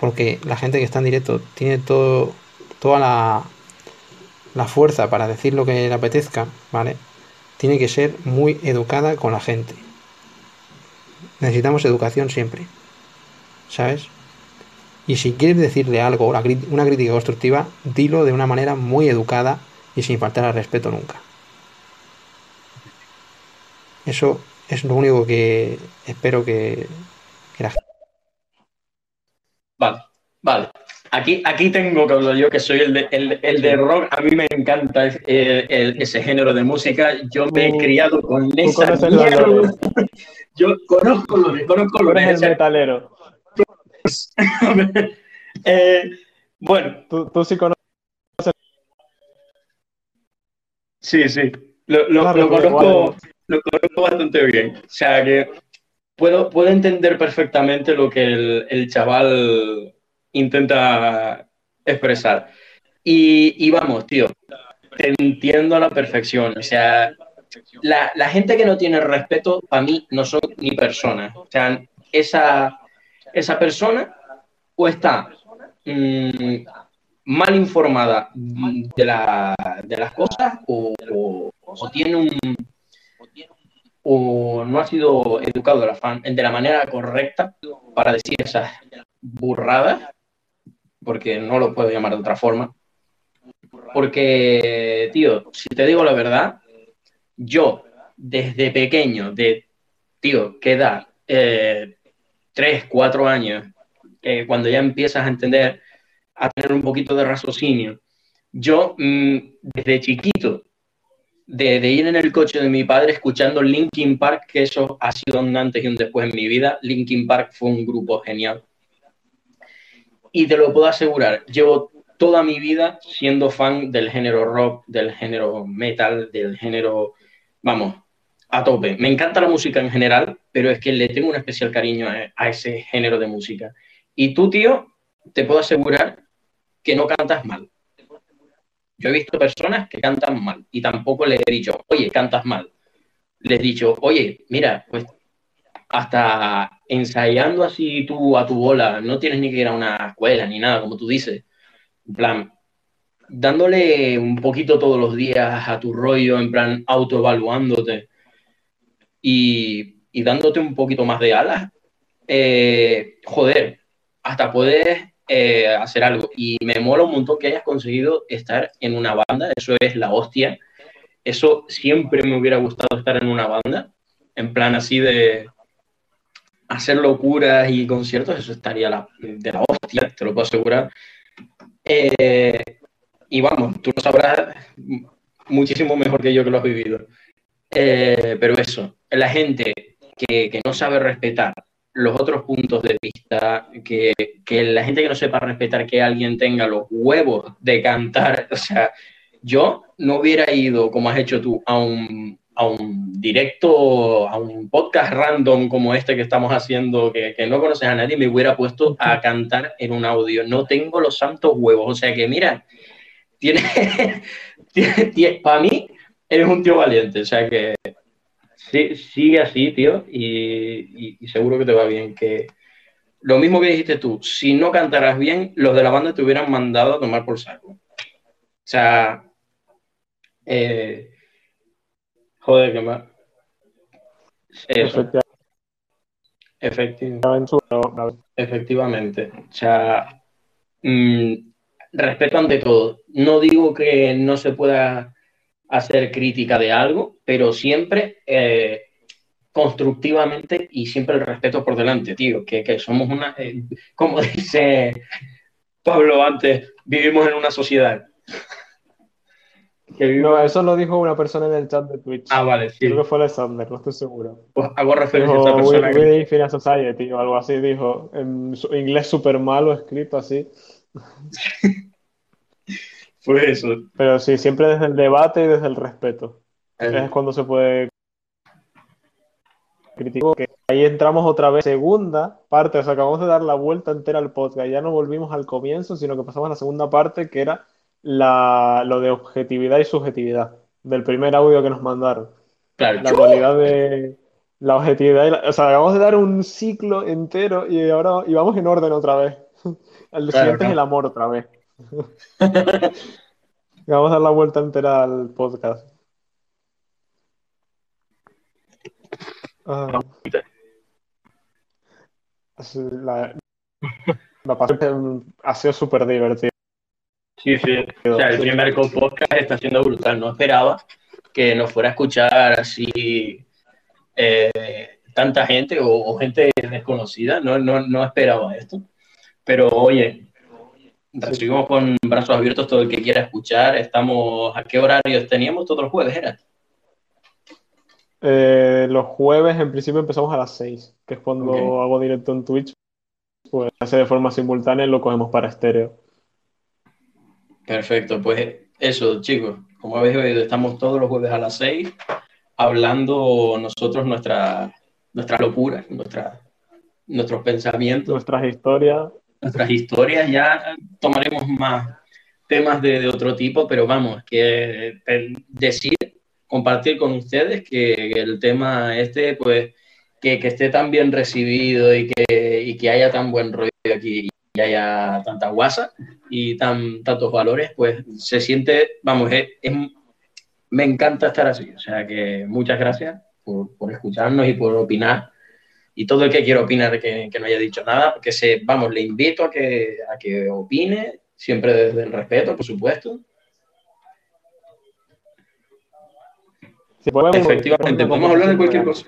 porque la gente que está en directo tiene todo, toda la, fuerza para decir lo que le apetezca, ¿vale? Tiene que ser muy educada con la gente. Necesitamos educación siempre, ¿sabes? Y si quieres decirle algo, una crítica constructiva, dilo de una manera muy educada y sin faltar al respeto nunca. Eso es lo único que espero que, que la gente... Vale, vale. Aquí, aquí tengo que hablar yo, que soy el de, el, de rock. A mí me encanta ese género de música. Yo me he criado con esa mierda. Yo conozco lo de, conozco lo de el metalero. eh, bueno. Tú, tú, sí conoces. Sí, sí. Lo, lo, lo conozco, lo conozco bastante bien. O sea que puedo, puedo entender perfectamente lo que el, chaval intenta expresar. Y, vamos, tío, te entiendo a la perfección. O sea, la, gente que no tiene respeto, para mí, no son ni personas. O sea, esa, esa persona o está mm, mal informada de, las cosas o, o tiene un, o no ha sido educado de la, de la manera correcta para decir esas burradas, porque no lo puedo llamar de otra forma. Porque, tío, si te digo la verdad, yo desde pequeño, de, tío, que da eh, tres, cuatro años, eh, cuando ya empiezas a entender, a tener un poquito de raciocinio, yo mm, desde chiquito de, ir en el coche de mi padre escuchando Linkin Park, que eso ha sido un antes y un después en mi vida. Linkin Park fue un grupo genial. Y te lo puedo asegurar, llevo toda mi vida siendo fan del género rock, del género metal, del género, vamos, a tope. Me encanta la música en general, pero es que le tengo un especial cariño a, a ese género de música. Y tú, tío, te puedo asegurar que no cantas mal. Yo he visto personas que cantan mal y tampoco les he dicho, oye, cantas mal. Les he dicho, oye, mira, pues hasta ensayando así tú a tu bola, no tienes ni que ir a una escuela ni nada, como tú dices. En plan, dándole un poquito todos los días a tu rollo, en plan, autoevaluándote y, y dándote un poquito más de alas, eh, joder, hasta puedes eh, hacer algo. Y me mola un montón que hayas conseguido estar en una banda, eso es la hostia. Eso siempre me hubiera gustado estar en una banda, en plan así de hacer locuras y conciertos, eso estaría de la hostia, te lo puedo asegurar. Eh, y vamos, tú lo sabrás muchísimo mejor que yo que lo has vivido. Eh, pero eso, la gente que, que, no sabe respetar los otros puntos de vista, que, que, la gente que no sepa respetar que alguien tenga los huevos de cantar, o sea, yo no hubiera ido, como has hecho tú, a un, a un directo, a un podcast random como este que estamos haciendo, que, que no conoces a nadie, me hubiera puesto a cantar en un audio. No tengo los santos huevos, o sea que mira, tiene, tiene, para mí eres un tío valiente, o sea que sí, sigue así, tío, y, y, seguro que te va bien. Que lo mismo que dijiste tú, si no cantaras bien, los de la banda te hubieran mandado a tomar por saco. O sea, eh, joder, que más. Efectivamente. Efectivamente. O sea, mmm, respeto ante todo. No digo que no se pueda hacer crítica de algo, pero siempre eh, constructivamente y siempre el respeto por delante, tío, que, somos una, eh, como dice Pablo antes, vivimos en una sociedad. No, eso lo dijo una persona en el chat de Twitch. Ah, vale, sí. Creo que fue Alexander, no estoy seguro. Pues hago referencia a esta persona. We, que... Society o algo así dijo, en inglés súper malo escrito así. Fue eso. Pero sí, siempre desde el debate y desde el respeto. Es cuando se puede criticar. Que ahí entramos otra vez. Segunda parte, o sea, acabamos de dar la vuelta entera al podcast. Ya no volvimos al comienzo, sino que pasamos a la segunda parte, que era la, lo de objetividad y subjetividad del primer audio que nos mandaron. Claro. La cualidad de la objetividad. o sea, acabamos de dar un ciclo entero y ahora y vamos en orden otra vez. El siguiente es el amor otra vez. Vamos a dar la vuelta entera al podcast. Uh, la, la ha sido súper divertido. Sí, sí. O sea, el primer podcast está siendo brutal. No esperaba que nos fuera a escuchar así eh, tanta gente o, o, gente desconocida. No, no, no esperaba esto. Pero oye, recibimos con brazos abiertos todo el que quiera escuchar. Estamos, ¿a qué horarios teníamos? Todos los jueves, ¿era? Eh, los jueves en principio empezamos a las 6, que es cuando hago directo en Twitch. Pues hace de forma simultánea y lo cogemos para estéreo. Perfecto, pues eso, chicos. Como habéis oído, estamos todos los jueves a las 6 hablando nosotros nuestra, nuestras locuras, nuestra, nuestros pensamientos. Nuestras historias nuestras historias, ya tomaremos más temas de, otro tipo, pero vamos, que decir, compartir con ustedes que el tema este, pues, que, esté tan bien recibido y que, que haya tan buen rollo aquí y haya tanta guasa y tan, tantos valores, pues se siente, vamos, me encanta estar así. O sea que muchas gracias por, por escucharnos y por opinar y todo el que quiera opinar que, que no haya dicho nada, que se, vamos, le invito a que, a que opine, siempre desde el respeto, por supuesto. Efectivamente, podemos hablar de cualquier cosa.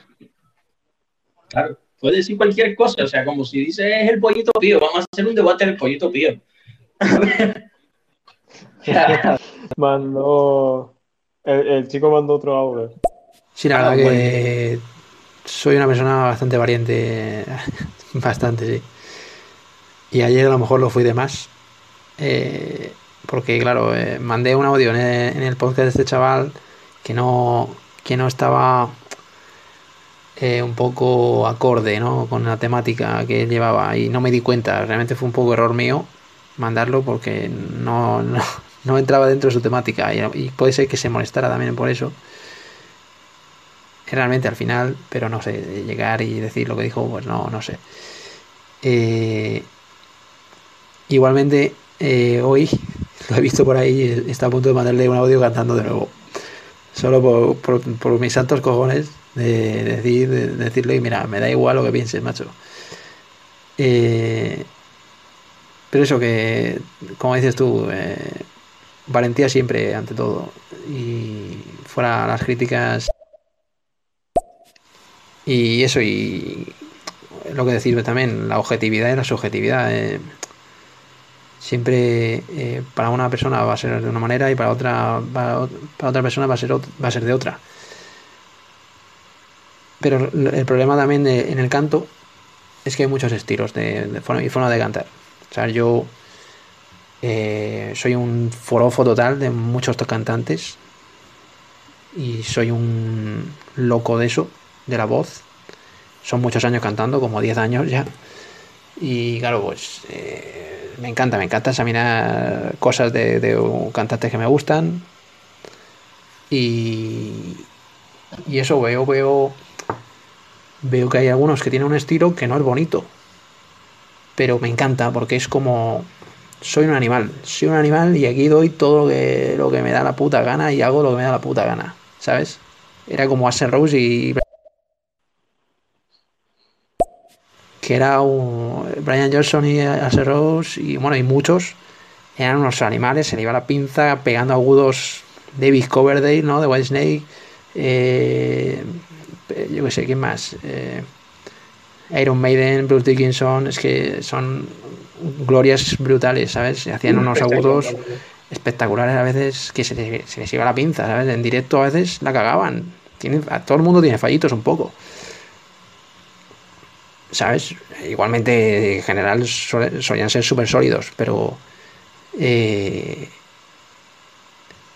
Claro, puede decir cualquier cosa, o sea, como si dice es el pollito pío, vamos a hacer un debate del pollito pío. mandó, el, chico mandó otro audio. Sí, la verdad ah, que soy una persona bastante valiente, bastante, sí. Y ayer a lo mejor lo fui de más, eh, porque claro, eh, mandé un audio en el, podcast de este chaval que no, que no estaba eh, un poco acorde ¿no? con la temática que llevaba y no me di cuenta, realmente fue un poco error mío mandarlo porque no, no, entraba dentro de su temática y puede ser que se molestara también por eso realmente al final, pero no sé, llegar y decir lo que dijo, pues no, no sé. Eh, igualmente, eh, hoy lo he visto por ahí, está a punto de mandarle un audio cantando de nuevo. Solo por, mis santos cojones de, decir, de decirle, mira, me da igual lo que pienses, macho. Eh, pero eso que, como dices tú, valentía siempre ante todo. Y fuera las críticas y eso, y lo que decís también, la objetividad y la subjetividad. Eh, siempre eh, para una persona va a ser de una manera y para otra, para, otra persona va a, ser, va a ser de otra. Pero el problema también en el canto es que hay muchos estilos de, forma, y forma de cantar. O sea, yo eh, soy un forofo total de muchos cantantes y soy un loco de eso, de la voz. Son muchos años cantando, como 10 años ya. Y claro, pues eh, me encanta, me encanta examinar cosas de, de cantantes que me gustan. Y, y eso veo, veo, veo que hay algunos que tienen un estilo que no es bonito. Pero me encanta porque es como soy un animal, soy un animal y aquí doy todo lo que, lo que me da la puta gana y hago lo que me da la puta gana, ¿sabes? Era como Asen Rose y... Que era un... Brian Johnson y Asen Rose y bueno, y muchos eran unos animales, se le iba la pinza pegando agudos David Coverdale, ¿no? De White Snake. Eh, yo qué sé, ¿quién más? Eh, Iron Maiden, Bruce Dickinson, es que son glorias brutales, ¿sabes? Hacían unos agudos espectaculares a veces que se, les, iba la pinza, ¿sabes? En directo a veces la cagaban. Tiene, todo el mundo tiene fallitos un poco. ¿Sabes? Igualmente, en general, solían ser súper sólidos, pero. Eh,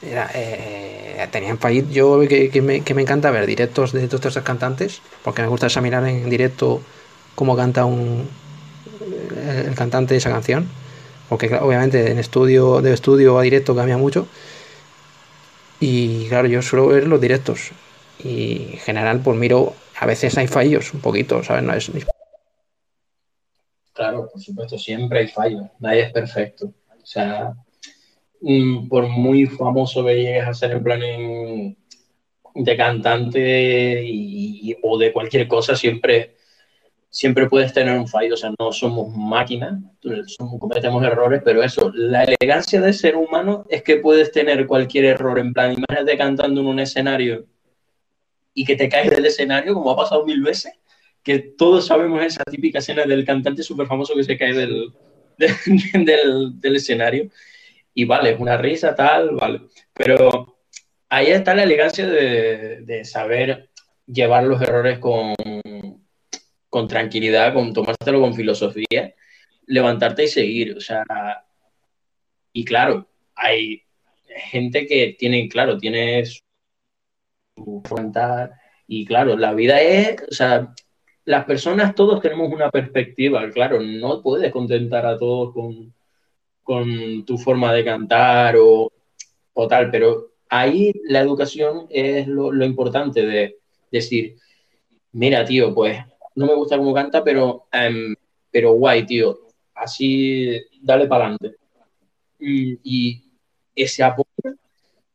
eh, tenían fallitos. Yo que, me, que, me, encanta ver directos de todos estos cantantes, porque me gusta examinar en directo cómo canta un, el cantante esa canción, porque obviamente en estudio, de estudio a directo cambia mucho. Y claro, yo suelo ver los directos y en general pues miro, a veces hay fallos, un poquito, ¿sabes? No es... Claro, por supuesto, siempre hay fallos, nadie es perfecto. O sea, mm, por muy famoso que llegues a ser en plan de cantante o de cualquier cosa, siempre siempre puedes tener un fallo, o sea, no somos máquinas, cometemos errores, pero eso, la elegancia de ser humano es que puedes tener cualquier error, en plan, imagínate cantando en un escenario y que te caes del escenario, como ha pasado mil veces, que todos sabemos esa típica escena del cantante súper famoso que se cae del, del, del escenario, y vale, es una risa, tal, vale, pero ahí está la elegancia de, de saber llevar los errores con, con tranquilidad, con tomártelo con filosofía, levantarte y seguir. O sea, y claro, hay gente que tiene, claro, tiene su cantar y claro, la vida es, o sea, las personas todos tenemos una perspectiva, claro, no puedes contentar a todos con, con tu forma de cantar o, o, tal, pero ahí la educación es lo, lo importante de decir, mira, tío, pues no me gusta cómo canta, pero, em, pero guay, tío. Así, dale para adelante. Y, ese apoyo,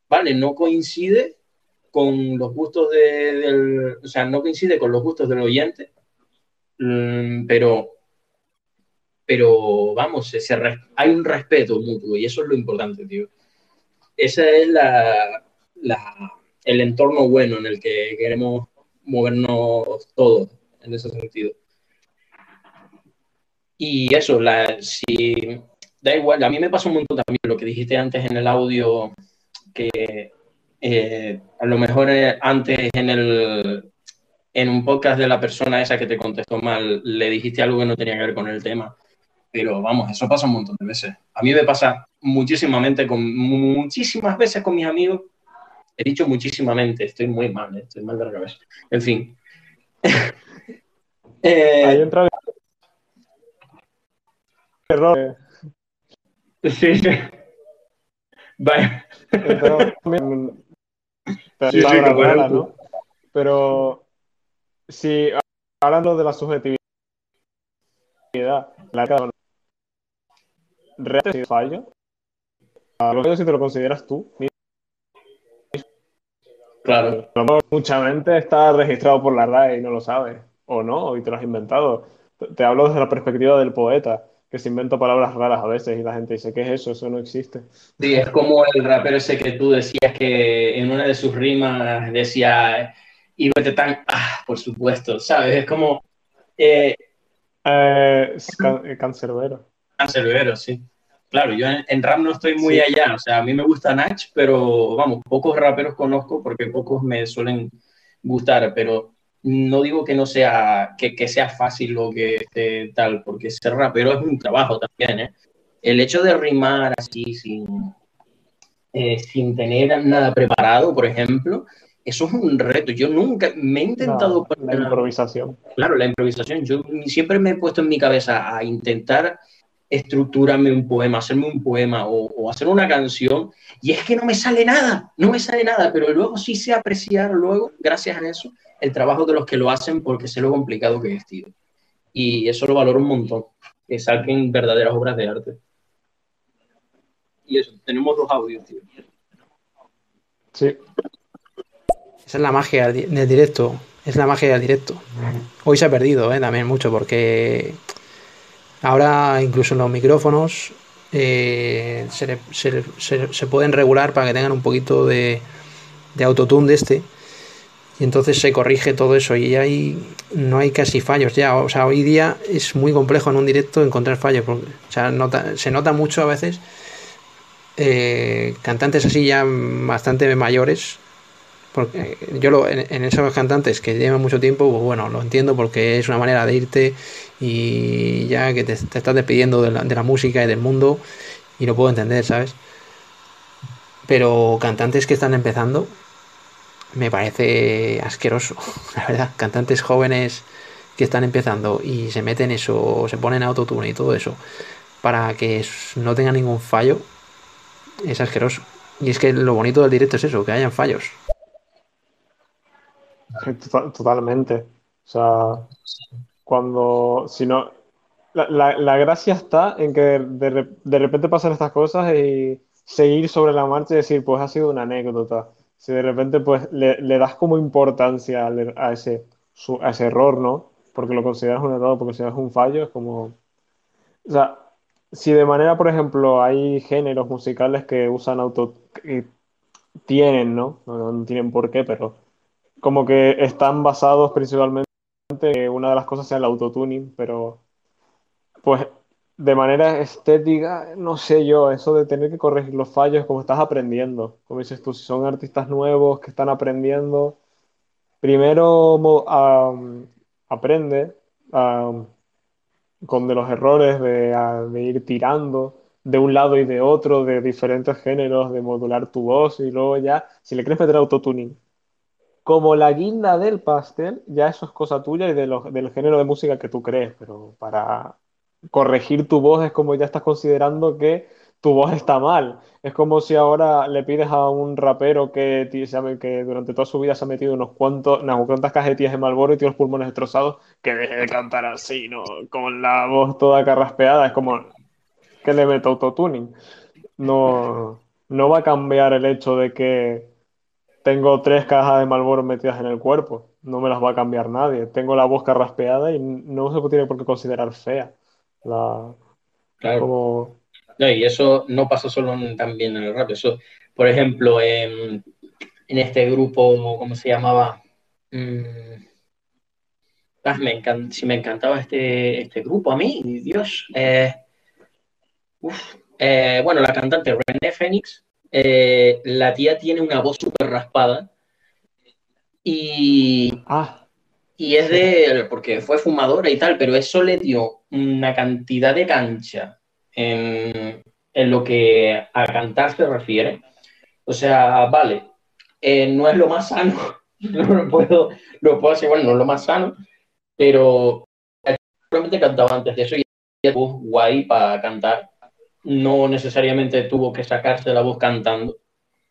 vale, no coincide con los gustos del, o sea, no coincide con los gustos del oyente, pero, pero vamos, ese, hay un respeto mutuo y eso es lo importante, tío. Ese es la, el entorno bueno en el que queremos movernos todos en ese sentido. Y eso, la, si da igual, a mí me pasó un montón también lo que dijiste antes en el audio, que eh, a lo mejor eh, antes en el en un podcast de la persona esa que te contestó mal, le dijiste algo que no tenía que ver con el tema. Pero vamos, eso pasa un montón de veces. A mí me pasa muchísimamente, con, muchísimas veces con mis amigos. He dicho muchísimamente, estoy muy mal, eh, estoy mal de la cabeza. En fin. Eh, Ahí entra el error. Sí, sí. Vaya. Sí, sí, ¿no? Pero si hablando de la subjetividad, la realmente fallo, a lo si te lo consideras tú. Claro. Mucha gente está registrado por la RAE y no lo sabe o no, y te lo has inventado. Te, hablo desde la perspectiva del poeta, que se inventa palabras raras a veces y la gente dice, ¿qué es eso? Eso no existe. Sí, es como el rapero ese que tú decías que en una de sus rimas decía, y tan, ah, por supuesto, ¿sabes? Es como, eh, Eh, can cancerbero. Cancerbero, sí. Claro, yo en, rap no estoy muy allá, o sea, a mí me gusta Nach, pero vamos, pocos raperos conozco porque pocos me suelen gustar, pero no digo que no sea, que, que sea fácil o que tal, porque ser rapero es un trabajo también, ¿eh? El hecho de rimar así sin, eh, sin tener nada preparado, por ejemplo, eso es un reto. Yo nunca me he intentado... la improvisación. Claro, la improvisación. Yo siempre me he puesto en mi cabeza a intentar estructurarme un poema, hacerme un poema o, hacer una canción, y es que no me sale nada, no me sale nada, pero luego sí sé apreciar luego, gracias a eso, el trabajo de los que lo hacen porque sé lo complicado que es, tío. Y eso lo valoro un montón, que saquen verdaderas obras de arte. Y eso, tenemos dos audios, tío. Sí. Es la magia del directo, es la magia del directo. Hoy se ha perdido, ¿eh? también mucho, porque Ahora incluso en los micrófonos eh, se, pueden regular para que tengan un poquito de, de autotune de este. Y entonces se corrige todo eso y ahí no hay casi fallos ya. O sea, hoy día es muy complejo en un directo encontrar fallos. Porque, o sea, se nota mucho a veces eh, cantantes así ya bastante mayores porque yo lo, en, esos cantantes que llevan mucho tiempo, pues bueno, lo entiendo porque es una manera de irte y ya que te, estás despidiendo de la, música y del mundo y lo puedo entender, ¿sabes? Pero cantantes que están empezando, me parece asqueroso, la verdad. Cantantes jóvenes que están empezando y se meten eso, se ponen autotune y todo eso, para que no tenga ningún fallo, es asqueroso. Y es que lo bonito del directo es eso, que hayan fallos. Totalmente. O sea, cuando, si no, la, la, gracia está en que de, de, repente pasan estas cosas y seguir sobre la marcha y decir, pues ha sido una anécdota. Si de repente pues le, le das como importancia a ese, a ese error, ¿no? Porque lo consideras un error, porque consideras un fallo, es como... O sea, si de manera, por ejemplo, hay géneros musicales que usan auto... y tienen, ¿no? No, no tienen por qué, pero como que están basados principalmente en una de las cosas sea el autotuning, pero pues de manera estética, no sé yo, eso de tener que corregir los fallos, como estás aprendiendo, como dices tú, si son artistas nuevos que están aprendiendo, primero aprende con de los errores de, de ir tirando de un lado y de otro, de diferentes géneros, de modular tu voz y luego ya, si le quieres meter autotuning como la guinda del pastel, ya eso es cosa tuya y de del género de música que tú crees, pero para corregir tu voz es como ya estás considerando que tu voz está mal. Es como si ahora le pides a un rapero que, que durante toda su vida se ha metido unos cuantos, unas cuantas cajetillas de Malboro y tiene los pulmones destrozados, que deje de cantar así, ¿no? Con la voz toda carraspeada, es como que le meto autotuning. No, no va a cambiar el hecho de que tengo tres cajas de Malboro metidas en el cuerpo. No me las va a cambiar nadie. Tengo la voz carraspeada y no se tiene por qué considerar fea. La, claro. No, y eso no pasa solo también en el rap. Eso, por ejemplo, en, este grupo, ¿cómo se llamaba? Mm, ah, me si me encantaba este, este grupo a mí, Dios. Eh, eh, bueno, la cantante René Fénix eh, la tía tiene una voz súper raspada y, ah. y es de, porque fue fumadora y tal, pero eso le dio una cantidad de cancha en, lo que a cantar se refiere. O sea, vale, eh, no es lo más sano, no lo puedo, lo puedo decir, bueno, no es lo más sano, pero probablemente cantaba antes de eso y voz guay para cantar no necesariamente tuvo que sacarse la voz cantando.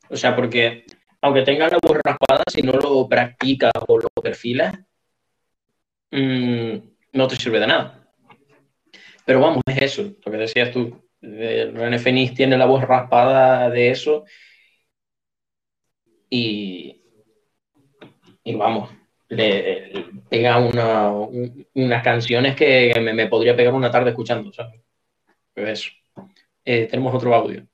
O sea, porque aunque tenga la voz raspada, si no lo practicas o lo perfilas, mm, no te sirve de nada. Pero vamos, es eso, lo que decías tú. René Fenix tiene la voz raspada de eso y, y vamos, le, pega una, unas canciones que me, me, podría pegar una tarde escuchando, ¿sabes? Eso. Eh, tenemos otro audio.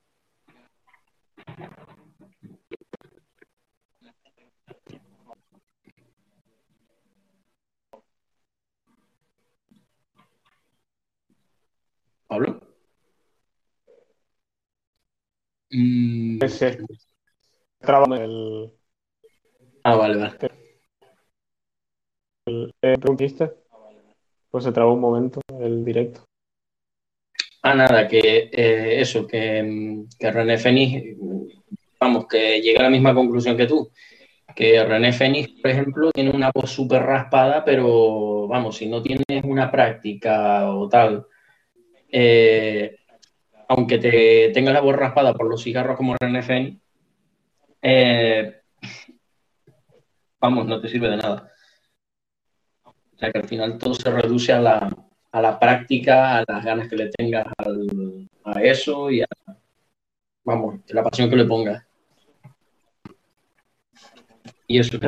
¿Pablo? Mm. Ese. El... Ah, vale, vale. El, el, Pues se trabó un momento el directo. Ah, nada, que eh, eso, que, que René Fénix, vamos, que llega a la misma conclusión que tú. Que René Fénix, por ejemplo, tiene una voz súper raspada, pero vamos, si no tienes una práctica o tal, eh, aunque te tenga la voz raspada por los cigarros como René Fénix, eh, vamos, no te sirve de nada. O sea que al final todo se reduce a la, a la práctica, a las ganas que le tengas a eso y a, vamos, la pasión que le pongas. Y eso,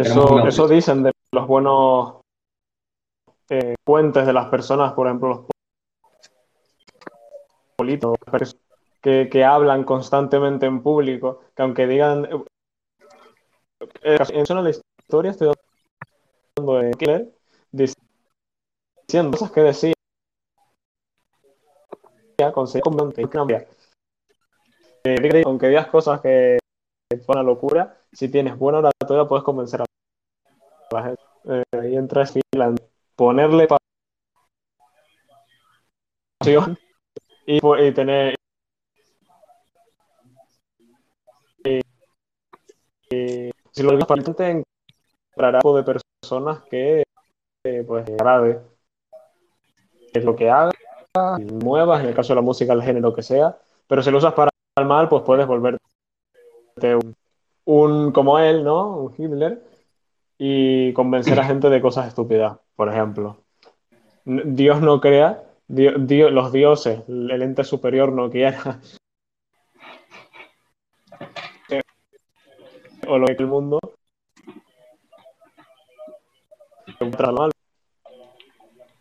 eso, dicen de los buenos eh, puentes de las personas, por ejemplo, los políticos que, que hablan constantemente en público, que aunque digan eh, en la historia estoy hablando de Killer diciendo cosas que decía conseguir cambia. Eh, aunque digas cosas que son una locura, si tienes buena oratoria puedes convencer a la gente. Eh, y entra Finland, ponerle pasión y, y tener y, y, si lo para encontrará de personas que eh, pues agrade es lo que haga muevas, en el caso de la música, el género que sea, pero si lo usas para el mal, pues puedes volverte un, como él, ¿no? Un Hitler, y convencer a gente de cosas estúpidas, por ejemplo. Dios no crea, los dioses, el ente superior no quiera. o lo que el mundo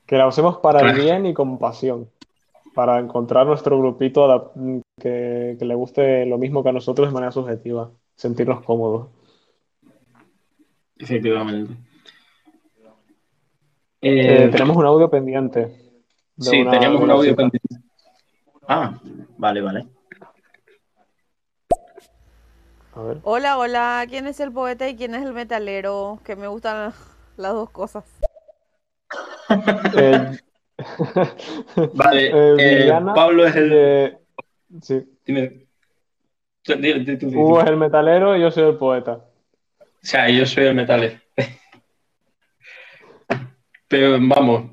que la usemos para el bien y con pasión, para encontrar nuestro grupito que, le guste lo mismo que a nosotros de manera subjetiva, sentirnos cómodos. Efectivamente. Eh, eh, tenemos un audio pendiente. Sí, tenemos un audio pendiente. Ah, vale, vale. Hola, hola. ¿Quién es el poeta y quién es el metalero? Que me gustan las dos cosas. Eh, vale, eh, eh, Pablo es el. sí. Hugo es el metalero y yo soy el poeta. O sea, yo soy el metalero. Pero vamos,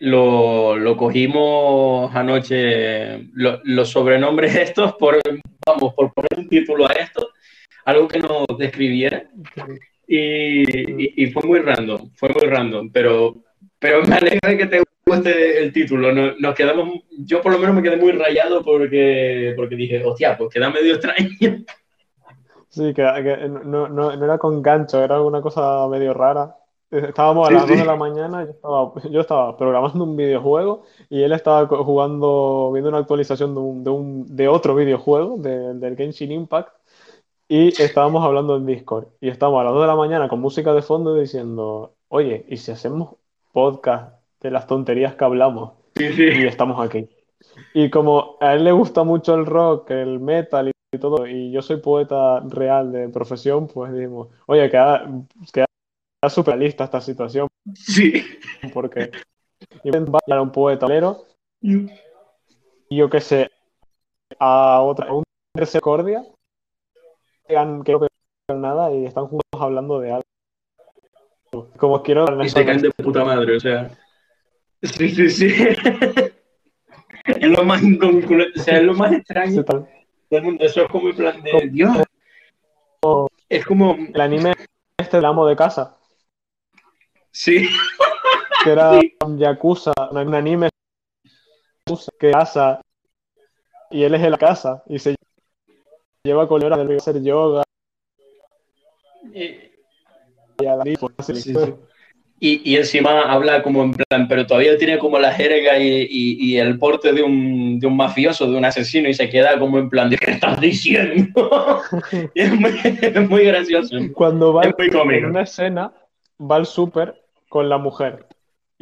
lo, lo, cogimos anoche, los sobrenombres estos, por, vamos, por poner un título a esto, algo que nos describiera. Y, y, fue muy random, fue muy random, pero pero me alegra que te guste el título. Nos, quedamos, yo por lo menos me quedé muy rayado porque, porque dije, hostia, pues queda medio extraño. Sí, que, no, no, no, era con gancho, era una cosa medio rara. Estábamos a las 2 de la mañana, yo estaba, yo estaba programando un videojuego y él estaba jugando, viendo una actualización de, un, de, un, de otro videojuego, del Genshin Impact, y estábamos hablando en Discord. Y estábamos a las 2 de la mañana con música de fondo diciendo, oye, ¿y si hacemos podcast de las tonterías que hablamos. Y estamos aquí. Y como a él le gusta mucho el rock, el metal y todo, y yo soy poeta real de profesión, pues dijimos, oye, queda, queda súper lista esta situación. Sí. Porque a un poeta y yo qué sé, a otra, a un Cordia, que nada, y están juntos hablando de algo. Como quiero. Y se caen de puta madre, o sea. Sí, sí, sí. es lo más inconcluente, o sea, es lo más extraño del mundo. Eso es como el plan de Dios. Es como. El anime este del amo de casa. Sí. Que era un Yakuza, un anime que casa y él es en la casa y se lleva con horas de hacer yoga. Eh, y, y, encima habla como en plan, pero todavía tiene como la jerga y, y, el porte de un, de un, mafioso, de un asesino, y se queda como en plan, ¿de qué estás diciendo? es, muy, es, muy, gracioso. Cuando va en una escena, va al súper con la mujer.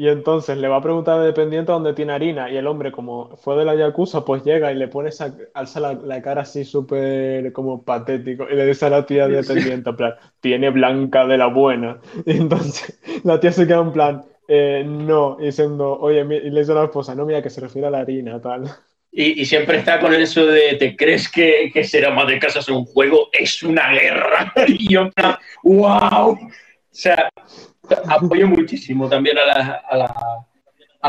Y entonces le va a preguntar al dependiente dónde tiene harina. Y el hombre, como fue de la Yakuza, pues llega y le pone esa, alza la, cara así súper como patético. Y le dice a la tía dependiente, en plan, tiene blanca de la buena. Y entonces la tía se queda en plan, eh, no, diciendo, oye, y le dice a la esposa, no, mira, que se refiere a la harina, tal. Y, siempre está con eso de, ¿te crees que, que ser ama de casa es un juego? Es una guerra. Y yo, wow. O sea, apoyo muchísimo también a, a,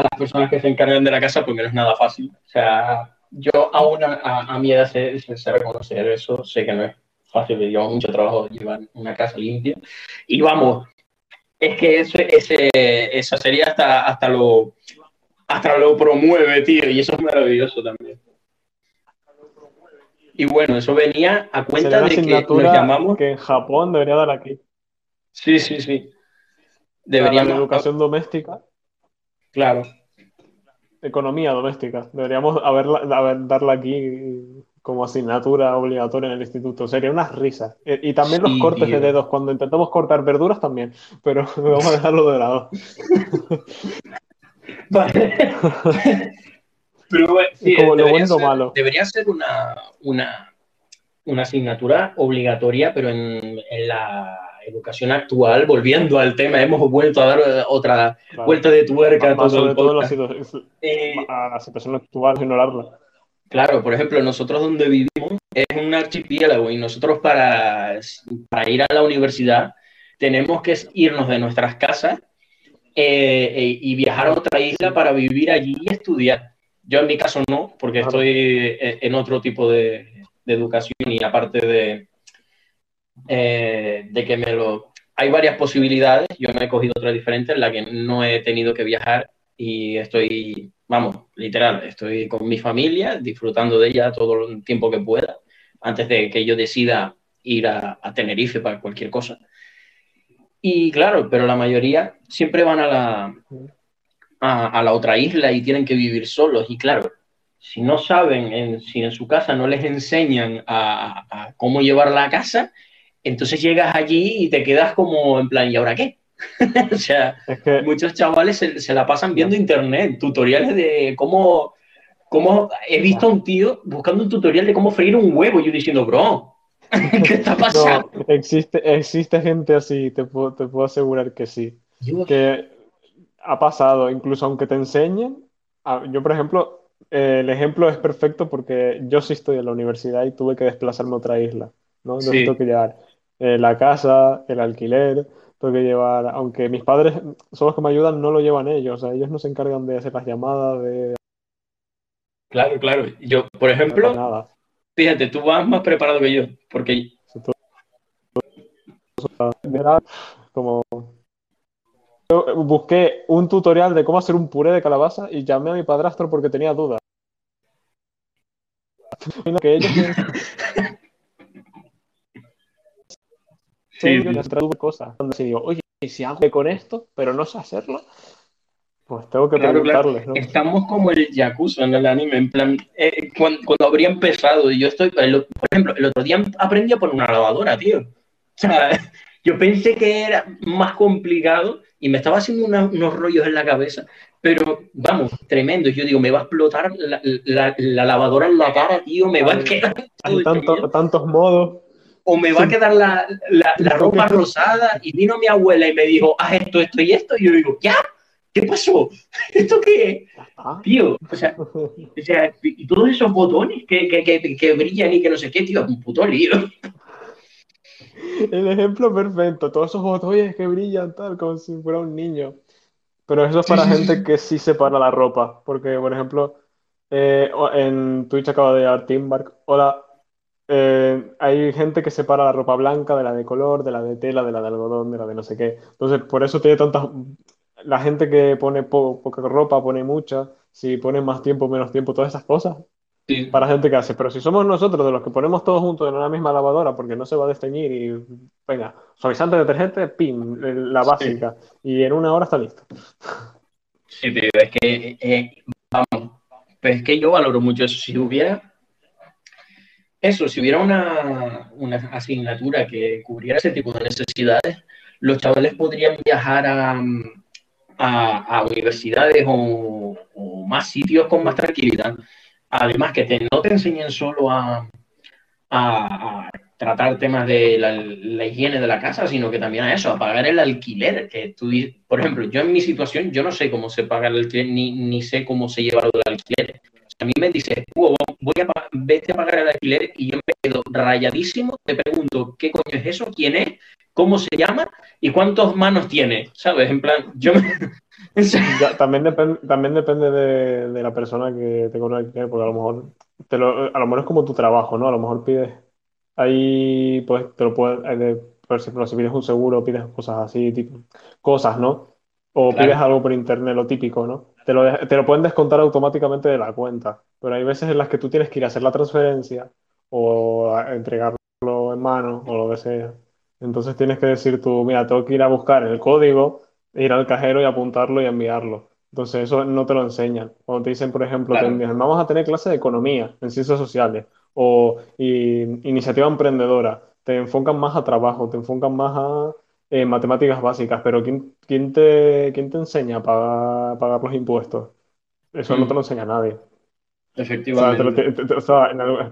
las personas que se encargan de la casa porque no es nada fácil. O sea, yo aún a, a, mi edad sé, sé, reconocer eso, sé que no es fácil, lleva mucho trabajo llevar una casa limpia. Y vamos, es que ese, esa sería hasta, hasta, lo, hasta lo promueve, tío, y eso es maravilloso también. Y bueno, eso venía a cuenta de que nos llamamos... que en Japón debería dar aquí. Sí, sí, sí. Deberíamos... La educación doméstica. Claro. Economía doméstica. Deberíamos haberla, darla aquí como asignatura obligatoria en el instituto. Sería una risa. Eh, y también los cortes de dedos. Cuando intentamos cortar verduras también. Pero vamos a dejarlo de lado. vale. Pero como lo bueno malo. Debería ser una, una, una asignatura obligatoria, pero en, en la educación actual, volviendo al tema, hemos vuelto a dar eh, otra vuelta de tuerca a todo sobre todo eh, a la situación actual, ignorarla. Claro, por ejemplo, nosotros donde vivimos es un archipiélago y nosotros para, para ir a la universidad tenemos que irnos de nuestras casas eh, y viajar a otra isla para vivir allí y estudiar. Yo en mi caso no, porque estoy en otro tipo de, de educación y aparte de, eh, de que me lo... Hay varias posibilidades, yo me he cogido otra diferente en la que no he tenido que viajar y estoy, vamos, literal, estoy con mi familia, disfrutando de ella todo el tiempo que pueda, antes de que yo decida ir a, Tenerife para cualquier cosa. Y claro, pero la mayoría siempre van a la, a, la otra isla y tienen que vivir solos. Y claro, si no saben, si en su casa no les enseñan a, a, cómo llevar la casa, entonces llegas allí y te quedas como en plan, ¿y ahora qué? o sea, muchos chavales se, la pasan viendo internet, tutoriales de cómo, cómo... He visto a un tío buscando un tutorial de cómo freír un huevo y yo diciendo, bro, ¿qué está pasando? existe, existe gente así, te puedo, te puedo asegurar que sí. Que ha pasado, incluso aunque te enseñen. Yo, por ejemplo, el ejemplo es perfecto porque yo sí estoy en la universidad y tuve que desplazarme a otra isla, ¿no? tengo que llegar eh, la casa, el alquiler, tengo que llevar, aunque mis padres son los que me ayudan, no lo llevan ellos, o sea, ellos no se encargan de hacer las llamadas, de... Claro, claro. Yo, por ejemplo, fíjate, tú vas más preparado que yo, porque... Como... Yo busqué un tutorial de cómo hacer un puré de calabaza y llamé a mi padrastro porque tenía dudas. Que ellos sí, sí. cosas. Donde se digo, oye, si hago con esto, pero no sé hacerlo, pues tengo que preguntarles. ¿no? Estamos como el Yakuza en el anime, en plan, eh, cuando, habría empezado, y yo estoy, por ejemplo, el otro día aprendí a poner una lavadora, tío. O sea, yo pensé que era más complicado y me estaba haciendo unos rollos en la cabeza, pero vamos, tremendo. Yo digo, me va a explotar la, la, lavadora en la cara, tío, me va a quedar. Hay tantos modos o me va a quedar la, la, ropa rosada. Y vino mi abuela y me dijo, haz esto, esto y esto. Y yo digo, ¿ya? ¿Qué pasó? ¿Esto qué Tío, o sea, o sea, y todos esos botones que, que, que, que, brillan y que no sé qué, tío, es un puto lío. El ejemplo perfecto, todos esos botones que brillan tal, como si fuera un niño. Pero eso es para gente que sí separa la ropa. Porque, por ejemplo, eh, en Twitch acaba de dar Timbark. Hola, eh, hay gente que separa la ropa blanca de la de color, de la de tela, de la de algodón, de la de no sé qué. Entonces, por eso tiene tantas... La gente que pone poca ropa, pone mucha. Si pone más tiempo, menos tiempo, todas esas cosas. Para gente que hace. Pero si somos nosotros de los que ponemos todos juntos en una misma lavadora porque no se va a desteñir y venga, suavizante detergente, pim, la básica. Y en una hora está listo. Sí, tío, es que, eh, vamos, pues es que yo valoro mucho eso. Si hubiera eso, si hubiera una, asignatura que cubriera ese tipo de necesidades, los chavales podrían viajar a, a, universidades o, más sitios con más tranquilidad. Además, que no te enseñen solo a, tratar temas de la, higiene de la casa, sino que también a eso, a pagar el alquiler. Que tú, por ejemplo, yo en mi situación, yo no sé cómo se paga el alquiler, ni, ni sé cómo se lleva lo del alquiler. A mí me dice, voy a, vete a pagar el alquiler y yo me quedo rayadísimo, te pregunto, ¿qué coño es eso? ¿Quién es? ¿Cómo se llama? ¿Y cuántas manos tiene? ¿Sabes? En plan, yo me... también, depende, también depende de, la persona que te cobra el alquiler, porque a lo mejor te lo, a lo mejor es como tu trabajo, ¿no? A lo mejor pides Ahí, pues, te lo puedes, por ejemplo, si pides un seguro, pides cosas así, tipo, cosas, ¿no? O pides algo por internet, lo típico, ¿no? Te lo, te lo pueden descontar automáticamente de la cuenta, pero hay veces en las que tú tienes que ir a hacer la transferencia o entregarlo en mano o lo que sea. Entonces tienes que decir tú, mira, tengo que ir a buscar el código, ir al cajero y apuntarlo y enviarlo. Entonces eso no te lo enseñan. Cuando te dicen, por ejemplo, vamos a tener clase de economía en ciencias sociales o iniciativa emprendedora, te enfocan más a trabajo, te enfocan más a eh, matemáticas básicas, pero ¿quién, quién, te, quién te enseña a pagar, los impuestos? Eso no te lo mm. enseña nadie. Efectivamente.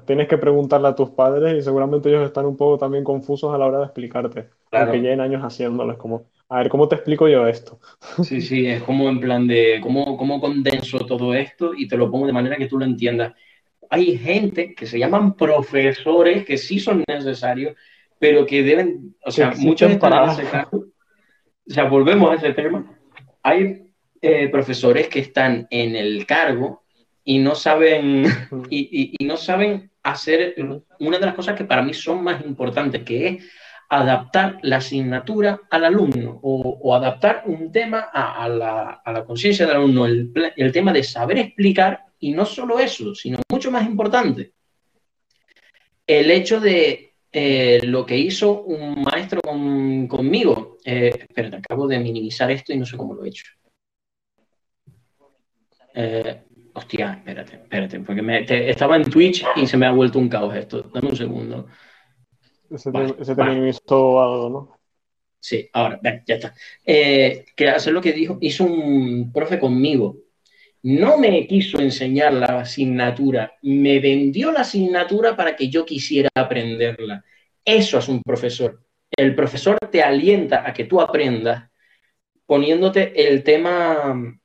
tienes que preguntarle a tus padres y seguramente ellos están un poco también confusos a la hora de explicarte, porque llevan años haciéndolo. Es como, a ver, ¿cómo te explico yo esto? Sí, sí, es como en plan de cómo, cómo condenso todo esto y te lo pongo de manera que tú lo entiendas hay gente que se llaman profesores que sí son necesarios, pero que deben, o sea, muchos para ese caso, o sea, volvemos a ese tema, hay eh, profesores que están en el cargo y no saben, y, no saben hacer una de las cosas que para mí son más importantes, que es adaptar la asignatura al alumno o, adaptar un tema a, la, conciencia del alumno, el, el, tema de saber explicar y no solo eso, sino mucho más importante, el hecho de eh, lo que hizo un maestro conmigo. Eh, espérate, acabo de minimizar esto y no sé cómo lo he hecho. Eh, hostia, espérate, espérate, porque me, estaba en Twitch y se me ha vuelto un caos esto. Dame un segundo. Se te, minimizó algo, ¿no? Sí, ahora, ya está. Eh, que hacer lo que dijo, hizo un profe conmigo no me quiso enseñar la asignatura, me vendió la asignatura para que yo quisiera aprenderla. Eso es un profesor. El profesor te alienta a que tú aprendas poniéndote el tema,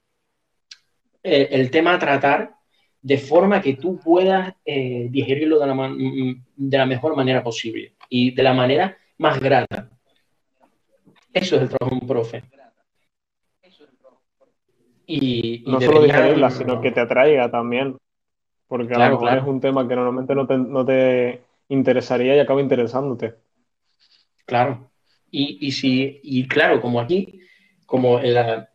eh, el, tema a tratar de forma que tú puedas eh, digerirlo de la, mm, de la mejor manera posible y de la manera más grata. Eso es el trabajo de un profe. Y, no solo digerirla, sino que te atraiga también. Porque a lo mejor es un tema que normalmente no te, no te interesaría y acaba interesándote. Claro. Y, y, si, y claro, como aquí, como la,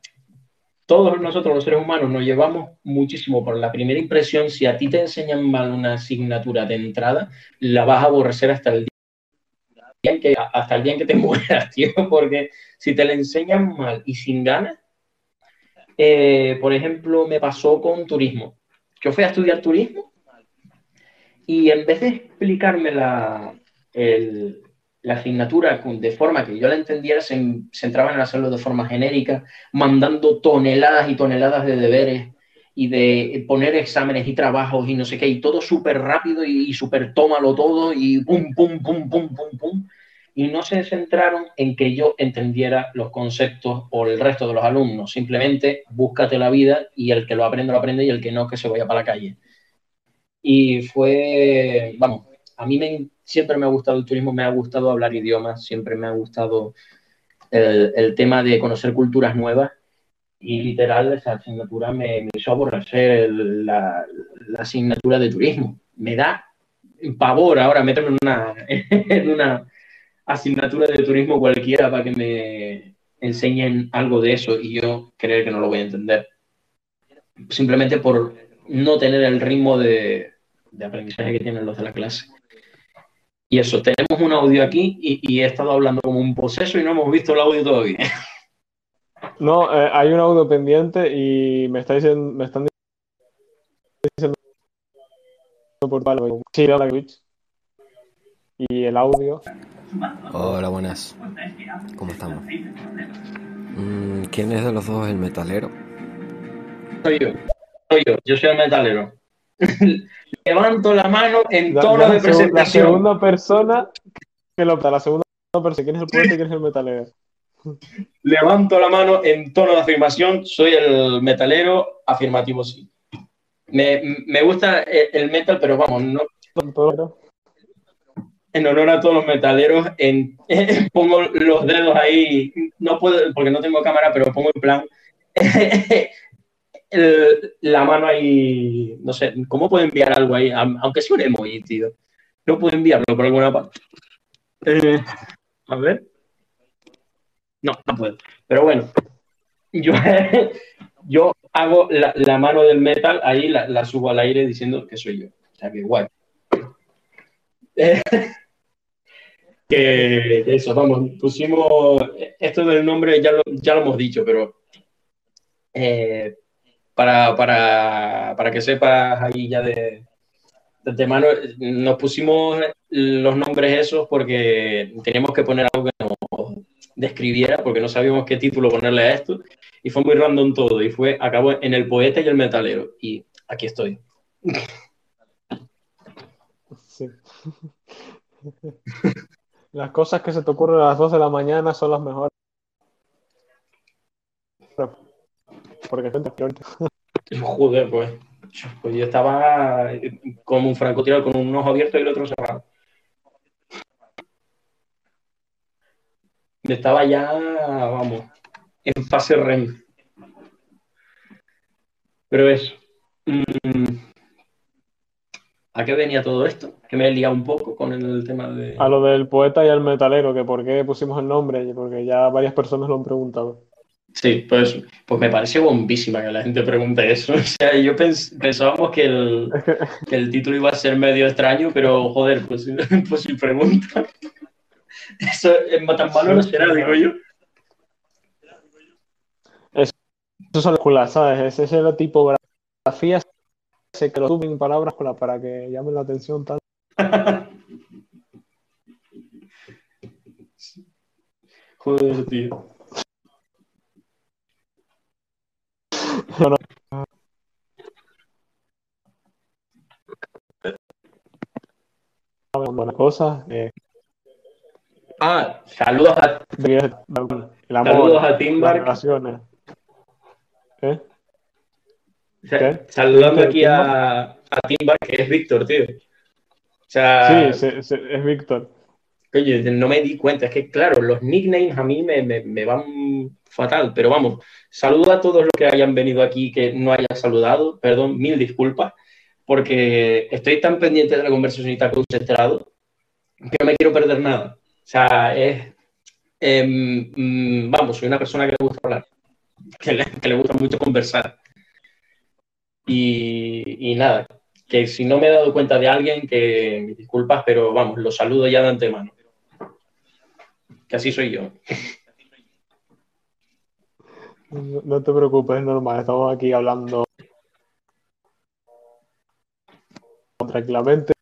todos nosotros los seres humanos nos llevamos muchísimo por la primera impresión, si a ti te enseñan mal una asignatura de entrada, la vas a aborrecer hasta el día en que, hasta el día en que te mueras, tío, porque si te la enseñan mal y sin ganas, eh, por ejemplo, me pasó con turismo. Yo fui a estudiar turismo y en vez de explicarme la, la asignatura de forma que yo la entendiera, se centraban en hacerlo de forma genérica, mandando toneladas y toneladas de deberes y de poner exámenes y trabajos y no sé qué, y todo súper rápido y, y súper tómalo todo y pum, pum, pum, pum, pum, pum y no se centraron en que yo entendiera los conceptos o el resto de los alumnos. Simplemente búscate la vida y el que lo aprende, lo aprende y el que no, que se vaya para la calle. Y fue, vamos, a mí me, siempre me ha gustado el turismo, me ha gustado hablar idiomas, siempre me ha gustado el, tema de conocer culturas nuevas y literal esa asignatura me, hizo aborrecer la, la, asignatura de turismo. Me da pavor ahora meterme en una, en una asignatura de turismo cualquiera para que me enseñen algo de eso y yo creer que no lo voy a entender. Simplemente por no tener el ritmo de, aprendizaje que tienen los de la clase. Y eso, tenemos un audio aquí y, he estado hablando como un poseso y no hemos visto el audio todavía. No, eh, hay un audio pendiente y me, está diciendo, me están diciendo por sí, y el audio Hola, buenas. ¿Cómo estamos? Mm, ¿Quién es de los dos el metalero? Soy yo. Soy yo. Yo soy el metalero. Levanto la mano en tono de presentación. La segunda persona que lo la segunda persona. ¿Quién es el poeta y quién es el metalero? Levanto la mano en tono de afirmación. Soy el metalero. Afirmativo, sí. Me, me gusta el metal, pero vamos, no. En honor a todos los metaleros, en, pongo los dedos ahí. No puedo, porque no tengo cámara, pero pongo en plan la mano ahí, no sé, ¿cómo puedo enviar algo ahí? Aunque sea un emoji, tío. No puedo enviarlo por alguna parte. Eh, a ver. No, no puedo. Pero bueno, yo, yo hago la, mano del metal, ahí la, subo al aire diciendo que soy yo. O sea, que guay. que eso, vamos, pusimos, esto del nombre ya lo, ya lo hemos dicho, pero eh, para, para, para que sepas ahí ya de, de nos pusimos los nombres esos porque teníamos que poner algo que nos describiera, porque no sabíamos qué título ponerle a esto, y fue muy random todo, y fue, acabó en el poeta y el metalero, y aquí estoy. Las cosas que se te ocurren a las 2 de la mañana son las mejores. Porque Joder, pues. pues. yo estaba como un francotirador con un ojo abierto y el otro cerrado. Estaba ya, vamos, en fase REM. Pero eso. Mm, ¿A qué venía todo esto? Que me he liado un poco con el tema de. A lo del poeta y al metalero, que por qué pusimos el nombre, porque ya varias personas lo han preguntado. Sí, pues, pues me parece bombísima que la gente pregunte eso. O sea, yo pensábamos que el, que el, título iba a ser medio extraño, pero joder, pues, pues si pregunta. Eso en tan malo no será, digo yo. Eso, son las ¿sabes? Ese es la tipografía sé que lo suben palabras para que llamen la atención tanto. Joder, tío. Bueno. Buenas cosas. Eh. Ah, saludos a, saludos a Timbar. ¿Eh? Saludando aquí a, a Timbar, que es Víctor, tío. O sea, sí, es Víctor. Oye, no me di cuenta, es que claro, los nicknames a mí me, me, van fatal, pero vamos, saludo a todos los que hayan venido aquí que no hayan saludado, perdón, mil disculpas, porque estoy tan pendiente de la conversación y tan concentrado que no me quiero perder nada. O sea, es, em, mm, vamos, soy una persona que le gusta hablar, que le, que le gusta mucho conversar. Y, nada, que si no me he dado cuenta de alguien, que disculpas, pero vamos, lo saludo ya de antemano. Que así soy yo. No te preocupes, es normal, estamos aquí hablando tranquilamente.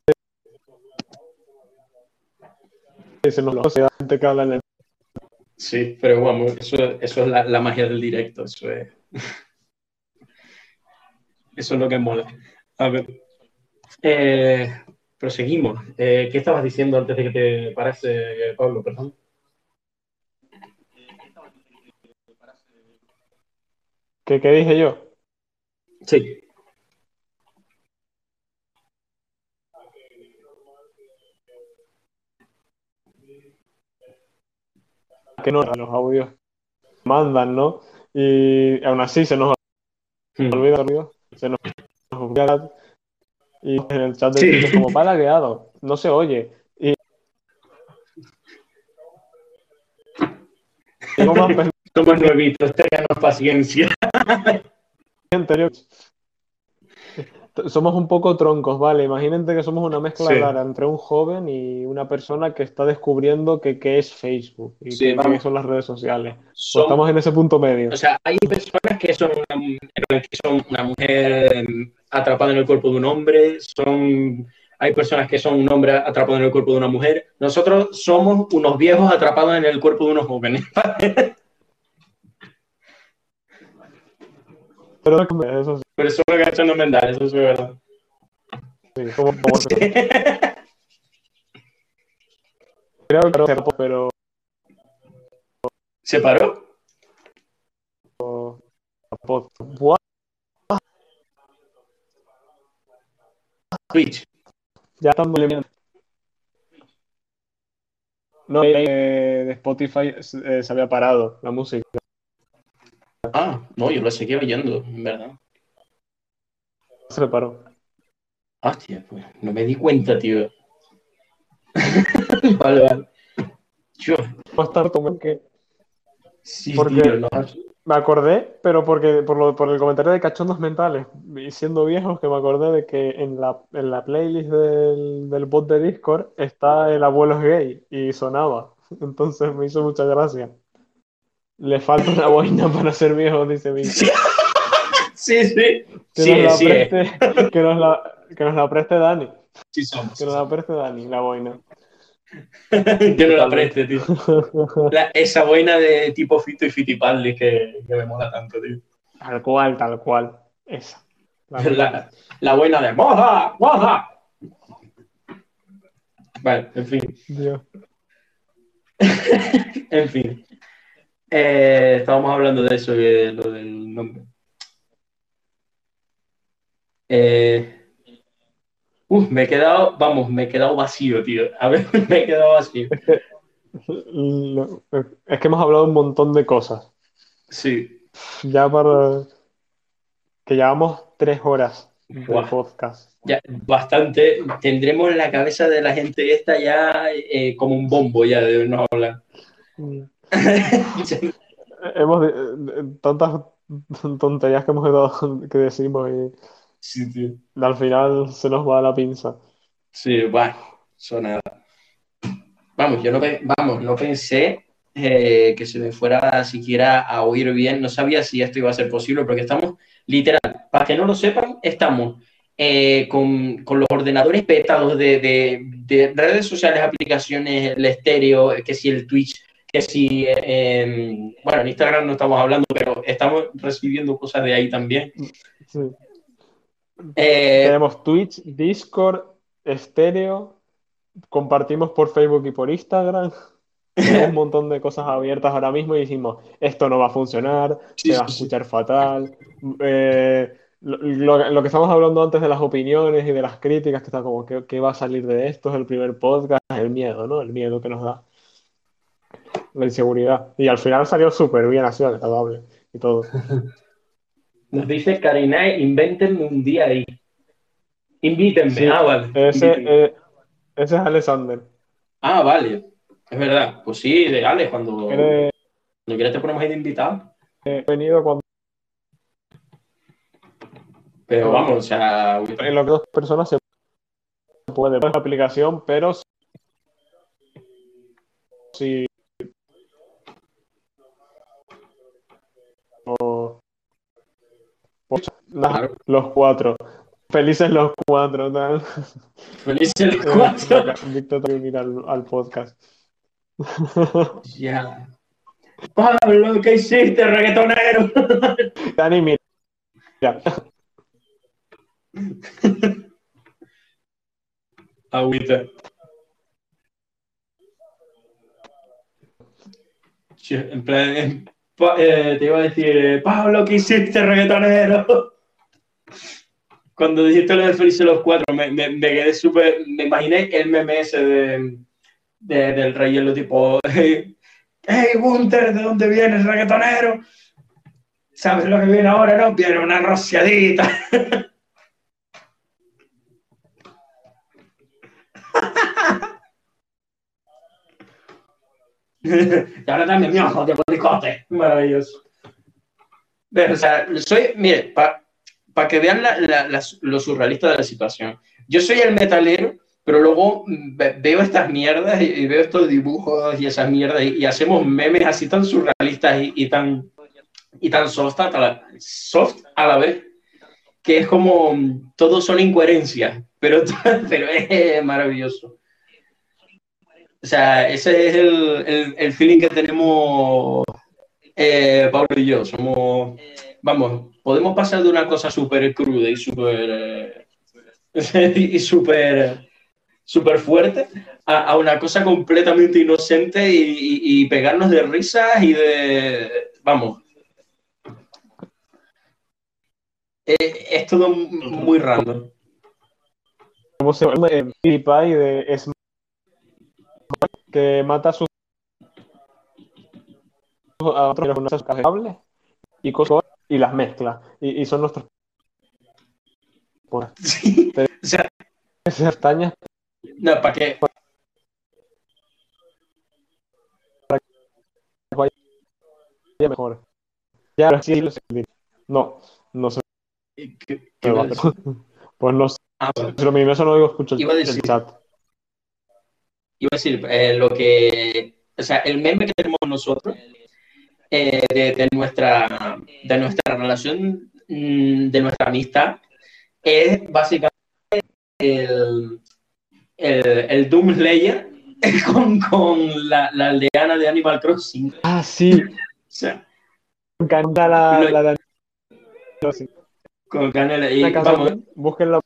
Se nos lo que habla en el... Sí, pero vamos, eso, eso es la, la magia del directo, eso es. Eso es lo que mola. A ver. Eh, proseguimos. Eh, ¿Qué estabas diciendo antes de que te parase, Pablo? Perdón. ¿Qué, ¿Qué dije yo? Sí. que no los audios mandan, ¿no? Y aún así se nos hmm. olvida, olvida se nos, y en el chat de sí. como para quedado, no se oye. Y, Somos nuevitos, tengan paciencia. Somos un poco troncos, ¿vale? Imagínate que somos una mezcla rara entre un joven y una persona que está descubriendo que, qué es Facebook y qué, son las redes sociales. Pues estamos en ese punto medio. O sea, hay personas que son una, que son una mujer atrapada en el cuerpo de un hombre, son hay personas que son un hombre atrapado en el cuerpo de una mujer. Nosotros somos unos viejos atrapados en el cuerpo de unos jóvenes. Pero, eso pero solo cachando mental, eso sí es verdad. Sí, como, como Creo que pero. ¿Se paró? Twitch. Ya están muy No, eh, de Spotify eh, se había parado la música. Ah, no, yo lo seguía oyendo, en verdad. Se le paró. Hostia, pues no me di cuenta, tío. vale, vale. Yo. Más tarde, que. Sí, porque tío, no. Me acordé, pero porque por, lo, por el comentario de cachondos mentales, y siendo viejos, que me acordé de que en la, en la playlist del, del bot de Discord está el abuelo gay y sonaba. Entonces me hizo mucha gracia. Le falta una boina para ser viejo, dice mi. Sí, sí. Que, sí, nos la sí, preste, que, nos la, que nos la preste Dani. Sí somos. Que nos la preste Dani, la boina. que no la preste, tío. La, esa boina de tipo Fito y Fitipaldi que, que me mola tanto, tío. Tal cual, tal cual. Esa. La, la, la boina de ¡Moja! ¡Moja! Vale, en fin. Dios. en fin. Eh, estábamos hablando de eso, de lo del nombre. Eh, uf, me he quedado, vamos, me he quedado vacío, tío. A ver, me he quedado vacío. Es que hemos hablado un montón de cosas. Sí. Ya para que llevamos tres horas de podcast. Ya, bastante. Tendremos en la cabeza de la gente esta ya eh, como un bombo ya de no hablar. Hemos de- de- tantas tonterías que hemos que decimos y sí, tío. al final se nos va la pinza. Sí, bueno, eso nada. Vamos, yo no, vamos, no pensé eh, que se me fuera siquiera a oír bien. No sabía si esto iba a ser posible, porque estamos, literal, para que no lo sepan, estamos eh, con, con los ordenadores petados de, de- de redes sociales, aplicaciones, el estéreo, que si el Twitch, que si, eh, bueno, en Instagram no estamos hablando, pero estamos recibiendo cosas de ahí también. Sí. Eh, Tenemos Twitch, Discord, estéreo, compartimos por Facebook y por Instagram. Tenemos un montón de cosas abiertas ahora mismo y decimos, esto no va a funcionar, Sí, se va a sí. escuchar fatal. Eh, lo, lo- lo que estamos hablando antes de las opiniones y de las críticas, que está como, ¿qué, qué va a salir de esto? Es el primer podcast, el miedo, ¿no? El miedo que nos da. La inseguridad. Y al final salió súper bien, sido agradable y todo. Nos dice Karina, invéntenme un día ahí. Invítenme. Sí, ah, vale. Ese, Invítenme. eh, ese es Alexander. Ah, vale. Es verdad. Pues sí, de Alex, cuando, Eres- cuando quieras te ponemos ahí de invitado. He venido cuando Pero vamos, o sea, en lo que dos personas se puede la aplicación, pero si o- nada, Claro. los cuatro. Felices los cuatro, tal. feliz el Eh, cuatro. Víctor también mira al, al podcast. Ya. Pablo, ¿qué hiciste, reggaetonero? Dani, mira. Mira. Agüita. En plan, en- eh, te iba a decir, eh, Pablo, ¿qué hiciste, reggaetonero? Cuando dijiste lo de Felices los Cuatro, me, me, quedé súper. Me imaginé el meme de, de- del rey hielo, tipo, hey, Gunter, ¿de dónde vienes, reggaetonero? ¿Sabes lo que viene ahora, no? Viene una rociadita. y ahora dame mi ojo de bolicote. Maravilloso. Pero, o sea, soy, mire, para que vean la- la- la- lo surrealista de la situación. Yo soy el metalero, pero luego ve- veo estas mierdas y, y veo estos dibujos y esas mierdas y, y hacemos memes así tan surrealistas y, y tan, y tan soft a, la, soft a la vez, que es como mm, todos son incoherencias, pero, pero es maravilloso. O sea, ese es el, el, el feeling que tenemos eh, Pablo y yo. Somos vamos, podemos pasar de una cosa súper cruda y súper eh, y súper súper fuerte a, una cosa completamente inocente y, pegarnos de risas y de, vamos, es, todo muy raro ¿Cómo se llama? De es que mata a sus a otros cables y cosas y las mezcla y, son nuestros sí, o sea, castañas no, ¿para qué? Para que vaya mejor. Ya, sí, no, no sé. ¿Qué, pues no sé. Ah, Pero mi eso no digo, escucho decir, el chat. Iba a decir, eh, lo que. O sea, el meme que tenemos nosotros eh, de, nuestra, de nuestra relación, mm, de nuestra amistad, es básicamente el, el, el Doom Slayer con, con la, la, aldeana de Animal Crossing. Ah, sí. O sea, me encanta la, lo, la de Con Canela. Y vamos. Búsquenlo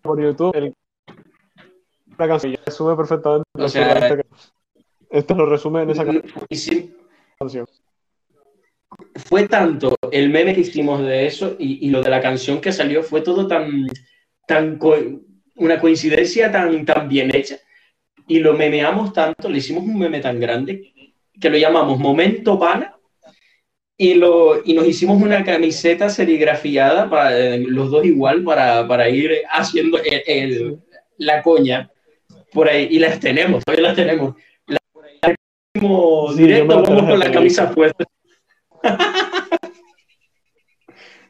por YouTube. El, la canción resume perfectamente. O sea, esto lo resume en esa canción. Fue tanto el meme que hicimos de eso y, y, lo de la canción que salió, fue todo tan, tan una coincidencia tan, tan bien hecha y lo memeamos tanto, le hicimos un meme tan grande que lo llamamos Momento Pana y, lo, y nos hicimos una camiseta serigrafiada, para, eh, los dos igual, para, para ir haciendo el, la coña por ahí. Y las tenemos, todavía las tenemos. La, directo vamos con la camisa puesta.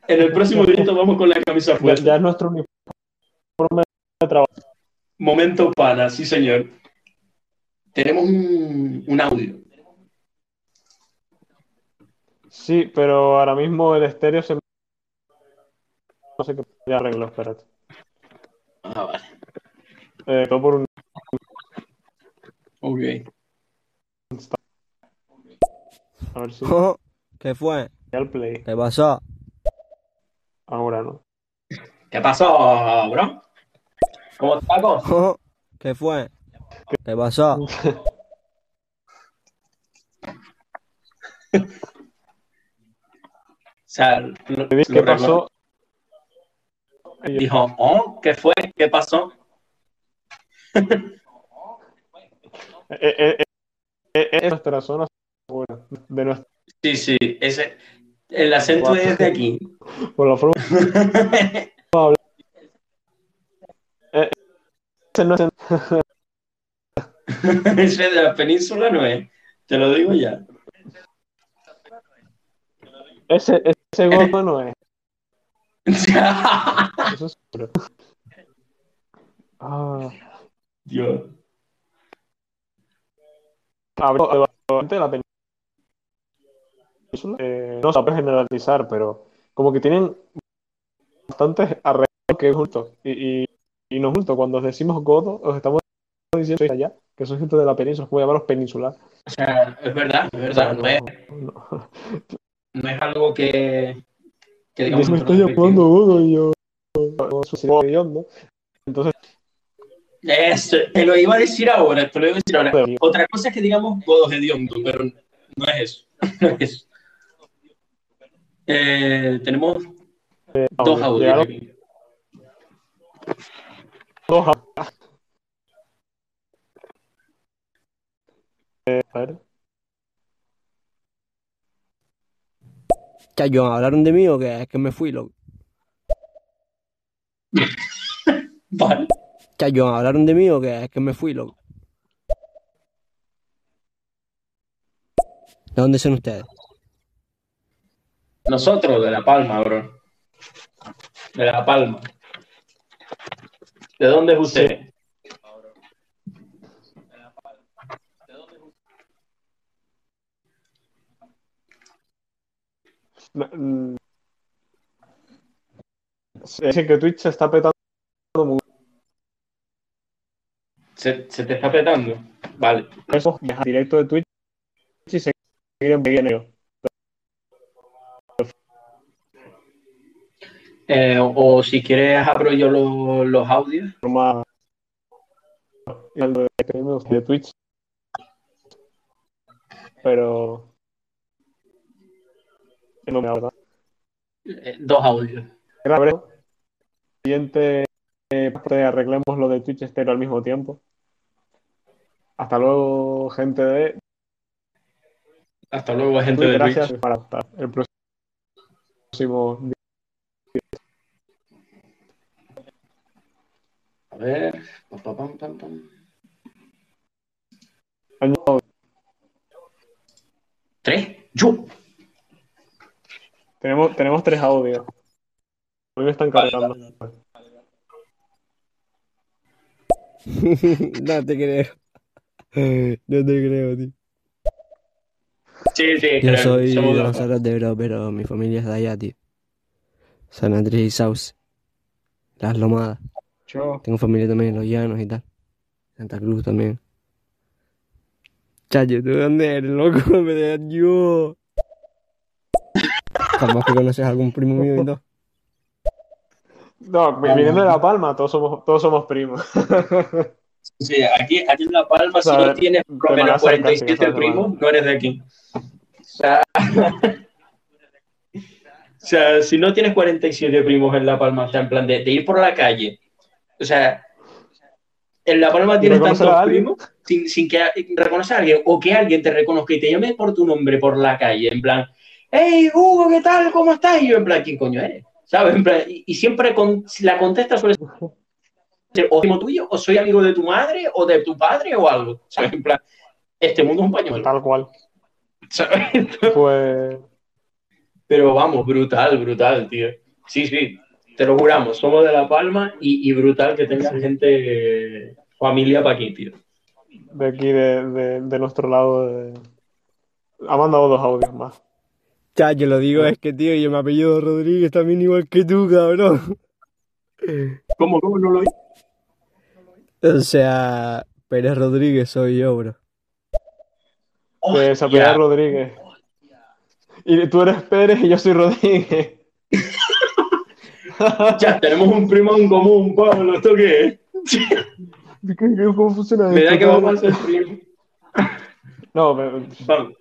en el próximo directo vamos con la camisa puesta. Ya es nuestro uniforme trabajo. Momento pana, sí señor. Tenemos un, audio. Sí, pero ahora mismo el estéreo se... No sé qué arreglo, espérate. Ah, vale. Eh, todo por un... Ok. A ver si... ¿Qué fue? play. ¿Qué pasó? Ahora no. ¿Qué pasó, bro? ¿Cómo estás? ¿Qué fue? ¿Qué pasó? o sea, lo, ¿Qué pasó? Dijo, oh, ¿qué fue? ¿Qué pasó? eh, eh, eh, eh, nuestra zona de nuestra... Sí, sí, ese, el acento es de aquí. Por la forma Ese no es. Ese de la península no es. Te lo digo ya. Ese, ese gordo no es. Eso es. Ah. Dios. Hablo de la península. Eh, no se puede generalizar, pero como que tienen bastantes arreglos que es justo. Y, y y no justo cuando decimos godo, os estamos diciendo allá, que son gente de la península, como llamarlos peninsular. O sea, es verdad, es verdad, no, es, no, es algo que, que digamos. Me estoy llamando godo y yo. Entonces. Te lo iba a decir ahora, te lo iba a decir ahora. Otra cosa es que digamos godos hediondo, pero no es eso. No es eso. Eh, tenemos eh, dos audios. Eh, a ver. Chayo, ¿hablaron de mí o qué? Es que me fui, loco. vale. Chayo, ¿hablaron de mí o qué? Es que me fui, loco. ¿De dónde son ustedes? Nosotros, de La Palma, bro. De La Palma. ¿De dónde es usted? Mm, es que Twitch se está petando mucho. ¿Se, te está petando? Vale. Eso, directo de Twitch y se bien Eh, o si quieres abro yo los, los audios. de Twitch. Pero no me verdad. Eh, dos audios. Siguiente eh, arreglemos lo de Twitch estero al mismo tiempo. Hasta luego, gente de. Hasta luego, gente de Gracias Twitch. para el próximo. A ver. Pam, pam, pam, ¿Tres? ¡Yo! Tenemos, tenemos tres audios. A mí me están cargando. no te creo. No te creo, tío. Sí, sí, Yo soy de González de Bro, pero mi familia es de allá, tío. San Andrés y Sauce. Las Lomadas. Yo. Tengo familia también en Los Llanos y tal. Santa Cruz también. Chayo, ¿tú dónde eres, loco? Me dejas yo. Capaz que conoces a algún primo mío y todo. No, viniendo de La Palma, todos somos, todos somos primos. Sí, aquí, aquí en La Palma, si no tienes por lo menos 47 primos, no eres de aquí. O sea, o sea, si no tienes 47 primos en La Palma, o sea, en plan de, de ir por la calle, o sea, en La Palma tienes tantos primos sin, sin que reconocer a alguien o que alguien te reconozca y te llame por tu nombre por la calle, en plan, hey Hugo, ¿qué tal? ¿Cómo estás? Y yo en plan, ¿quién coño eres? ¿Sabes? y, siempre con, la contesta suele ser o primo tuyo, o soy amigo de tu madre, o de tu padre, o algo. ¿Sabes? En plan, este mundo es un pañuelo. Tal cual. ¿Sabes? Pues... Pero vamos, brutal, brutal, tío. Sí, sí, te lo juramos, somos de La Palma y, brutal que tenga gente, familia para aquí, tío. De aquí, de, de nuestro lado, ha mandado dos audios más. Ya, yo lo digo, es que, tío, yo me apellido Rodríguez también igual que tú, cabrón. ¿Cómo, cómo no lo vi? O sea, Pérez Rodríguez soy yo, bro. Pues apellido Rodríguez. Y tú eres Pérez y yo soy Rodríguez. ya, tenemos un primo en común, Pablo, ¿esto qué es? ¿Cómo funciona Me da que vamos a ser primos. No, pero... Vamos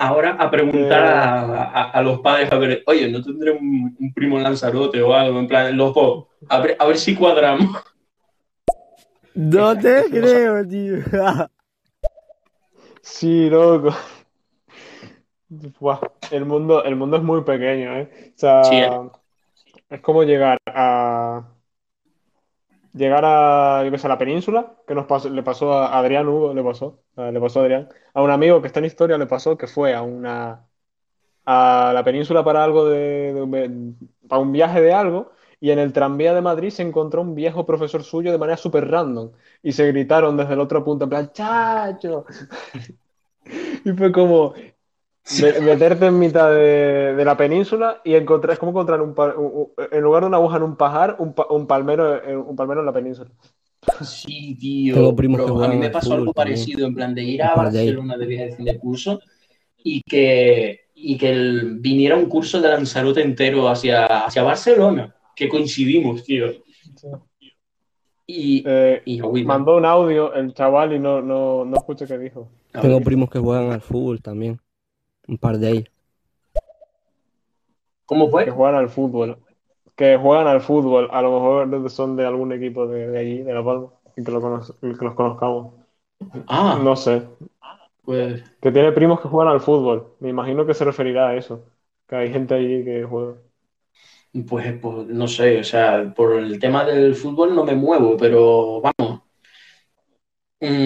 ahora a preguntar a, a, los padres, a ver, oye, ¿no tendré un, primo Lanzarote o algo? En plan, los dos, a ver, a ver si cuadramos. No te creo, tío. sí, loco. el, mundo, el mundo es muy pequeño, ¿eh? O sea, eh. es como llegar a llegar a, yo a la península, que nos pasó, le pasó a Adrián Hugo, le pasó, le pasó a Adrián, a un amigo que está en historia le pasó que fue a una a la península para algo de, para un viaje de algo y en el tranvía de Madrid se encontró un viejo profesor suyo de manera súper random y se gritaron desde el otro punto en plan chacho y fue como meterte en mitad de, la península y encontrar, es como encontrar un, en lugar de una aguja en un pajar, un, palmero, eh, un palmero en la península. Sí, tío. a mí me pasó algo parecido, en plan de ir a Barcelona de viaje de curso y que, y que viniera un curso de Lanzarote entero hacia, hacia Barcelona, que coincidimos, tío. Y, eh, mandó un audio el chaval y no, no, no escuché qué dijo. Tengo primos que juegan al fútbol también. Un par de ellos. ¿Cómo fue? Que juegan al fútbol. Que juegan al fútbol. A lo mejor son de algún equipo de, allí, de La Palma. Y que, lo que los conozcamos. Ah. No sé. Pues... Que tiene primos que juegan al fútbol. Me imagino que se referirá a eso. Que hay gente allí que juega. Pues, pues no sé, o sea, por el tema del fútbol no me muevo, pero vamos. Mm,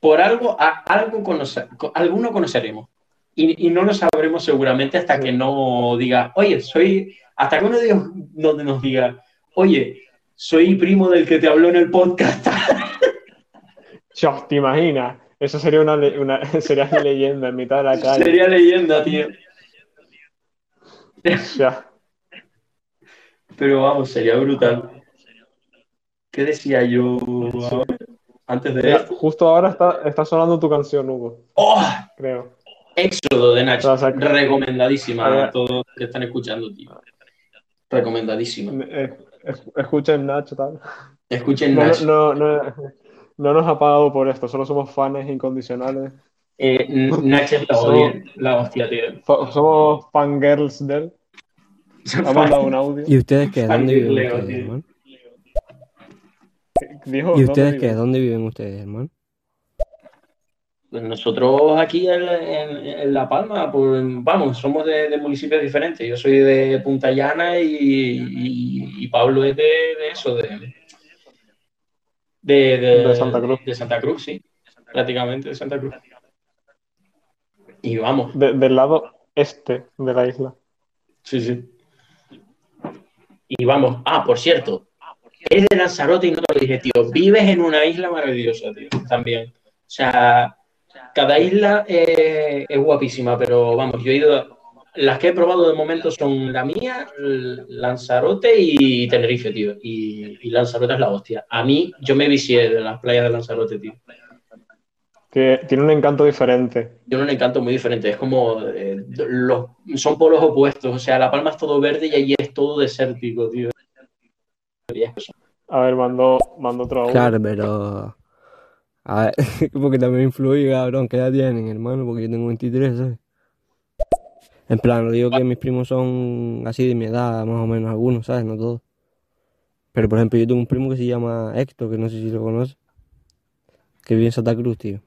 por algo, algo conocer, alguno conoceremos y, no lo sabremos seguramente hasta que no diga, oye, soy, hasta que uno diga, no nos diga, oye, soy primo del que te habló en el podcast. Yo, ¿te imaginas? Eso sería una, una sería leyenda en mitad de la calle. Sería leyenda, tío. Ya. Pero vamos, sería brutal. ¿Qué decía yo antes de esto? Justo ahora está, está sonando tu canción, Hugo. ¡Oh! Recomendadísima. Eh, escuchen Nacho, tal. Escuchen no, Nacho. No, no, no, nos ha pagado por esto, solo somos fans incondicionales. Eh, Nacho es la, la hostia, tío. Somos fangirls de él. Ha mandado un audio. ¿Y ustedes qué? ¿Dónde viven ustedes, hermano? ¿Y ustedes qué? ¿Dónde viven ustedes, hermano? Pues nosotros aquí en, La Palma, pues, vamos, somos de, municipios diferentes. Yo soy de Punta Llana y, Pablo es de, eso, de, de, Santa Cruz. De Santa Cruz, sí, prácticamente de Santa Cruz. Y vamos. del lado este de la isla. Sí, sí. Y vamos, ah, por cierto, eres de Lanzarote y no te lo dije, tío. Vives en una isla maravillosa, tío, también. O sea, cada isla es guapísima, pero vamos, yo he ido. Las que he probado de momento son la mía, Lanzarote y Tenerife, tío. Y, Lanzarote es la hostia. A mí, yo me vicié de las playas de Lanzarote, tío. Que tiene un encanto diferente. Tiene un encanto muy diferente. Es como. Eh, los, son polos opuestos. O sea, La Palma es todo verde y allí es todo desértico, tío. A ver, mando, mando otro audio. Claro, pero. A ver, porque también influye, cabrón. ¿Qué edad tienen, hermano? Porque yo tengo 23, ¿sabes? En plan, no digo que mis primos son así de mi edad, más o menos algunos, ¿sabes? No todos. Pero por ejemplo, yo tengo un primo que se llama Héctor, que no sé si lo conoce. Que vive en Santa Cruz, tío.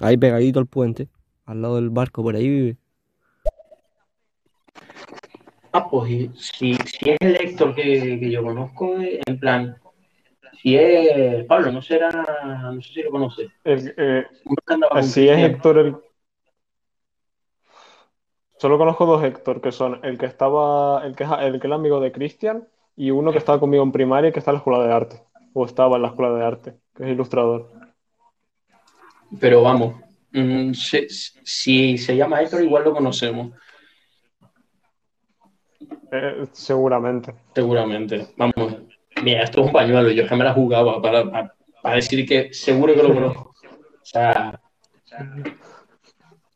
Ahí pegadito al puente, al lado del barco, por ahí vive. Ah, pues si, si es el Héctor que, que yo conozco, en plan, si es Pablo, no será, no sé si lo conoce. Eh, si es Héctor el... Solo conozco dos Héctor, que son el que estaba, el que, el que es amigo de Cristian y uno que estaba conmigo en primaria y que está en la escuela de arte. O estaba en la escuela de arte, que es ilustrador. Pero vamos, mm, si, se llama Héctor, igual lo conocemos. Eh, seguramente. Seguramente. Vamos, mira, esto es un pañuelo, yo que me la jugaba para, decir que seguro que lo conozco. O sea,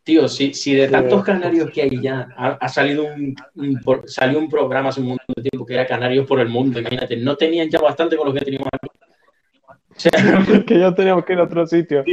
tío, si, si de tantos canarios que hay ya ha, salido un, salió un programa hace un montón de tiempo que era Canarios por el mundo, imagínate, no tenían ya bastante con lo que teníamos aquí. Que ya teníamos que ir a otro sitio.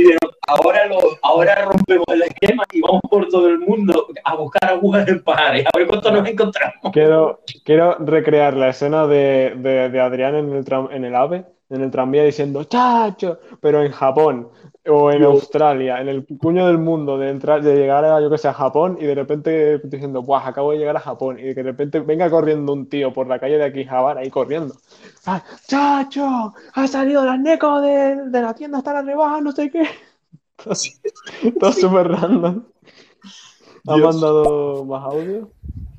ahora, lo, ahora rompemos el esquema y vamos por todo el mundo a buscar agujas en pares, a ver cuánto nos encontramos. Quiero, quiero recrear la escena de, de, de Adrián en el, en el AVE, en el tranvía diciendo chacho, pero en Japón o en Australia, en el cuño del mundo, de entrar, de llegar a, yo que sé, a Japón y de repente diciendo, Buah, acabo de llegar a Japón y de que de repente venga corriendo un tío por la calle de aquí, Jabar, ahí corriendo. ¡Ah, ¡Chacho! ¡Ha salido la neco de, de la tienda hasta la rebaja, no sé qué! Todo súper random. ¿Ha mandado más audio?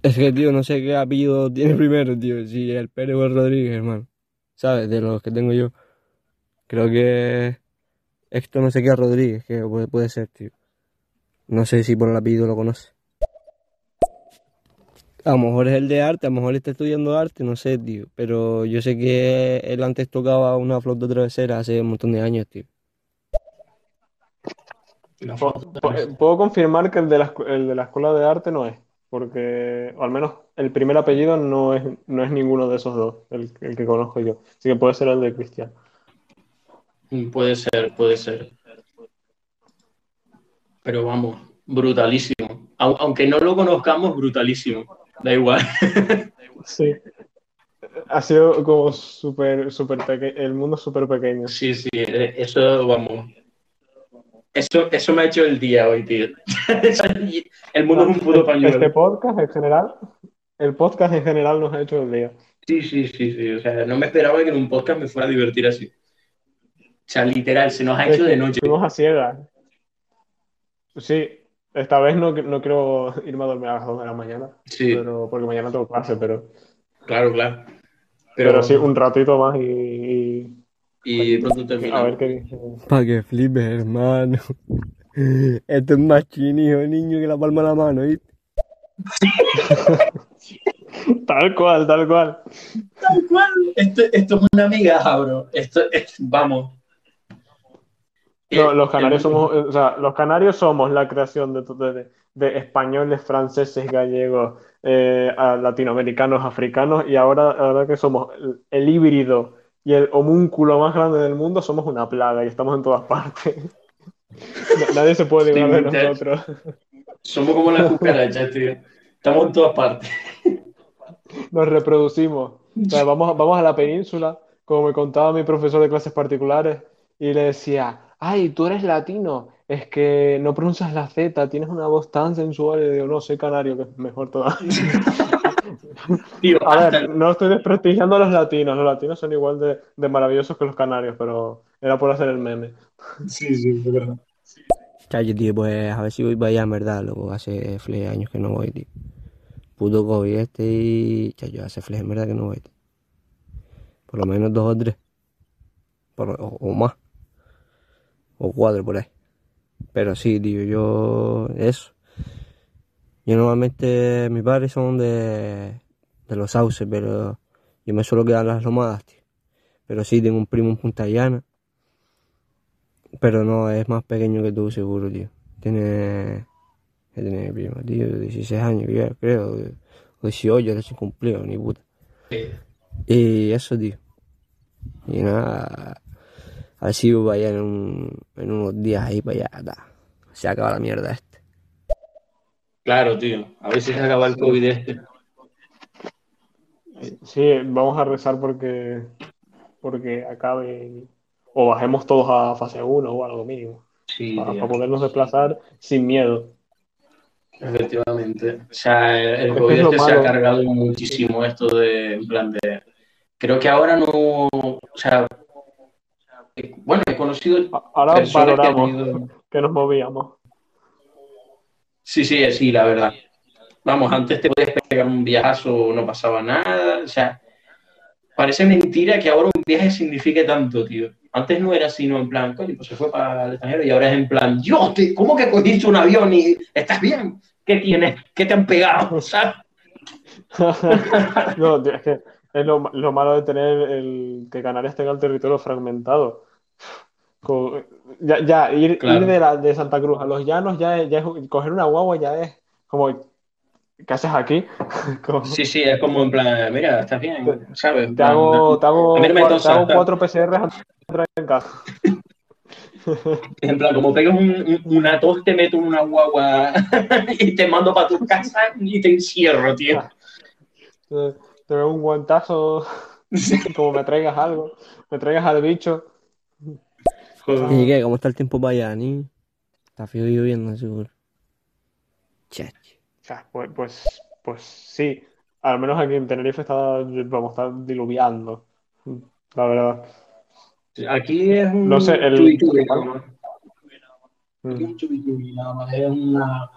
Es que, tío, no sé qué apellido tiene primero, tío. Si el Pérez o el Rodríguez, hermano. ¿Sabes? De los que tengo yo. Creo que esto no sé qué Rodríguez, que puede, ser, tío. No sé si por el apellido lo conoce. A lo mejor es el de arte, a lo mejor está estudiando arte, no sé, tío. Pero yo sé que él antes tocaba una flauta travesera hace un montón de años, tío. Puedo confirmar que el de, la, el de la escuela de arte no es, porque al menos el primer apellido no es, no es ninguno de esos dos, el, el que conozco yo. Así que puede ser el de Cristian. Puede ser, puede ser. Pero vamos, brutalísimo. Aunque no lo conozcamos, brutalísimo. Da igual. Sí. Ha sido como súper, súper pequeño, el mundo súper pequeño. Sí, sí, eso, vamos. Eso, eso me ha hecho el día hoy, tío. el mundo es un puto pañuelo. Este podcast en general, el podcast en general nos ha hecho el día. Sí, sí, sí, sí. O sea, no me esperaba que en un podcast me fuera a divertir así. O sea, literal, se nos ha hecho de noche. Fuimos a ciegas. Sí, esta vez no, no quiero irme a dormir a las 2 de la mañana. Sí. Pero, porque mañana tengo clase, pero. Claro, claro. Pero, sí, un ratito más y. Y, pronto terminamos. A ver qué dice. Para que flipes, hermano. Esto es más chinijo, niño, que la palma de la mano, ¿viste? tal cual, tal cual. Tal cual. Esto, esto es una amiga, bro. Esto es, vamos. Los canarios somos, o sea, los canarios somos la creación de, de, españoles, franceses, gallegos, eh, latinoamericanos, africanos, y ahora, ahora que somos el, híbrido y el homúnculo más grande del mundo, somos una plaga y estamos en todas partes. Nadie se puede librar de nosotros. Somos como las cucarachas, tío. Estamos en todas partes. Nos reproducimos. vamos, vamos a la península, como me contaba mi profesor de clases particulares, y le decía, ay, tú eres latino, es que no pronuncias la Z, tienes una voz tan sensual, y digo, no, soy canario, que es mejor todavía. a ver, no estoy desprestigiando a los latinos, los latinos son igual de, maravillosos que los canarios, pero era por hacer el meme. Sí, sí, es verdad. Chayo, tío, pues a ver si voy para allá, en verdad, luego hace fle años que no voy, tío. Puto COVID este y... Chayo, hace fle en verdad que no voy, tío. Por lo menos dos o tres. o más o cuatro por ahí. Pero sí, tío, yo. Eso. Yo normalmente. Mis padres son de. de los sauces, pero. Yo me suelo quedar en las lomadas, tío. Pero sí, tengo un primo en Punta Llana. Pero no, es más pequeño que tú, seguro, tío. Tiene. ¿Qué tiene mi primo, tío? 16 años, creo. O 18, recién cumplido, ni puta. Y eso, tío. Y nada Así vaya en, un, en unos días ahí para allá. Se acaba la mierda este. Claro, tío. A ver si se acaba el COVID este. Sí, vamos a rezar porque, porque acabe o bajemos todos a fase 1 o algo mínimo. Sí, para, podernos desplazar sin miedo. Efectivamente. O sea, el, COVID este se ha cargado muchísimo esto de, en plan de... Creo que ahora no... O sea, bueno, he conocido. Ahora valoramos que, nos movíamos. Sí, sí, sí, la verdad. Vamos, antes te podías pegar un viajazo, no pasaba nada. O sea, parece mentira que ahora un viaje signifique tanto, tío. Antes no era así, no en plan, coño, pues se fue para el extranjero y ahora es en plan, yo, ¿cómo que cogiste un avión y estás bien? ¿Qué tienes? ¿Qué te han pegado? no, es que es lo, lo, malo de tener el que Canarias tenga el territorio fragmentado ya, ya ir, ir de, la, de, Santa Cruz a los llanos, ya, ya es, coger una guagua ya es como, ¿qué haces aquí? Sí, sí, es como en plan, mira, estás bien, ¿sabes? Te hago, te hago, te hago cuatro PCR antes de entrar en casa. En plan, como pegas un, una tos, te meto en una guagua y te mando para tu casa y te encierro, tío. Te, te veo un guantazo, como me traigas algo, me traigas al bicho. ¿Y qué? ¿Cómo está el tiempo para allá, ni? Está frío y lloviendo, seguro. Chach. Pues, pues, pues sí. Al menos aquí en Tenerife está, vamos, está diluviando. La verdad. Aquí es un. No sé, el. Aquí es un chubi nada más. Es una,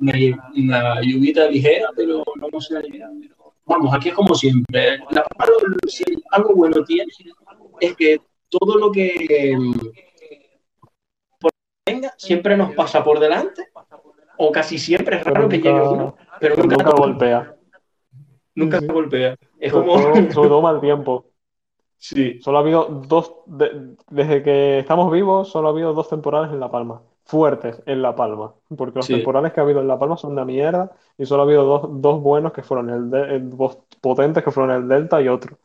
una, una lluvita ligera, pero no sé. Vamos, aquí es como siempre. La, si algo bueno tiene es que todo lo que venga siempre nos pasa por delante, o casi siempre es raro que llegue uno, pero nunca, golpea. Nunca se golpea. Es como. Sobre todo mal tiempo. Sí. Solo ha habido dos. desde que estamos vivos, solo ha habido dos temporales en La Palma. Fuertes en La Palma. Porque los temporales que ha habido en La Palma son una mierda. Y solo ha habido dos, dos buenos que fueron el, el, dos potentes que fueron el Delta y otro.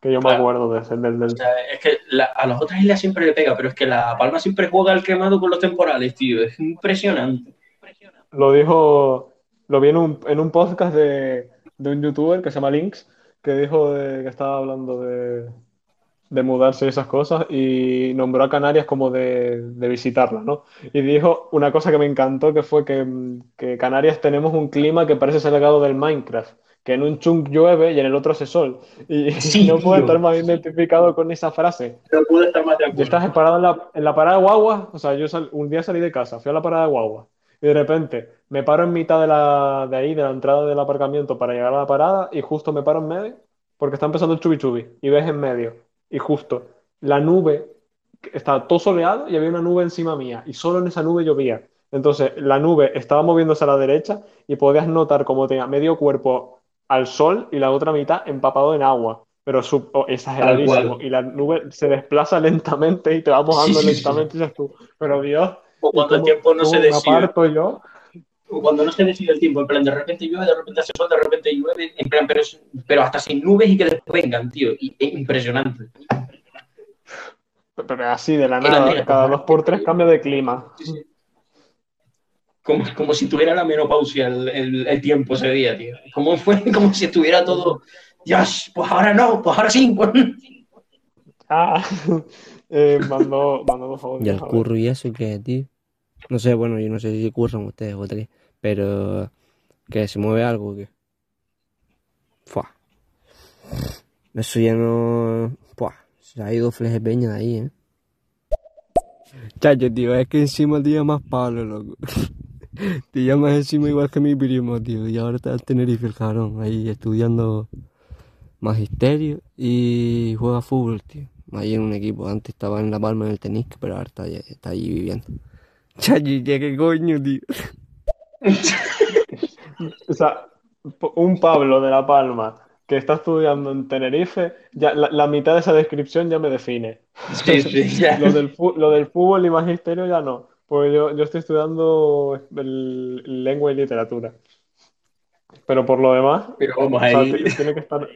Que yo me acuerdo de ese del, del... es que a las otras islas siempre le pega, pero es que La Palma siempre juega al quemado con los temporales, tío. Es impresionante. Lo dijo, lo vi en un, en un podcast de, de un youtuber que se llama Links, que dijo de, que estaba hablando de, de mudarse y esas cosas y nombró a Canarias como de, de, visitarla, ¿no? Y dijo una cosa que me encantó, que fue que, que Canarias tenemos un clima que parece ser legado del Minecraft que en un chunk llueve y en el otro hace sol. Y no puedo estar más identificado con esa frase. No puedo estar más de acuerdo. Estás parado en la, en la parada de guagua, o sea, yo un día salí de casa, fui a la parada de guagua, y de repente me paro en mitad de, la, de ahí, de la entrada del aparcamiento para llegar a la parada, y justo me paro en medio, porque está empezando el chubi chubi, y ves en medio, y justo la nube, estaba todo soleado y había una nube encima mía, y solo en esa nube llovía. Entonces, la nube estaba moviéndose a la derecha y podías notar como tenía medio cuerpo al sol y la otra mitad empapado en agua. pero sub, oh, exageradísimo. Y la nube se desplaza lentamente y te va mojando lentamente y dices tú, pero Dios. O cuando el tiempo no se decide. yo? O cuando no se decide el tiempo, en plan, de repente llueve, de repente hace sol, de repente llueve, en plan, pero, pero hasta sin nubes y que después vengan, tío. Y, es impresionante. Pero así, de la nada, cada dos por tres cambia de clima. Como, como, si tuviera la menopausia el, el, tiempo ese día, tío. Como fue, como si estuviera todo, Dios, pues ahora no, pues ahora sí. Pues. Ah, eh, mandó, mandó favor. ¿Y el curro y eso qué, tío? No sé, bueno, yo no sé si curran ustedes o qué, pero que se mueve algo que. Fua. Eso ya no. Fua. Se ha ido Fleje Peña de ahí, eh. Chacho, tío, es que encima te llamas Pablo, loco. te llamas encima igual que mi primo, tío. Y ahora está en Tenerife, el cabrón, ahí estudiando magisterio y juega fútbol, tío. Ahí en un equipo. Antes estaba en La Palma en el tenis, pero ahora está, está ahí viviendo. Chachi, ¿qué coño, tío? o sea, un Pablo de La Palma que está estudiando en Tenerife, ya la, mitad de esa descripción ya me define. Sí, sí, Lo, del, lo del fútbol y magisterio ya no. Pues yo, yo estoy estudiando lengua y literatura. Pero por lo demás, Pero vamos ahí. tiene que estar,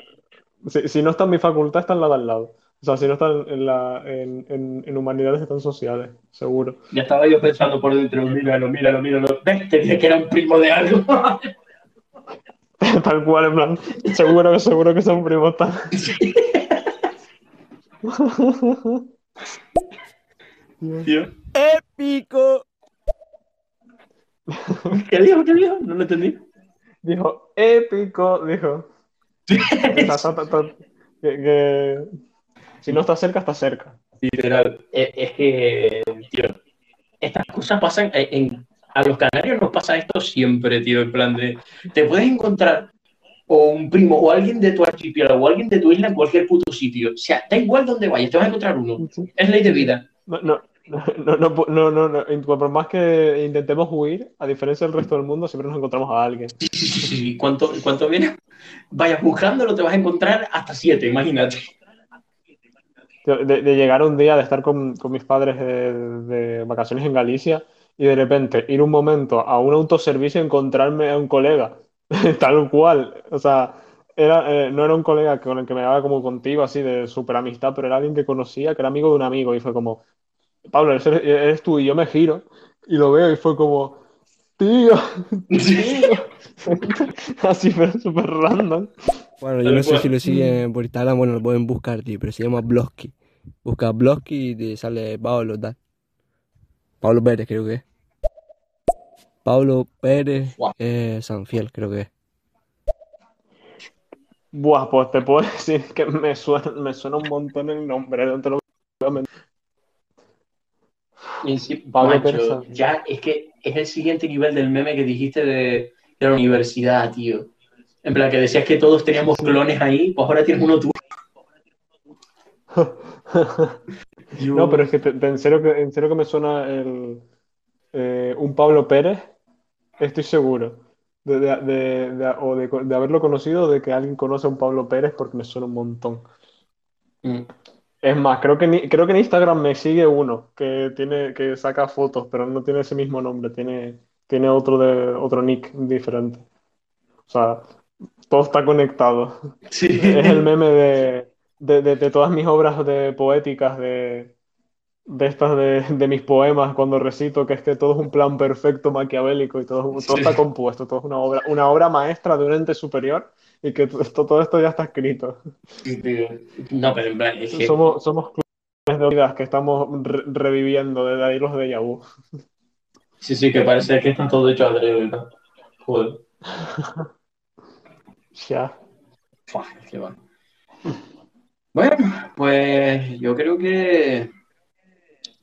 si, no está en mi facultad, está en la de al lado. O sea, si no está en, la, en, en, humanidades, están sociales, seguro. Ya estaba yo pensando por dentro, míralo, míralo, míralo. ¿Ves? Te dije que era un primo de algo. Tal cual, en plan, seguro que seguro que son primos tal. ¡Épico! ¿Qué dijo? ¿Qué dijo? No lo entendí. Dijo, épico, dijo que, si no está cerca, está cerca. Literal. Es, que, tío, estas cosas pasan en, a los canarios nos pasa esto siempre, tío, en plan de, te puedes encontrar o un primo o alguien de tu archipiélago o alguien de tu isla en cualquier puto sitio. O sea, da igual dónde vayas, te vas a encontrar uno. Es ley de vida. No, no, no, no, no, no, no, por más que intentemos huir, a diferencia del resto del mundo, siempre nos encontramos a alguien. Sí, sí, sí, Cuanto, cuanto vienes, vayas buscándolo, te vas a encontrar hasta siete, imagínate. De, llegar un día, de estar con, con mis padres de, vacaciones en Galicia y de repente ir un momento a un autoservicio y encontrarme a un colega, tal cual. O sea, era, eh, no era un colega con el que me daba como contigo, así de súper amistad, pero era alguien que conocía, que era amigo de un amigo y fue como, Pablo, eres, tú y yo me giro y lo veo y fue como, tío, tío. Así fue súper random. Bueno, yo no sé si lo siguen por Instagram, bueno, lo pueden buscar, tío, pero se llama Blosky. Busca Blosky y te sale Pablo, tal. Pablo Pérez, creo que es. Pablo Pérez eh, Sanfiel, creo que es. Buah, pues te puedo decir que me suena, me suena un montón el nombre, no te lo Pablo ya es que es el siguiente nivel del meme que dijiste de, la universidad, tío. En plan, que decías que todos teníamos clones ahí, pues ahora tienes uno tú. no, pero es que en, serio que en serio que me suena el, eh, un Pablo Pérez, estoy seguro. De, de, o de, haberlo conocido, de que alguien conoce a un Pablo Pérez, porque me suena un montón. Mm. Es más, creo que, creo que en Instagram me sigue uno que tiene, que saca fotos, pero no tiene ese mismo nombre, tiene, tiene otro de, otro nick diferente. O sea, todo está conectado. Sí. Es el meme de, todas mis obras de poéticas, de, de estas de, mis poemas cuando recito, que es que todo es un plan perfecto maquiavélico y todo, todo está compuesto, todo es una obra, una obra maestra de un ente superior y que esto, todo esto ya está escrito. No, pero en plan, es que... Somos, somos de vidas que estamos reviviendo desde ahí los de Yahoo. Sí, sí, que parece que están todos hechos adrede, ¿verdad? Joder. ya. qué bueno. Bueno, pues yo creo que,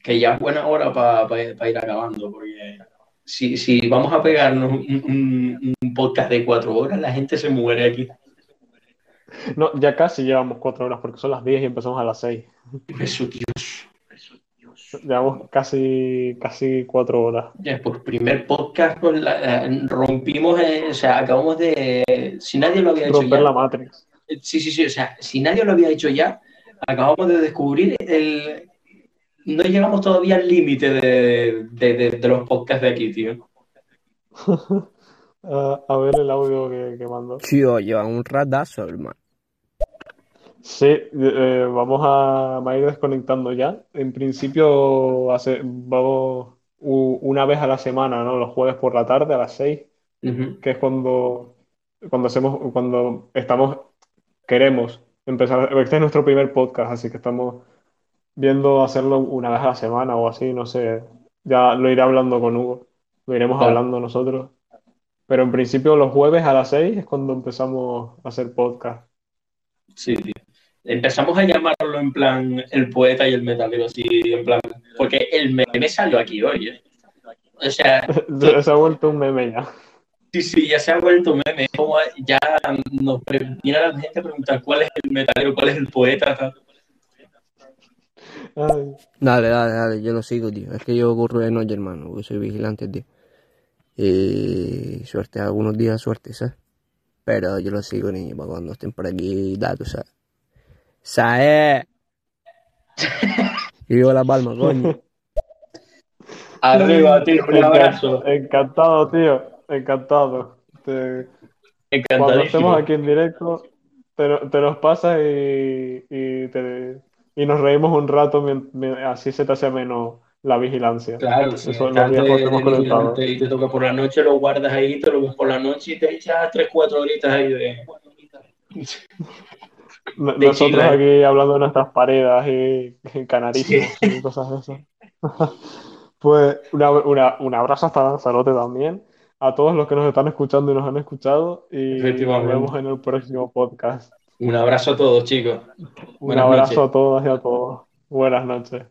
que ya es buena hora para ir acabando, porque si, si vamos a pegarnos un, podcast de cuatro horas, la gente se muere aquí. No, ya casi llevamos cuatro horas porque son las diez y empezamos a las seis. Eso, Dios. Llevamos casi, casi cuatro horas. Ya, por primer podcast pues, rompimos, eh, o sea, acabamos de. Si nadie lo había hecho. Romper la Matrix. Sí, sí, sí. O sea, si nadie lo había hecho ya, acabamos de descubrir el. No llegamos todavía al límite de, los podcasts de aquí, tío. a ver el audio que, que mandó. Tío, lleva un radazo, hermano. Sí, eh, vamos a, ir desconectando ya. En principio, hace, vamos una vez a la semana, ¿no? Los jueves por la tarde a las 6, que es cuando, cuando hacemos, cuando estamos, queremos empezar. Este es nuestro primer podcast, así que estamos viendo hacerlo una vez a la semana o así, no sé. Ya lo iré hablando con Hugo, lo iremos hablando nosotros. Pero en principio los jueves a las 6 es cuando empezamos a hacer podcast. Sí, tío empezamos a llamarlo en plan el poeta y el metalero, así, en plan, porque el meme salió aquí hoy, ¿eh? O sea... se ha vuelto un meme ya. Sí, sí, ya se ha vuelto un meme. Como ya nos viene la gente a preguntar cuál es el metalero, cuál es el poeta, Dale, dale, dale, yo lo sigo, tío. Es que yo ocurro de noche, hermano, porque soy vigilante, tío. Y suerte, algunos días suerte, ¿sabes? Pero yo lo sigo, niño, para cuando estén por aquí datos, ¿sabes? Sae. y vivo La Palma, coño. Arriba, tío, un abrazo. Encantado, tío. Encantado. Te... Cuando estemos aquí en directo, te, te nos pasas y, y, te, y, nos reímos un rato, así se te hace menos la vigilancia. Claro, sí, Eso Y te toca por la noche, lo guardas ahí, te lo ves por la noche y te echas 3-4 horitas ahí de. Nosotros aquí hablando de nuestras paredes y, canarísimos y cosas de esas. pues un abrazo hasta Lanzarote también. A todos los que nos están escuchando y nos han escuchado. Y nos vemos en el próximo podcast. Un abrazo a todos, chicos. un abrazo a todos y a todos. Buenas noches.